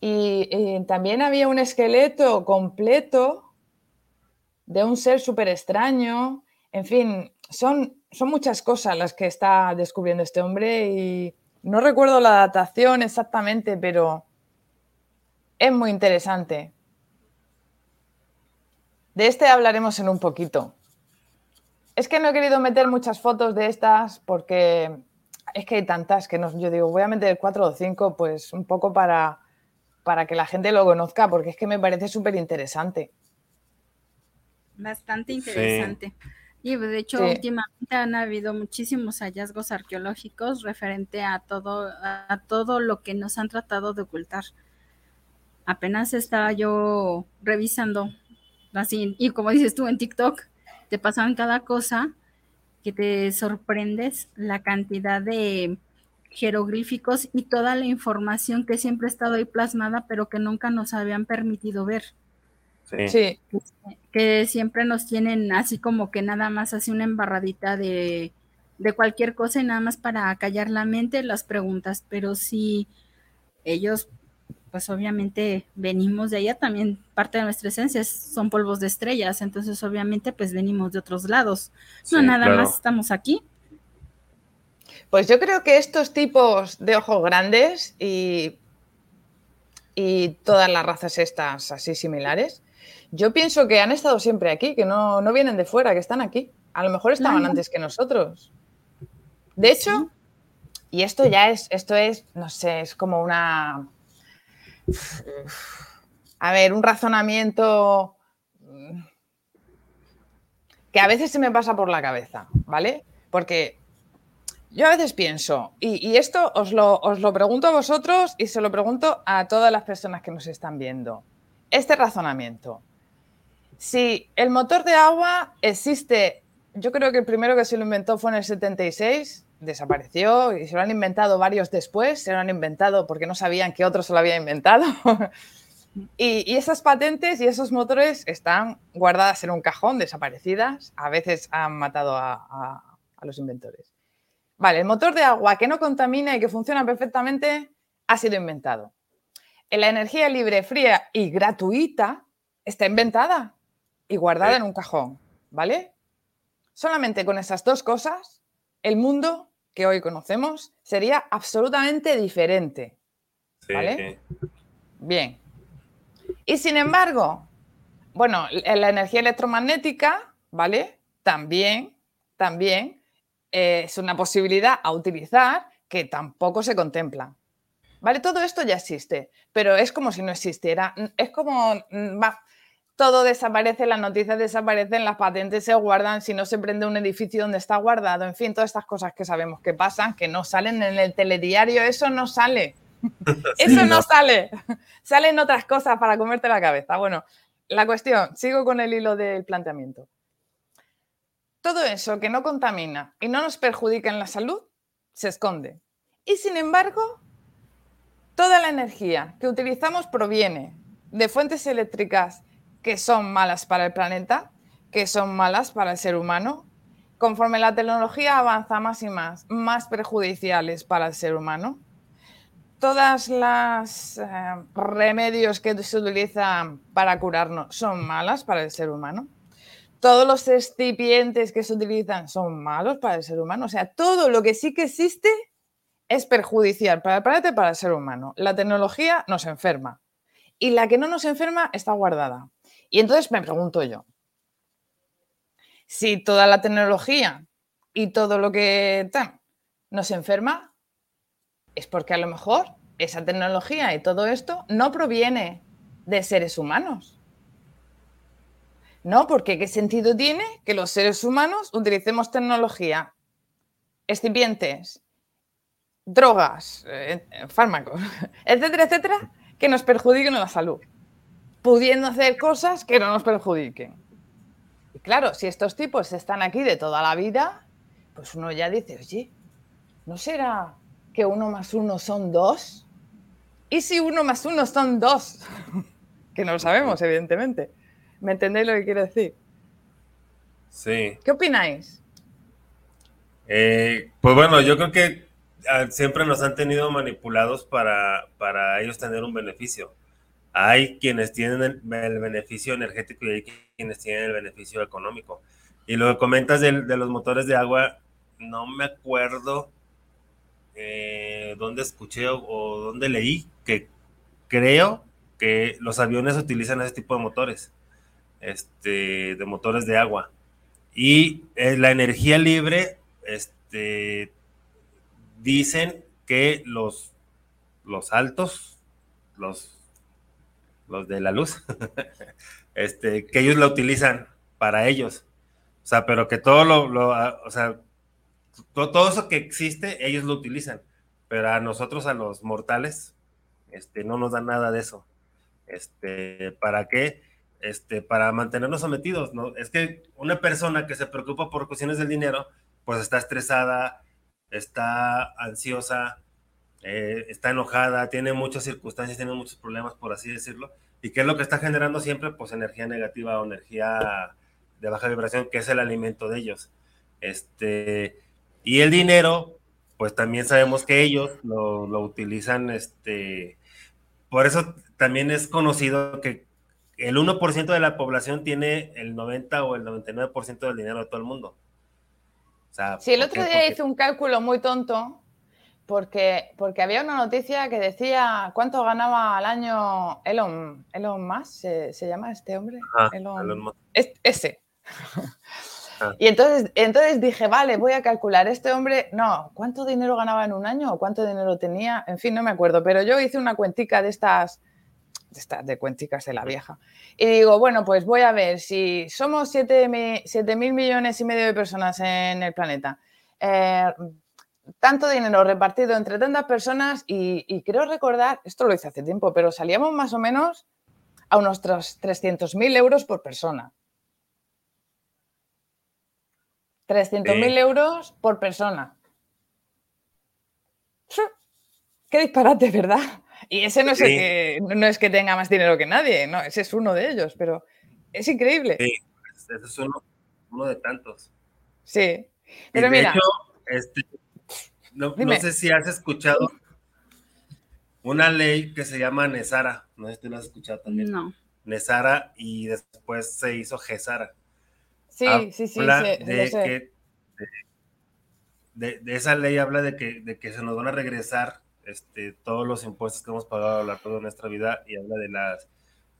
Speaker 3: Y, también había un esqueleto completo de un ser súper extraño. En fin, son, son muchas cosas las que está descubriendo este hombre y no recuerdo la datación exactamente, pero es muy interesante. De este hablaremos en un poquito. Es que no he querido meter muchas fotos de estas porque es que hay tantas que no, yo digo, voy a meter cuatro o cinco, pues un poco para, para que la gente lo conozca, porque es que me parece súper interesante.
Speaker 2: Bastante interesante. Y de hecho, últimamente han habido muchísimos hallazgos arqueológicos referente a todo, a todo lo que nos han tratado de ocultar. Apenas estaba yo revisando así, y como dices tú en TikTok, te pasan cada cosa que te sorprendes la cantidad de jeroglíficos y toda la información que siempre ha estado ahí plasmada, pero que nunca nos habían permitido ver.
Speaker 3: Sí.
Speaker 2: Que, siempre nos tienen así como que nada más así una embarradita de, de cualquier cosa y nada más para callar la mente las preguntas, pero si ellos pues obviamente venimos de allá, también parte de nuestra esencia son polvos de estrellas, entonces obviamente pues venimos de otros lados, no nada más estamos aquí.
Speaker 3: Pues yo creo que estos tipos de ojos grandes y, y todas las razas estas así similares, yo pienso que han estado siempre aquí, que no, vienen de fuera, que están aquí. A lo mejor estaban antes que nosotros. De hecho, y esto ya es, esto es, no sé, es como una a ver, un razonamiento que a veces se me pasa por la cabeza, ¿vale? Porque yo a veces pienso, y, esto os lo, os lo pregunto a vosotros y se lo pregunto a todas las personas que nos están viendo. Este razonamiento. Si el motor de agua existe, yo creo que el primero que se lo inventó fue en el 76, desapareció y se lo han inventado varios después, se lo han inventado porque no sabían que otro se lo había inventado. y, esas patentes y esos motores están guardadas en un cajón, desaparecidas. A veces han matado a, los inventores. Vale, el motor de agua que no contamina y que funciona perfectamente ha sido inventado. La energía libre, fría y gratuita está inventada y guardada en un cajón, ¿vale? Solamente con esas dos cosas, el mundo que hoy conocemos sería absolutamente diferente. ¿Vale? Bien. Y sin embargo, bueno, la energía electromagnética, ¿vale? También, también eh, es una posibilidad a utilizar que tampoco se contempla. ¿Vale? Todo esto ya existe, pero es como si no existiera. Es como, mm, todo desaparece, las noticias desaparecen, las patentes se guardan, si no se prende un edificio donde está guardado, en fin, todas estas cosas que sabemos que pasan, que no salen en el telediario, eso no sale. eso no, sale. Salen otras cosas para comerte la cabeza. Bueno, la cuestión, sigo con el hilo del planteamiento. Todo eso que no contamina y no nos perjudica en la salud, se esconde. Y sin embargo, toda la energía que utilizamos proviene de fuentes eléctricas que son malas para el planeta, que son malas para el ser humano. Conforme la tecnología avanza más y más, más perjudiciales para el ser humano. Todas las eh, remedios que se utilizan para curarnos son malas para el ser humano. Todos los excipientes que se utilizan son malos para el ser humano. O sea, todo lo que sí que existe es perjudicial para el planeta y para el ser humano. La tecnología nos enferma y la que no nos enferma está guardada. Y entonces me pregunto yo, si toda la tecnología y todo lo que nos enferma, es porque a lo mejor esa tecnología y todo esto no proviene de seres humanos. No, porque ¿qué sentido tiene que los seres humanos utilicemos tecnología, excipientes, drogas, eh, fármacos, etcétera, etcétera, que nos perjudiquen la salud? Pudiendo hacer cosas que no nos perjudiquen. Y claro, si estos tipos están aquí de toda la vida, pues uno ya dice, oye, ¿no será que uno más uno son dos? ¿Y si uno más uno son dos? que no lo sabemos, evidentemente. ¿Me entendéis lo que quiero decir?
Speaker 1: Sí.
Speaker 3: ¿Qué opináis?
Speaker 1: Eh, pues bueno, yo creo que ah, siempre nos han tenido manipulados para, para ellos tener un beneficio hay quienes tienen el, beneficio energético y hay quienes tienen el beneficio económico. Y lo que comentas de, los motores de agua, no me acuerdo eh, dónde escuché o, dónde leí que creo que los aviones utilizan ese tipo de motores, este, de motores de agua. Y eh, la energía libre, este, dicen que los, los altos, los, los de la luz, este, que ellos la utilizan para ellos. O sea, pero que todo lo, o sea, todo, todo, eso que existe, ellos lo utilizan. Pero a nosotros, a los mortales, este, no nos dan nada de eso. Este, ¿para qué? Este, para mantenernos sometidos, ¿no? Es que una persona que se preocupa por cuestiones del dinero, pues está estresada, está ansiosa, eh, está enojada, tiene muchas circunstancias, tiene muchos problemas, por así decirlo. ¿Y qué es lo que está generando siempre? Pues energía negativa o energía de baja vibración, que es el alimento de ellos. Este, y el dinero, pues también sabemos que ellos lo, lo utilizan, este, por eso también es conocido que el 1% de la población tiene el 90 o el 99% del dinero de todo el mundo.
Speaker 3: O sea, sí, el otro día hice un cálculo muy tonto porque, porque había una noticia que decía cuánto ganaba al año Elon, Elon Musk, ¿se, se llama este hombre? Elon, Elon Musk. ese. Ah. Y entonces, entonces dije, vale, voy a calcular, este hombre, no, ¿cuánto dinero ganaba en un año o cuánto dinero tenía? En fin, no me acuerdo, pero yo hice una cuentica de estas de, estas, de cuenticas de la vieja. Y digo, bueno, pues voy a ver, si somos 7 mil millones y medio de personas en el planeta, eh, tanto dinero repartido entre tantas personas y, creo recordar, esto lo hice hace tiempo, pero salíamos más o menos a unos 300.000 euros por persona. 300.000 euros por persona. Qué disparate, ¿verdad? Y ese no es, que, no es que tenga más dinero que nadie, no, ese es uno de ellos, pero es increíble.
Speaker 1: Sí, ese es uno, de tantos.
Speaker 3: Sí, pero mira.
Speaker 1: este, no, sé si has escuchado una ley que se llama Nesara, no sé si tú la has escuchado también.
Speaker 2: No.
Speaker 1: Nesara y después se hizo Gesara.
Speaker 3: Sí, sí, sí,
Speaker 1: de, de, esa ley habla de que, de que se nos van a regresar este, todos los impuestos que hemos pagado a lo largo de nuestra vida y habla de, las,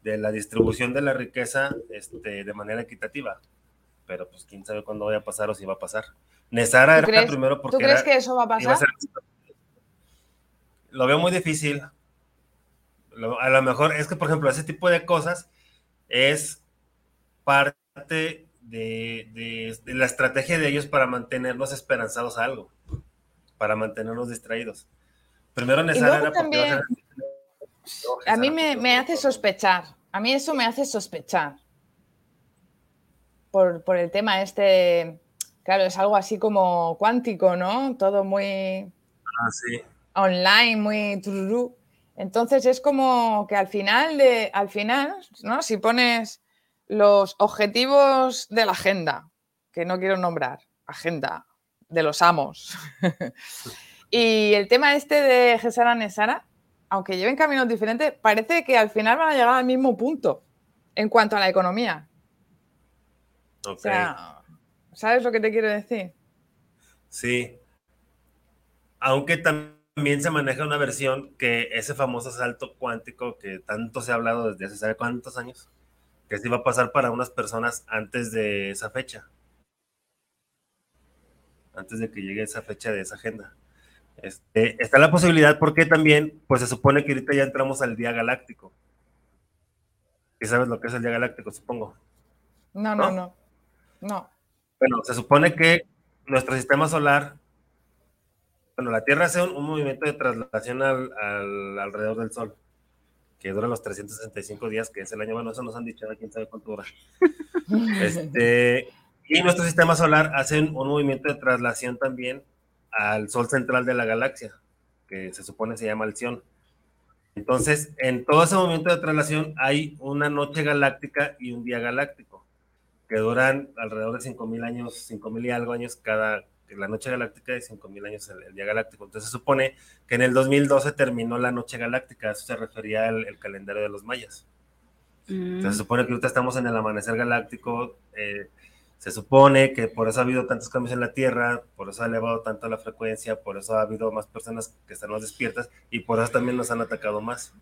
Speaker 1: de la distribución de la riqueza este, de manera equitativa. Pero pues quién sabe cuándo vaya a pasar o si va a pasar. Era primero porque...
Speaker 3: ¿Tú crees que eso va a pasar?
Speaker 1: lo veo muy difícil. a lo mejor es que, por ejemplo, ese tipo de cosas es parte de, de, de, la estrategia de ellos para mantenernos esperanzados a algo, para mantenernos distraídos. Primero era
Speaker 3: también, A mí me, hace sospechar, a mí eso me hace sospechar. Por, el tema este, claro, es algo así como cuántico, ¿no? Todo muy
Speaker 1: ah,
Speaker 3: online, muy tururú. Entonces es como que al final de, al final, ¿no? Si pones los objetivos de la agenda, que no quiero nombrar, agenda de los amos. Y el tema este de Gesara Nesara, aunque lleven caminos diferentes, parece que al final van a llegar al mismo punto en cuanto a la economía. O sea, ¿sabes lo que te quiero decir?
Speaker 1: Sí. Aunque también se maneja una versión que ese famoso salto cuántico que tanto se ha hablado desde hace sabe cuántos años, que se iba a pasar para unas personas antes de esa fecha. Antes de que llegue esa fecha de esa agenda. Este, está la posibilidad porque también, pues se supone que ahorita ya entramos al día galáctico. ¿Y sabes lo que es el día galáctico, supongo?
Speaker 3: No, no, no. No.
Speaker 1: Bueno, se supone que nuestro sistema solar, bueno, la Tierra hace un, movimiento de traslación al, alrededor del Sol, que dura los 365 días, que es el año, bueno, eso nos han dicho, quién sabe cuánto dura. este, y nuestro sistema solar hace un movimiento de traslación también al sol central de la galaxia, que se supone se llama Alción. Entonces, en todo ese momento de traslación hay una noche galáctica y un día galáctico, que duran alrededor de 5.000 años, 5.000 y algo años cada, la noche galáctica y 5.000 años el, día galáctico. Entonces se supone que en el 2012 terminó la noche galáctica, eso se refería al calendario de los mayas. Entonces se supone que ahorita estamos en el amanecer galáctico, eh, se supone que por eso ha habido tantos cambios en la Tierra, por eso ha elevado tanto la frecuencia, por eso ha habido más personas que están más despiertas y por eso también nos han atacado más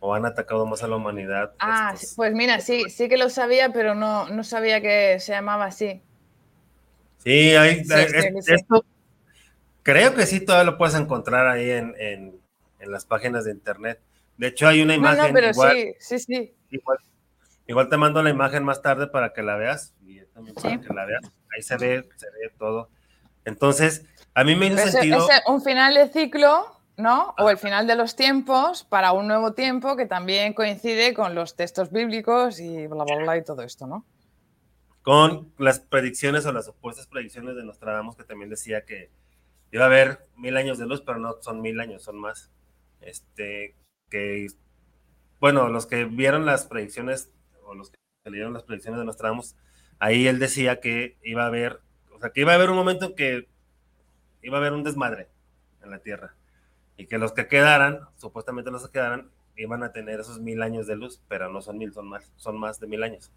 Speaker 1: o han atacado más a la humanidad.
Speaker 3: Ah, pues mira, sí, sí que lo sabía, pero no, no sabía que se llamaba así.
Speaker 1: Sí, hay, esto creo que sí todavía lo puedes encontrar ahí en, en, las páginas de internet. De hecho, hay una imagen. No, pero
Speaker 3: sí, sí, sí.
Speaker 1: Igual, te mando la imagen más tarde para que la veas. Y también para que la veas. Ahí se ve, se ve todo. Entonces, a mí me hizo sentido.
Speaker 3: Un final de ciclo, ¿no? O el final de los tiempos para un nuevo tiempo que también coincide con los textos bíblicos y bla, bla, bla y todo esto, ¿no?
Speaker 1: Con las predicciones o las opuestas predicciones de Nostradamus, que también decía que iba a haber mil años de luz, pero no son mil años, son más. Este, que, bueno, los que vieron las predicciones o los que leyeron las predicciones de Nostradamus, ahí él decía que iba a haber, o sea, que iba a haber un momento en que iba a haber un desmadre en la Tierra y que los que quedaran, supuestamente los que quedaran, iban a tener esos mil años de luz, pero no son mil, son más, son más de mil años.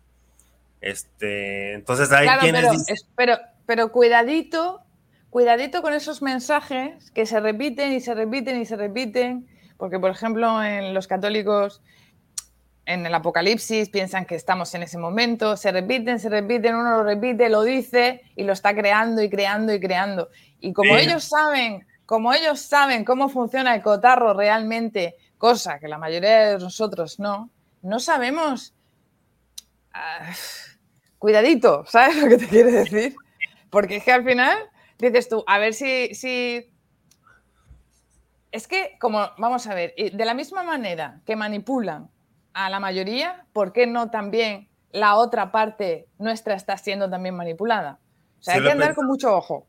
Speaker 1: Este, entonces hay quienes
Speaker 3: pero, pero cuidadito cuidadito con esos mensajes que se repiten y se repiten y se repiten, porque por ejemplo en los católicos en el Apocalipsis piensan que estamos en ese momento, se repiten, se repiten, uno lo repite, lo dice y lo está creando y creando y creando. Y como ellos saben, como ellos saben cómo funciona el cotarro realmente, cosa que la mayoría de nosotros no, no sabemos. Ah, cuidadito, ¿sabes lo que te quiere decir? Porque es que al final dices tú, a ver si, si... Es que, como, vamos a ver, de la misma manera que manipulan a la mayoría, ¿por qué no también la otra parte nuestra está siendo también manipulada? O sea, hay que andar con mucho ojo.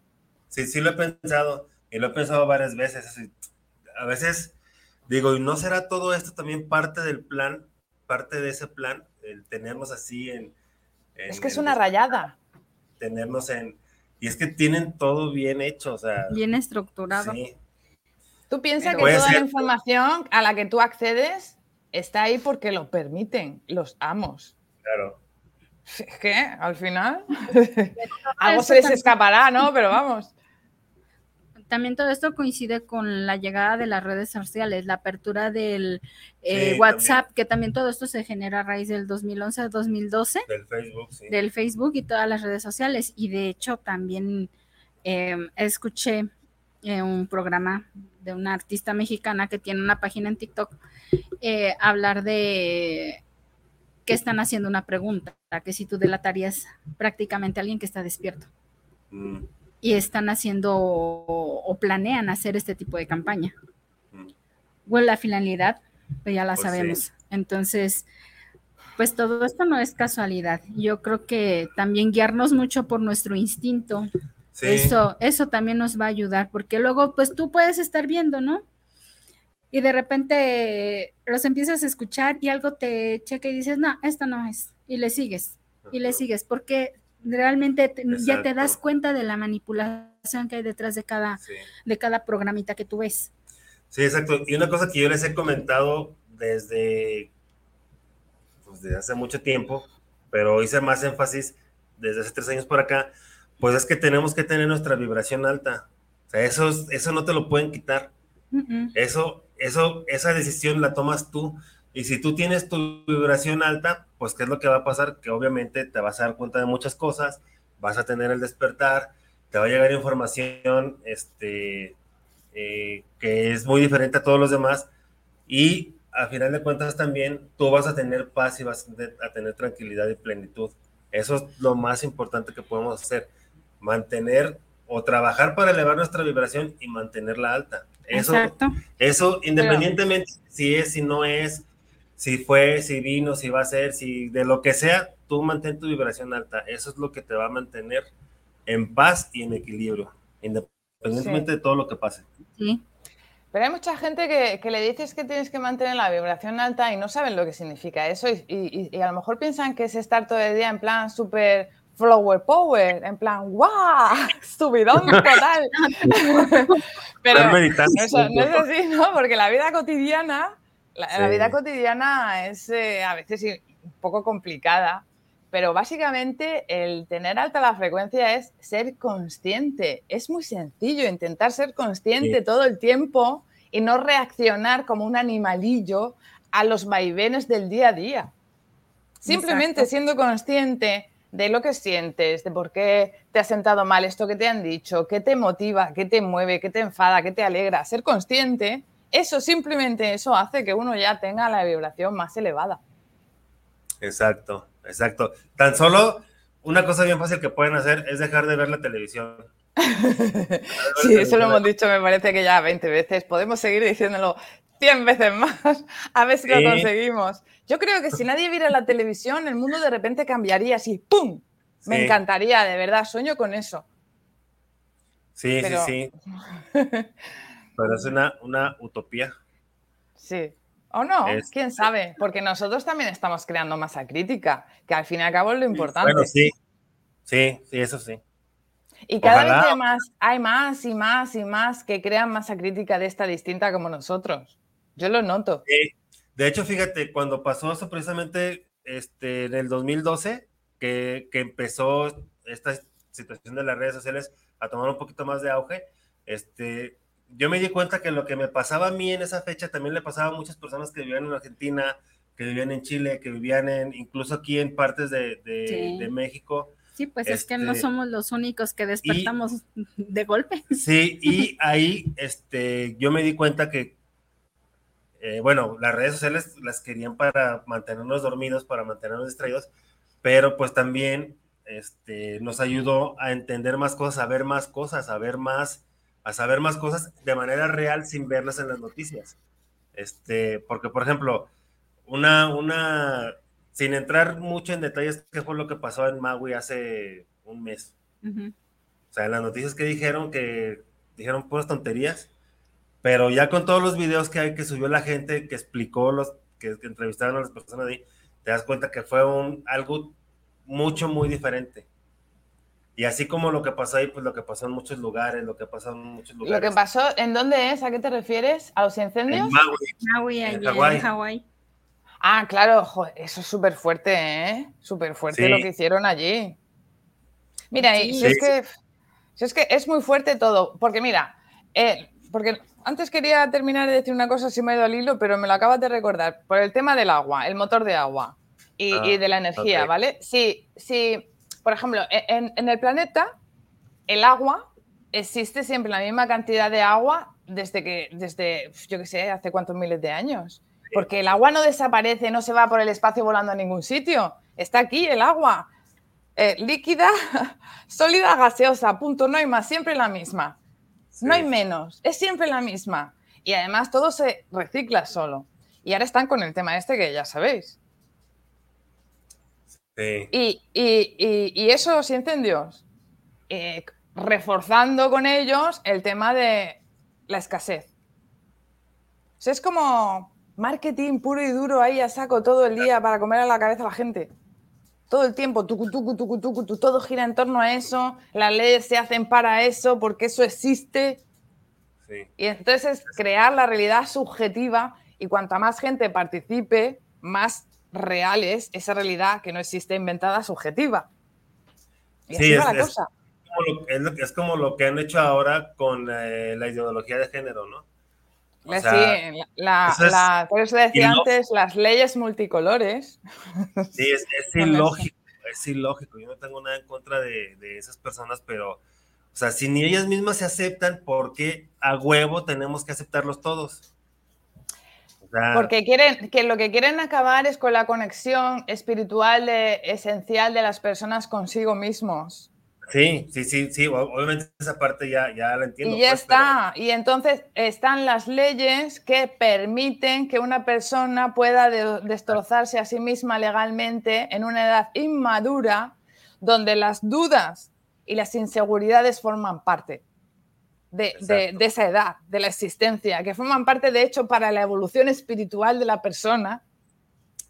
Speaker 1: Sí, sí lo he pensado, y lo he pensado varias veces. A veces digo, ¿y no será todo esto también parte del plan, parte de ese plan, el tenernos así en...
Speaker 3: es que es una rayada.
Speaker 1: Tenernos en, y es que tienen todo bien hecho, o sea.
Speaker 2: Bien estructurado.
Speaker 1: Sí.
Speaker 3: Tú piensas que toda la información a la que tú accedes está ahí porque lo permiten los amos.
Speaker 1: Claro.
Speaker 3: Es que al final algo se les escapará, ¿no? Pero vamos
Speaker 2: también todo esto coincide con la llegada de las redes sociales, la apertura del eh, WhatsApp, que también todo esto se genera a raíz del 2011-2012.
Speaker 1: Del Facebook, sí.
Speaker 2: Del Facebook y todas las redes sociales. Y de hecho también em, escuché eh, un programa de una artista mexicana que tiene una página en TikTok eh, hablar de que están haciendo una pregunta, que si tú delatarías prácticamente a alguien que está despierto. Mm y están haciendo o, planean hacer este tipo de campaña. Bueno, la finalidad, pues ya la pues sabemos. Entonces, pues todo esto no es casualidad. Yo creo que también guiarnos mucho por nuestro instinto. Eso, eso también nos va a ayudar, porque luego, pues tú puedes estar viendo, ¿no? Y de repente los empiezas a escuchar y algo te checa y dices, no, esto no es. Y le sigues, y le sigues, porque realmente ya te das cuenta de la manipulación que hay detrás de cada, de cada programita que tú ves.
Speaker 1: Sí, exacto. Y una cosa que yo les he comentado desde, pues desde hace mucho tiempo, pero hice más énfasis desde hace tres años por acá, pues es que tenemos que tener nuestra vibración alta. O sea, eso, eso no te lo pueden quitar. Eso, eso, esa decisión la tomas tú. Y si tú tienes tu vibración alta, pues ¿qué es lo que va a pasar? Que obviamente te vas a dar cuenta de muchas cosas, vas a tener el despertar, te va a llegar información este, eh, que es muy diferente a todos los demás y a final de cuentas también tú vas a tener paz y vas a tener tranquilidad y plenitud. Eso es lo más importante que podemos hacer, mantener o trabajar para elevar nuestra vibración y mantenerla alta. Eso, Exacto. eso independientemente si es, si no es, si fue, si vino, si va a ser, si de lo que sea, tú mantén tu vibración alta. Eso es lo que te va a mantener en paz y en equilibrio, independientemente de todo lo que pase.
Speaker 2: Sí.
Speaker 3: Pero hay mucha gente que, le dices que tienes que mantener la vibración alta y no saben lo que significa eso y, a lo mejor piensan que es estar todo el día en plan súper flower power, en plan, ¡guau! Subidón total. Pero no, eso, no es así, ¿no? Porque la vida cotidiana la, vida cotidiana es eh, a veces un poco complicada, pero básicamente el tener alta la frecuencia es ser consciente. Es muy sencillo intentar ser consciente todo el tiempo y no reaccionar como un animalillo a los vaivenes del día a día. Simplemente siendo consciente de lo que sientes, de por qué te has sentado mal esto que te han dicho, qué te motiva, qué te mueve, qué te enfada, qué te alegra, ser consciente, eso simplemente eso hace que uno ya tenga la vibración más elevada.
Speaker 1: Exacto, exacto. Tan solo una cosa bien fácil que pueden hacer es dejar de ver la televisión.
Speaker 3: sí, eso lo hemos dicho, me parece que ya 20 veces. Podemos seguir diciéndolo 100 veces más, a ver si lo conseguimos. Yo creo que si nadie viera la televisión, el mundo de repente cambiaría así, ¡pum! Me encantaría, de verdad, sueño con eso.
Speaker 1: Sí, sí, sí. Pero es una, una utopía.
Speaker 3: Sí. O no, quién sabe, porque nosotros también estamos creando masa crítica, que al fin y al cabo es lo importante.
Speaker 1: Bueno, sí, sí, sí, eso sí.
Speaker 3: Y cada vez hay más, hay más y más y más que crean masa crítica de esta distinta como nosotros. Yo lo noto.
Speaker 1: de hecho, fíjate, cuando pasó eso precisamente este, en el 2012, que, que empezó esta situación de las redes sociales a tomar un poquito más de auge, este, yo me di cuenta que lo que me pasaba a mí en esa fecha también le pasaba a muchas personas que vivían en Argentina, que vivían en Chile, que vivían en, incluso aquí en partes de, de, México.
Speaker 2: Sí, pues es que no este, somos los únicos que despertamos de golpe.
Speaker 1: Sí, y ahí este, yo me di cuenta que, eh, bueno, las redes sociales las querían para mantenernos dormidos, para mantenernos distraídos, pero pues también este, nos ayudó a entender más cosas, a ver más cosas, a ver más a saber más cosas de manera real sin verlas en las noticias. Este, porque, por ejemplo, una, una, sin entrar mucho en detalles, ¿qué fue lo que pasó en Maui hace un mes? O sea, en las noticias que dijeron, que dijeron puras tonterías, pero ya con todos los videos que hay que subió la gente, que explicó los, que, que entrevistaron a las personas ahí, te das cuenta que fue un, algo mucho, muy diferente. Y así como lo que pasó ahí, pues lo que pasó en muchos lugares, lo que pasó en muchos lugares.
Speaker 3: Lo que pasó, ¿en dónde es? ¿A qué te refieres? ¿A los incendios? En
Speaker 2: Maui, en, Hawái.
Speaker 3: Ah, claro, eso es súper fuerte, ¿eh? Súper fuerte lo que hicieron allí. Mira, si, es que, es que es muy fuerte todo, porque mira, eh, porque antes quería terminar de decir una cosa, si me ha ido al hilo, pero me lo acabas de recordar, por el tema del agua, el motor de agua y, ah, de la energía, ¿vale? Sí, sí por ejemplo, e, en, el planeta, el agua existe siempre la misma cantidad de agua desde que, desde, yo qué sé, hace cuántos miles de años. Porque el agua no desaparece, no se va por el espacio volando a ningún sitio. Está aquí el agua. Eh, líquida, sólida, gaseosa, punto, no hay más, siempre la misma. No hay menos, es siempre la misma. Y además todo se recicla solo. Y ahora están con el tema este que ya sabéis. Y, y, eso sienten Dios, eh, reforzando con ellos el tema de la escasez. es como marketing puro y duro ahí a saco todo el día para comer a la cabeza a la gente. Todo el tiempo, todo gira en torno a eso, las leyes se hacen para eso, porque eso existe. Y entonces es crear la realidad subjetiva y cuanta más gente participe, más reales esa realidad que no existe inventada subjetiva.
Speaker 1: sí, es, como lo, que han hecho ahora con eh, la ideología de género, ¿no?
Speaker 3: sí, la, por eso decía antes, las leyes multicolores.
Speaker 1: Sí, es, ilógico, es ilógico. Yo no tengo nada en contra de, de, esas personas, pero, o sea, si ni ellas mismas se aceptan, ¿por qué a huevo tenemos que aceptarlos todos?
Speaker 3: Porque quieren, que lo que quieren acabar es con la conexión espiritual esencial de las personas consigo mismos.
Speaker 1: Sí, sí, sí, sí, obviamente esa parte ya, ya la entiendo.
Speaker 3: Y ya pues, está, y entonces están las leyes que permiten que una persona pueda destrozarse a sí misma legalmente en una edad inmadura donde las dudas y las inseguridades forman parte de, esa edad, de la existencia, que forman parte, de hecho, para la evolución espiritual de la persona,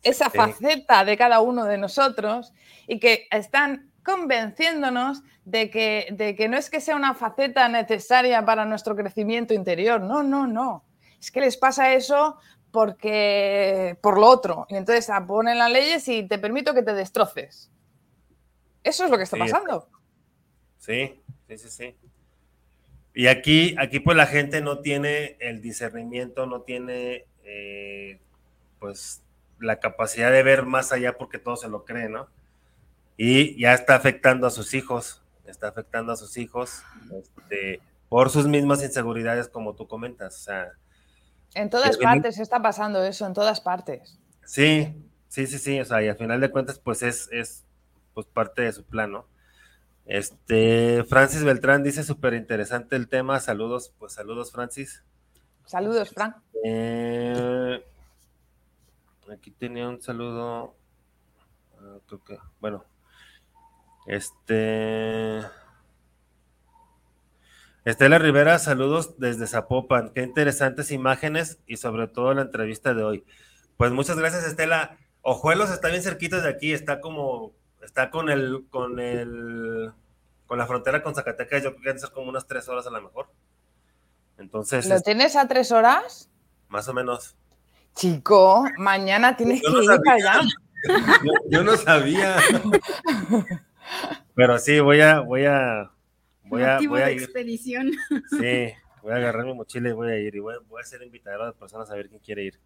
Speaker 3: esa faceta de cada uno de nosotros y que están convenciéndonos de que, de que no es que sea una faceta necesaria para nuestro crecimiento interior, no, no, no. Es que les pasa eso porque por lo otro. Y entonces ponen las leyes y te permito que te destroces. Eso es lo que está pasando.
Speaker 1: Sí, sí, sí, sí. Y aquí, aquí pues la gente no tiene el discernimiento, no tiene eh, pues la capacidad de ver más allá porque todo se lo cree, ¿no? y ya está afectando a sus hijos, está afectando a sus hijos este, por sus mismas inseguridades, como tú comentas. O sea,
Speaker 3: en todas partes está pasando eso, en todas partes.
Speaker 1: Sí, sí, sí, sí, o sea, y al final de cuentas, pues es, es pues parte de su plan, ¿no? Este, Francis Beltrán dice súper interesante el tema. Saludos, pues saludos, Francis.
Speaker 3: Saludos, Fran.
Speaker 1: Eh, aquí tenía un saludo. Ah, bueno, este. Estela Rivera, saludos desde Zapopan. Qué interesantes imágenes y sobre todo la entrevista de hoy. Pues muchas gracias, Estela. Ojuelos está bien cerquita de aquí, está como, está con el, con el, con la frontera con Zacatecas, yo creo que deben ser como unas tres horas a lo mejor. Entonces.
Speaker 3: ¿Lo tienes a tres horas?
Speaker 1: Más o menos.
Speaker 3: Chico, mañana tienes que ir allá.
Speaker 1: Yo, no sabía. Pero sí, voy a, voy a, voy a, voy a ir.
Speaker 2: expedición.
Speaker 1: Sí, voy a agarrar mi mochila y voy a ir. Y voy, a ser invitado a las personas a ver quién quiere ir.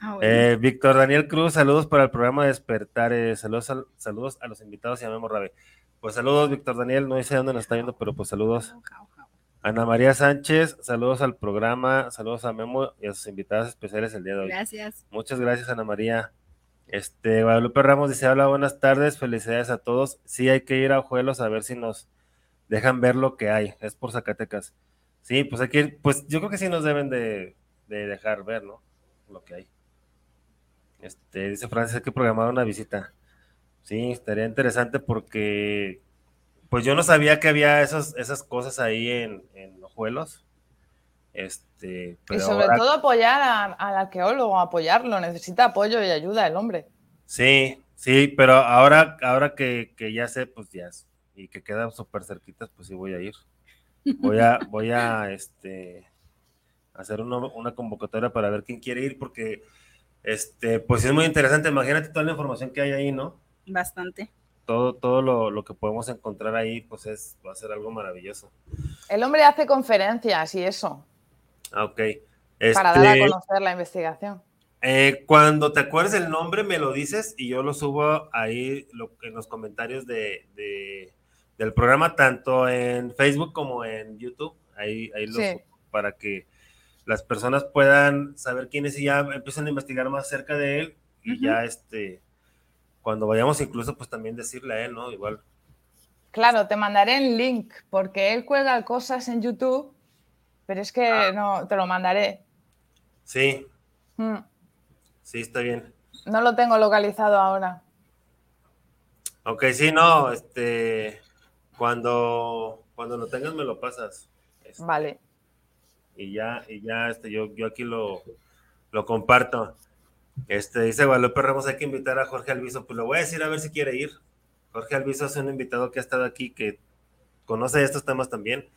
Speaker 1: Ah, eh, Víctor Daniel Cruz, saludos para el programa Despertar. saludos, a, saludos a los invitados y a Memo Rabe. Pues saludos, Víctor Daniel. No sé dónde nos está viendo, pero pues saludos. Ana María Sánchez, saludos al programa, saludos a Memo y a sus invitadas especiales el día de hoy.
Speaker 2: Gracias.
Speaker 1: Muchas gracias, Ana María. Este, Guadalupe Ramos dice, hola, buenas tardes, felicidades a todos. Sí, hay que ir a Ojuelos a ver si nos dejan ver lo que hay, es por Zacatecas. Sí, pues hay que ir, pues yo creo que sí nos deben de, dejar ver, ¿no? Lo que hay. Este, dice Francis, hay que programar una visita. Sí, estaría interesante porque pues yo no sabía que había esos, esas cosas ahí en, en Ojuelos. Este,
Speaker 3: y sobre todo apoyar al arqueólogo, apoyarlo, necesita apoyo y ayuda el hombre.
Speaker 1: Sí, sí, pero ahora, ahora que, ya sé, pues ya, y que quedan súper cerquitas, pues sí voy a ir. Voy a, voy a este, hacer una convocatoria para ver quién quiere ir, porque este, pues es muy interesante. Imagínate toda la información que hay ahí, ¿no?
Speaker 2: Bastante
Speaker 1: todo, todo lo, que podemos encontrar ahí, pues es, va a ser algo maravilloso.
Speaker 3: El hombre hace conferencias y eso.
Speaker 1: Ah, ok.
Speaker 3: para dar a este, conocer la investigación.
Speaker 1: Eh, cuando te acuerdes el nombre, me lo dices y yo lo subo ahí en los comentarios de, del programa, tanto en Facebook como en YouTube. Ahí, ahí lo subo para que las personas puedan saber quién es y ya empiecen a investigar más cerca de él y ya este cuando vayamos incluso pues también decirle a él, ¿no? Igual.
Speaker 3: Claro, te mandaré el link porque él cuelga cosas en YouTube, pero es que ah. no, te lo mandaré.
Speaker 1: Sí. Mm. Sí, está bien.
Speaker 3: No lo tengo localizado ahora.
Speaker 1: Ok, sí, no, este, cuando, cuando lo tengas me lo pasas. Este,
Speaker 3: vale.
Speaker 1: Y ya, y ya, este, yo, yo aquí lo, lo comparto. Este, dice Guadalupe Ramos, hay que invitar a Jorge Alviso. Pues lo voy a decir a ver si quiere ir. Jorge Alviso es un invitado que ha estado aquí, que conoce estos temas también.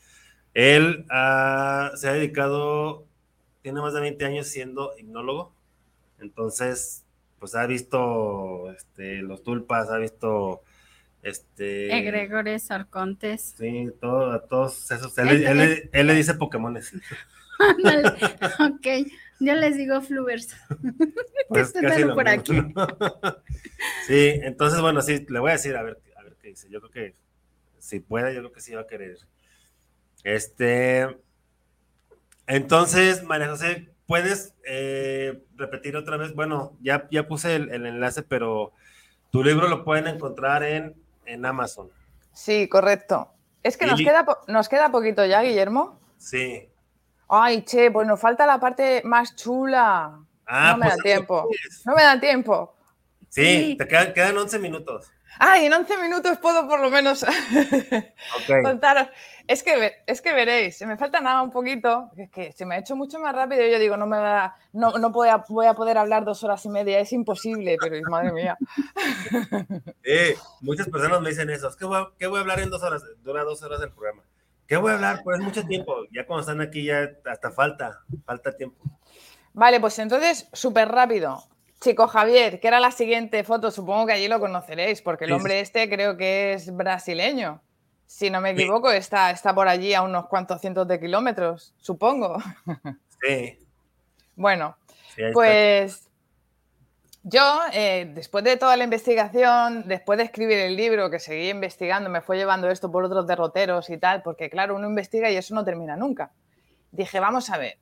Speaker 1: Él ah, se ha dedicado, tiene más de 20 años siendo hipnólogo. Entonces, pues ha visto este, los tulpas, ha visto este.
Speaker 2: Egregores, arcontes.
Speaker 1: Sí, todo, a todos esos. Él, él le dice Pokémones.
Speaker 2: ok. Yo les digo fluvers. Pues por aquí.
Speaker 1: sí, entonces, bueno, sí, le voy a decir a ver, a ver qué dice. Yo creo que si puede, yo creo que sí va a querer. Este. Entonces, María José, ¿puedes eh, repetir otra vez? Bueno, ya, ya puse el, enlace, pero tu libro lo pueden encontrar en, en Amazon.
Speaker 3: Sí, correcto. Es que nos, queda, nos queda poquito ya, Guillermo.
Speaker 1: Sí.
Speaker 3: Ay, che, pues nos falta la parte más chula. Ah, no me pues da tiempo. No me da tiempo.
Speaker 1: Sí, te quedan, quedan 11 minutos.
Speaker 3: Ay, en 11 minutos puedo por lo menos contaros. Es que, es que veréis, se me falta nada un poquito, es que se me ha hecho mucho más rápido y yo digo, no me va, no, no voy, a, voy a poder hablar dos horas y media, es imposible, pero madre mía.
Speaker 1: Eh, muchas personas me dicen eso, ¿qué voy, ¿qué voy a hablar en dos horas? Dura dos horas el programa. ¿Qué voy a hablar? Pues mucho tiempo. Ya cuando están aquí ya hasta falta, falta tiempo.
Speaker 3: Vale, pues entonces, súper rápido. Chico Javier, que era la siguiente foto, supongo que allí lo conoceréis, porque el hombre este creo que es brasileño. Si no me equivoco, está, está por allí a unos cuantos cientos de kilómetros, supongo.
Speaker 1: Sí.
Speaker 3: Bueno, pues Yo, eh, después de toda la investigación, después de escribir el libro, que seguí investigando, me fue llevando esto por otros derroteros y tal, porque claro, uno investiga y eso no termina nunca. Dije, vamos a ver,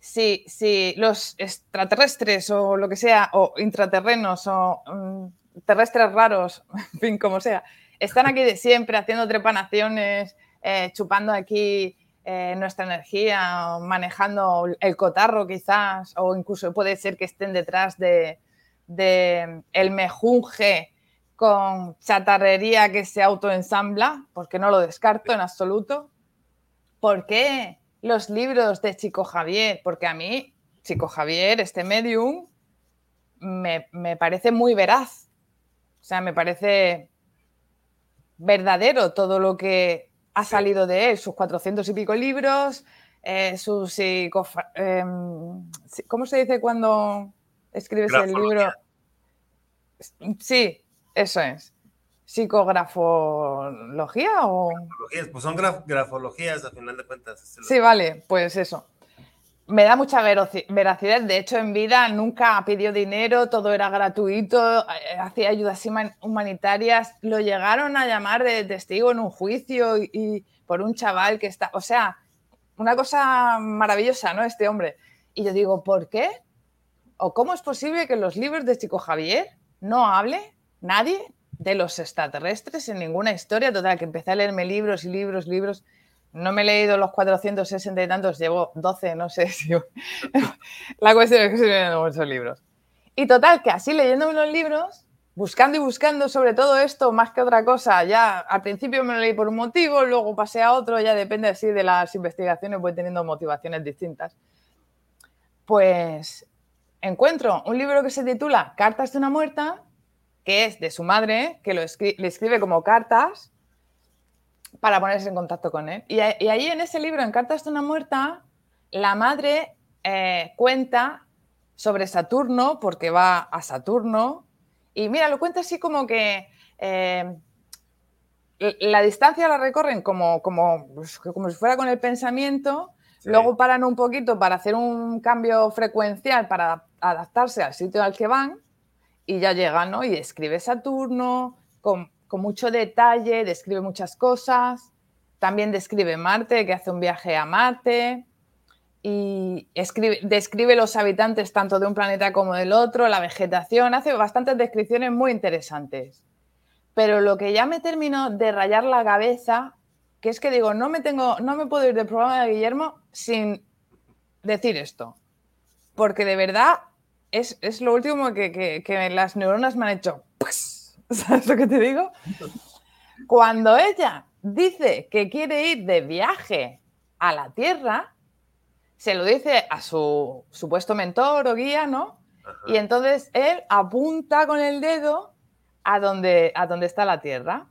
Speaker 3: si, si los extraterrestres o lo que sea, o intraterrenos o mm, terrestres raros, en fin, como sea, están aquí de siempre haciendo trepanaciones, eh, chupando aquí eh, nuestra energía, manejando el cotarro quizás, o incluso puede ser que estén detrás de, el mejunje con chatarrería que se autoensambla, porque no lo descarto en absoluto. ¿Por qué los libros de Chico Javier? Porque a mí, Chico Javier, este medium, me, me parece muy veraz. O sea, me parece verdadero todo lo que ha salido de él, sus 400 y pico libros, eh, sus em, ¿Cómo se dice cuando escribes el libro? Sí, eso es. ¿Psicografología o...?
Speaker 1: Pues son grafologías, a final de cuentas.
Speaker 3: Sí, vale, pues eso me da mucha veracidad. De hecho, en vida nunca pidió dinero, todo era gratuito, eh, hacía ayudas humanitarias. Lo llegaron a llamar de testigo en un juicio y, por un chaval que está. O sea, una cosa maravillosa, ¿no? Este hombre. Y yo digo, ¿por qué? ¿O cómo es posible que en los libros de Chico Javier no hable nadie de los extraterrestres en ninguna historia? Total, que empecé a leerme libros y libros, libros. No me he leído los 460 y tantos, llevo 12, no sé si... La cuestión es que estoy leyendo muchos libros. Y total, que así leyéndome los libros, buscando y buscando sobre todo esto, más que otra cosa, ya al principio me lo leí por un motivo, luego pasé a otro, ya depende así de las investigaciones, voy teniendo motivaciones distintas. Pues encuentro un libro que se titula Cartas de una muerta, que es de su madre, que lo le escribe como cartas, para ponerse en contacto con él. Y, ahí en ese libro, en Cartas de una muerta, la madre eh, cuenta sobre Saturno, porque va a Saturno, y mira, lo cuenta así como que eh, la distancia la recorren como, como, pues, como si fuera con el pensamiento, luego paran un poquito para hacer un cambio frecuencial para adaptarse al sitio al que van, y ya llegan, ¿no? Y escribe Saturno con con mucho detalle, describe muchas cosas. También describe Marte, que hace un viaje a Marte. Y describe los habitantes tanto de un planeta como del otro, la vegetación. Hace bastantes descripciones muy interesantes. Pero lo que ya me terminó de rayar la cabeza, que es que digo, no me, tengo, no me puedo ir del programa de Guillermo sin decir esto. Porque de verdad es, lo último que, que las neuronas me han hecho. Pues, ¿Sabes lo que te digo? Cuando ella dice que quiere ir de viaje a la Tierra, se lo dice a su supuesto mentor o guía, ¿no? Y entonces él apunta con el dedo a donde, a donde está la Tierra.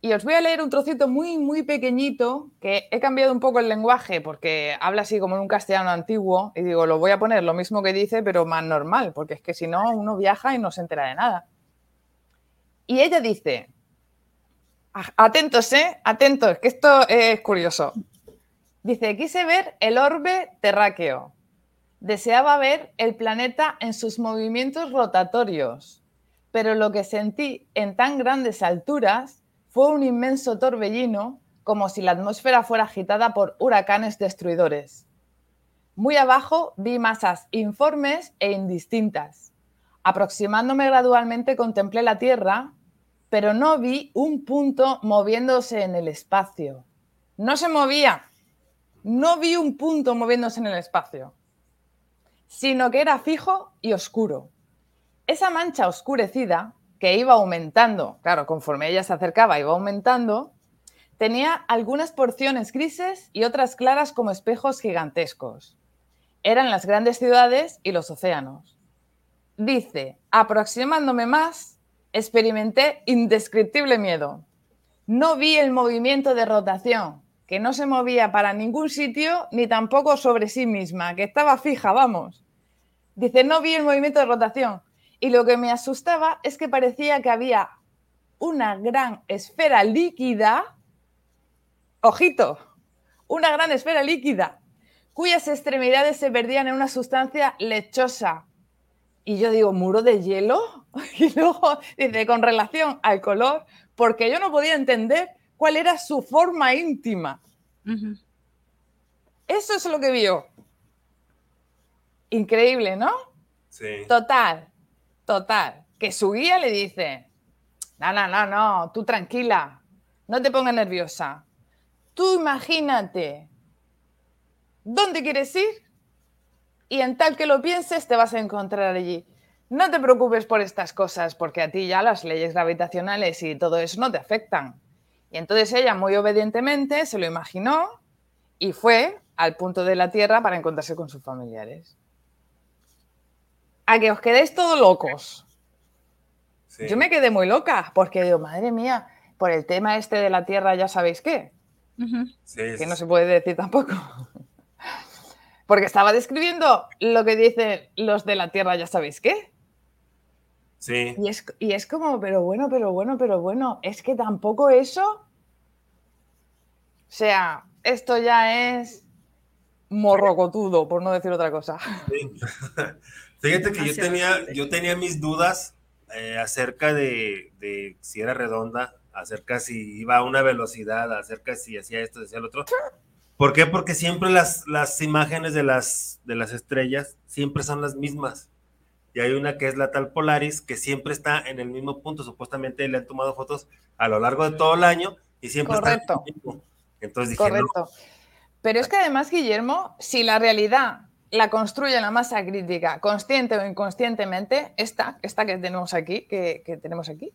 Speaker 3: Y os voy a leer un trocito muy, muy pequeñito, que he cambiado un poco el lenguaje porque habla así como en un castellano antiguo, y digo, lo voy a poner lo mismo que dice, pero más normal, porque es que si no, uno viaja y no se entera de nada. Y ella dice, atentos, ¿eh? Atentos, que esto es curioso. Dice, quise ver el orbe terráqueo. Deseaba ver el planeta en sus movimientos rotatorios, pero lo que sentí en tan grandes alturas fue un inmenso torbellino, como si la atmósfera fuera agitada por huracanes destruidores. Muy abajo vi masas informes e indistintas. Aproximándome gradualmente contemplé la Tierra pero no vi un punto moviéndose en el espacio. No se movía. No vi un punto moviéndose en el espacio, sino que era fijo y oscuro. Esa mancha oscurecida, que iba aumentando, claro, conforme ella se acercaba, iba aumentando, tenía algunas porciones grises y otras claras como espejos gigantescos. Eran las grandes ciudades y los océanos. Dice, aproximándome más, experimenté indescriptible miedo. No vi el movimiento de rotación, que no se movía para ningún sitio ni tampoco sobre sí misma, que estaba fija, vamos. Dice, no vi el movimiento de rotación. Y lo que me asustaba es que parecía que había una gran esfera líquida, ojito, una gran esfera líquida, cuyas extremidades se perdían en una sustancia lechosa, Y yo digo, muro de hielo. Y luego dice, con relación al color, porque yo no podía entender cuál era su forma íntima. Eso es lo que vio. Increíble, ¿no?
Speaker 1: Sí.
Speaker 3: Total, total. Que su guía le dice, no, no, no, no, tú tranquila, no te pongas nerviosa. Tú imagínate dónde quieres ir y en tal que lo pienses te vas a encontrar allí. No te preocupes por estas cosas porque a ti ya las leyes gravitacionales y todo eso no te afectan. Y entonces ella muy obedientemente se lo imaginó y fue al punto de la Tierra para encontrarse con sus familiares. A que os quedéis todos locos.
Speaker 1: sí.
Speaker 3: Yo me quedé muy loca porque digo, madre mía, por el tema este de la Tierra ya sabéis qué,
Speaker 1: Sí,
Speaker 3: que no se puede decir tampoco. Porque estaba describiendo lo que dicen los de la Tierra ya sabéis qué.
Speaker 1: sí.
Speaker 3: Y es, y es como, pero bueno, pero bueno, pero bueno, es que tampoco eso. O sea, esto ya es morrocotudo, por no decir otra cosa.
Speaker 1: Sí. Fíjate que yo tenía, yo tenía mis dudas eh, acerca de, de si era redonda, acerca si iba a una velocidad, acerca si hacía esto, hacía lo otro. ¿Por qué? Porque siempre las, las imágenes de las, de las estrellas siempre son las mismas. Y hay una que es la tal Polaris, que siempre está en el mismo punto. Supuestamente le han tomado fotos a lo largo de todo el año y siempre
Speaker 3: Correcto.
Speaker 1: está en el mismo. Entonces dije, no,
Speaker 3: Correcto. Pero es que además, Guillermo, si la realidad la construye la masa crítica, consciente o inconscientemente, esta, esta que tenemos aquí, que, tenemos aquí.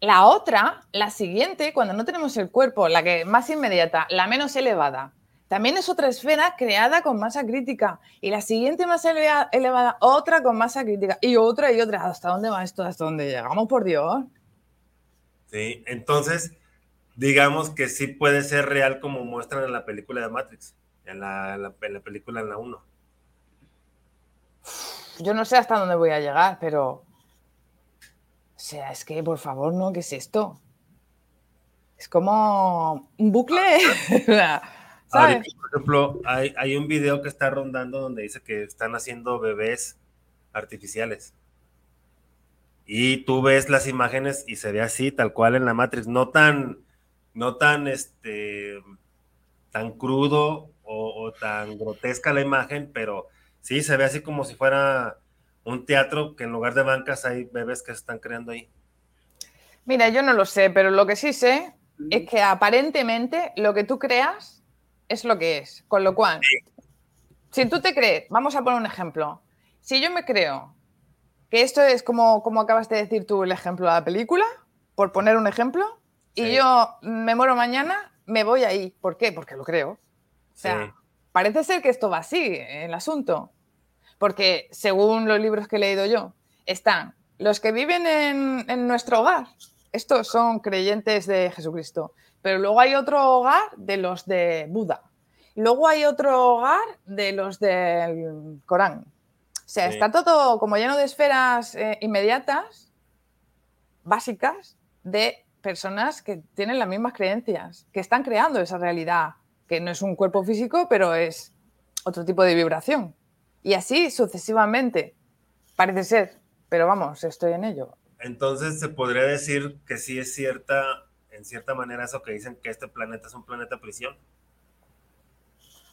Speaker 3: La otra, la siguiente, cuando no tenemos el cuerpo, la que más inmediata, la menos elevada, también es otra esfera creada con masa crítica. Y la siguiente más eleva- elevada, otra con masa crítica. Y otra y otra. ¿Hasta dónde va esto? ¿Hasta dónde llegamos, por Dios?
Speaker 1: Sí, entonces, digamos que sí puede ser real como muestran en la película de Matrix, en la, en la- en la película en la 1.
Speaker 3: Yo no sé hasta dónde voy a llegar, pero. O sea, es que, por favor, no, ¿qué es esto? Es como un bucle.
Speaker 1: Ahorita,
Speaker 3: ¿Sabes?
Speaker 1: por ejemplo, hay, hay un video que está rondando donde dice que están haciendo bebés artificiales. Y tú ves las imágenes y se ve así, tal cual en la Matrix, no tan, no tan, este, tan crudo o, o tan grotesca la imagen, pero sí se ve así como si fuera un teatro que en lugar de bancas hay bebés que se están creando ahí.
Speaker 3: Mira, yo no lo sé, pero lo que sí sé es que aparentemente lo que tú creas es lo que es. Con lo cual, si tú te crees, vamos a poner un ejemplo. Si yo me creo que esto es como, como acabas de decir tú el ejemplo de la película, por poner un ejemplo, y
Speaker 1: Sí.
Speaker 3: yo me muero mañana, me voy ahí. ¿Por qué? Porque lo creo. O sea,
Speaker 1: Sí.
Speaker 3: parece ser que esto va así, el asunto. Porque según los libros que he leído yo, están los que viven en, en nuestro hogar. Estos son creyentes de Jesucristo. Pero luego hay otro hogar de los de Buda. Luego hay otro hogar de los del Corán. O sea,
Speaker 1: Sí.
Speaker 3: está todo como lleno de esferas eh, inmediatas, básicas, de personas que tienen las mismas creencias, que están creando esa realidad, que no es un cuerpo físico, pero es otro tipo de vibración. Y así sucesivamente. Parece ser, pero vamos, estoy en ello.
Speaker 1: Entonces se podría decir que sí es cierta, en cierta manera, eso que dicen que este planeta es un planeta prisión.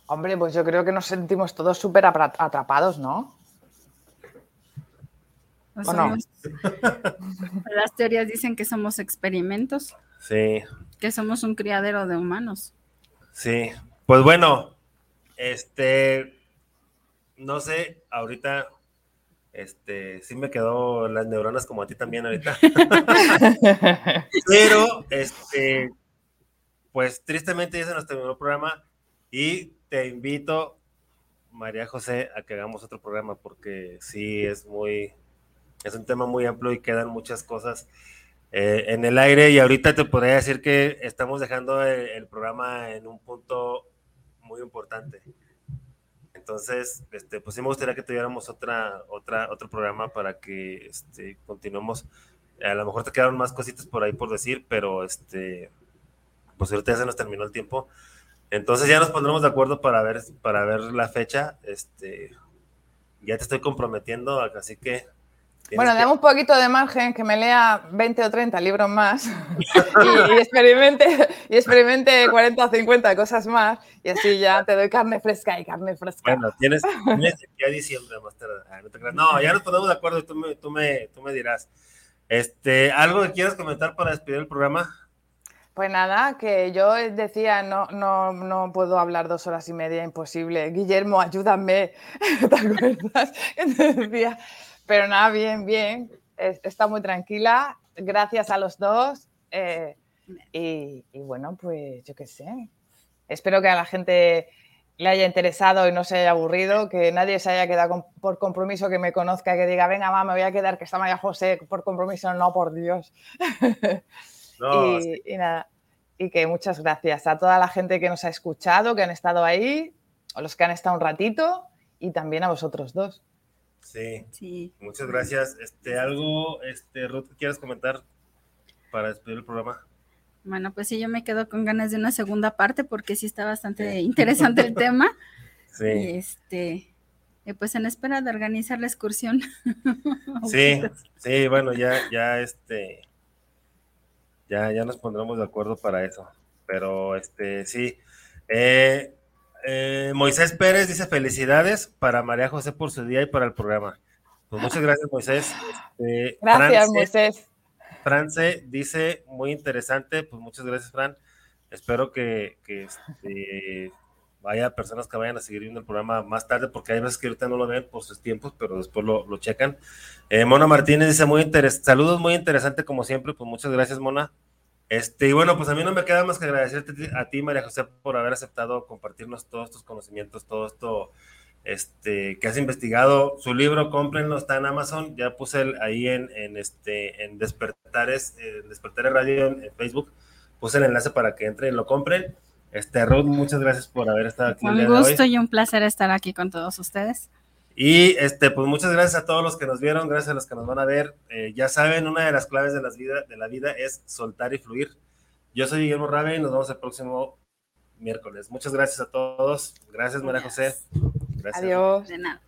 Speaker 3: Hombre, pues yo creo que nos sentimos todos súper atrapados, ¿no?
Speaker 2: O
Speaker 3: ¿O no?
Speaker 2: las teorías dicen que somos experimentos,
Speaker 1: Sí,
Speaker 2: que somos un criadero de humanos.
Speaker 1: sí. Pues bueno, este, no sé, ahorita, este, sí me quedó las neuronas como a ti también ahorita. Pero, este, pues tristemente ya se nos terminó el programa y te invito, María José, a que hagamos otro programa porque sí es muy, es un tema muy amplio y quedan muchas cosas eh, en el aire y ahorita te podría decir que estamos dejando el, el programa en un punto muy importante. Entonces, este, pues sí me gustaría que tuviéramos otra, otra, otro programa para que este, continuemos. A lo mejor te quedaron más cositas por ahí por decir, pero este, pues ahorita ya se nos terminó el tiempo. Entonces ya nos pondremos de acuerdo para ver, para ver la fecha. Este, ya te estoy comprometiendo, así que
Speaker 3: Bueno, dame un poquito de margen, que me lea 20 o 30 libros más y, experimente, y experimente 40 o 50 cosas más y así ya te doy carne fresca y carne fresca.
Speaker 1: Bueno, tienes, ya diciembre más No, ya nos ponemos de acuerdo y tú me, tú me, tú me dirás. Este, ¿Algo que quieras comentar para despedir el programa?
Speaker 3: Pues nada, que yo decía, no, no, no puedo hablar dos horas y media, imposible. Guillermo, ayúdame. ¿Te acuerdas? decía, pero nada, bien, bien. Está muy tranquila. Gracias a los dos. Eh, y, bueno, pues yo qué sé. Espero que a la gente le haya interesado y no se haya aburrido, que nadie se haya quedado por compromiso, que me conozca, que diga, venga, mamá, me voy a quedar, que está María José por compromiso. No, por Dios. y, nada, y que muchas gracias a toda la gente que nos ha escuchado, que han estado ahí, a los que han estado un ratito y también a vosotros dos.
Speaker 1: Sí. Muchas gracias. Este, algo, este, Ruth, ¿quieres comentar para despedir el programa?
Speaker 2: Bueno, pues sí, yo me quedo con ganas de una segunda parte porque sí está bastante interesante el tema. Sí. Y este, pues en espera de organizar la excursión.
Speaker 1: Sí, sí, bueno, ya, ya este, ya, ya nos pondremos de acuerdo para eso. Pero este, sí. Eh, eh, Moisés Pérez dice felicidades para María José por su día y para el programa. Pues muchas gracias, Moisés.
Speaker 3: Este, gracias, Moisés.
Speaker 1: France dice muy interesante, pues muchas gracias, Fran. Espero que, que este, vaya personas que vayan a seguir viendo el programa más tarde, porque hay veces que ahorita no lo ven por sus tiempos, pero después lo, lo checan. Eh, Mona Martínez dice muy interesante, saludos muy interesante como siempre, pues muchas gracias, Mona. Este, y bueno, pues a mí no me queda más que agradecerte a ti, María José, por haber aceptado compartirnos todos estos conocimientos, todo esto este, que has investigado. Su libro, cómprenlo, está en Amazon. Ya puse ahí en, en, este, en Despertares, en Despertares Radio en, Facebook. Puse el enlace para que entren y lo compren. Este, Ruth, muchas gracias por haber estado aquí.
Speaker 2: Un gusto y un placer estar aquí con todos ustedes.
Speaker 1: Y este, pues muchas gracias a todos los que nos vieron, gracias a los que nos van a ver. Eh, ya saben, una de las claves de, las vida, de la vida es soltar y fluir. Yo soy Guillermo Rabe y nos vemos el próximo miércoles. Muchas gracias a todos. Gracias, María José.
Speaker 3: Gracias. Adiós. De nada.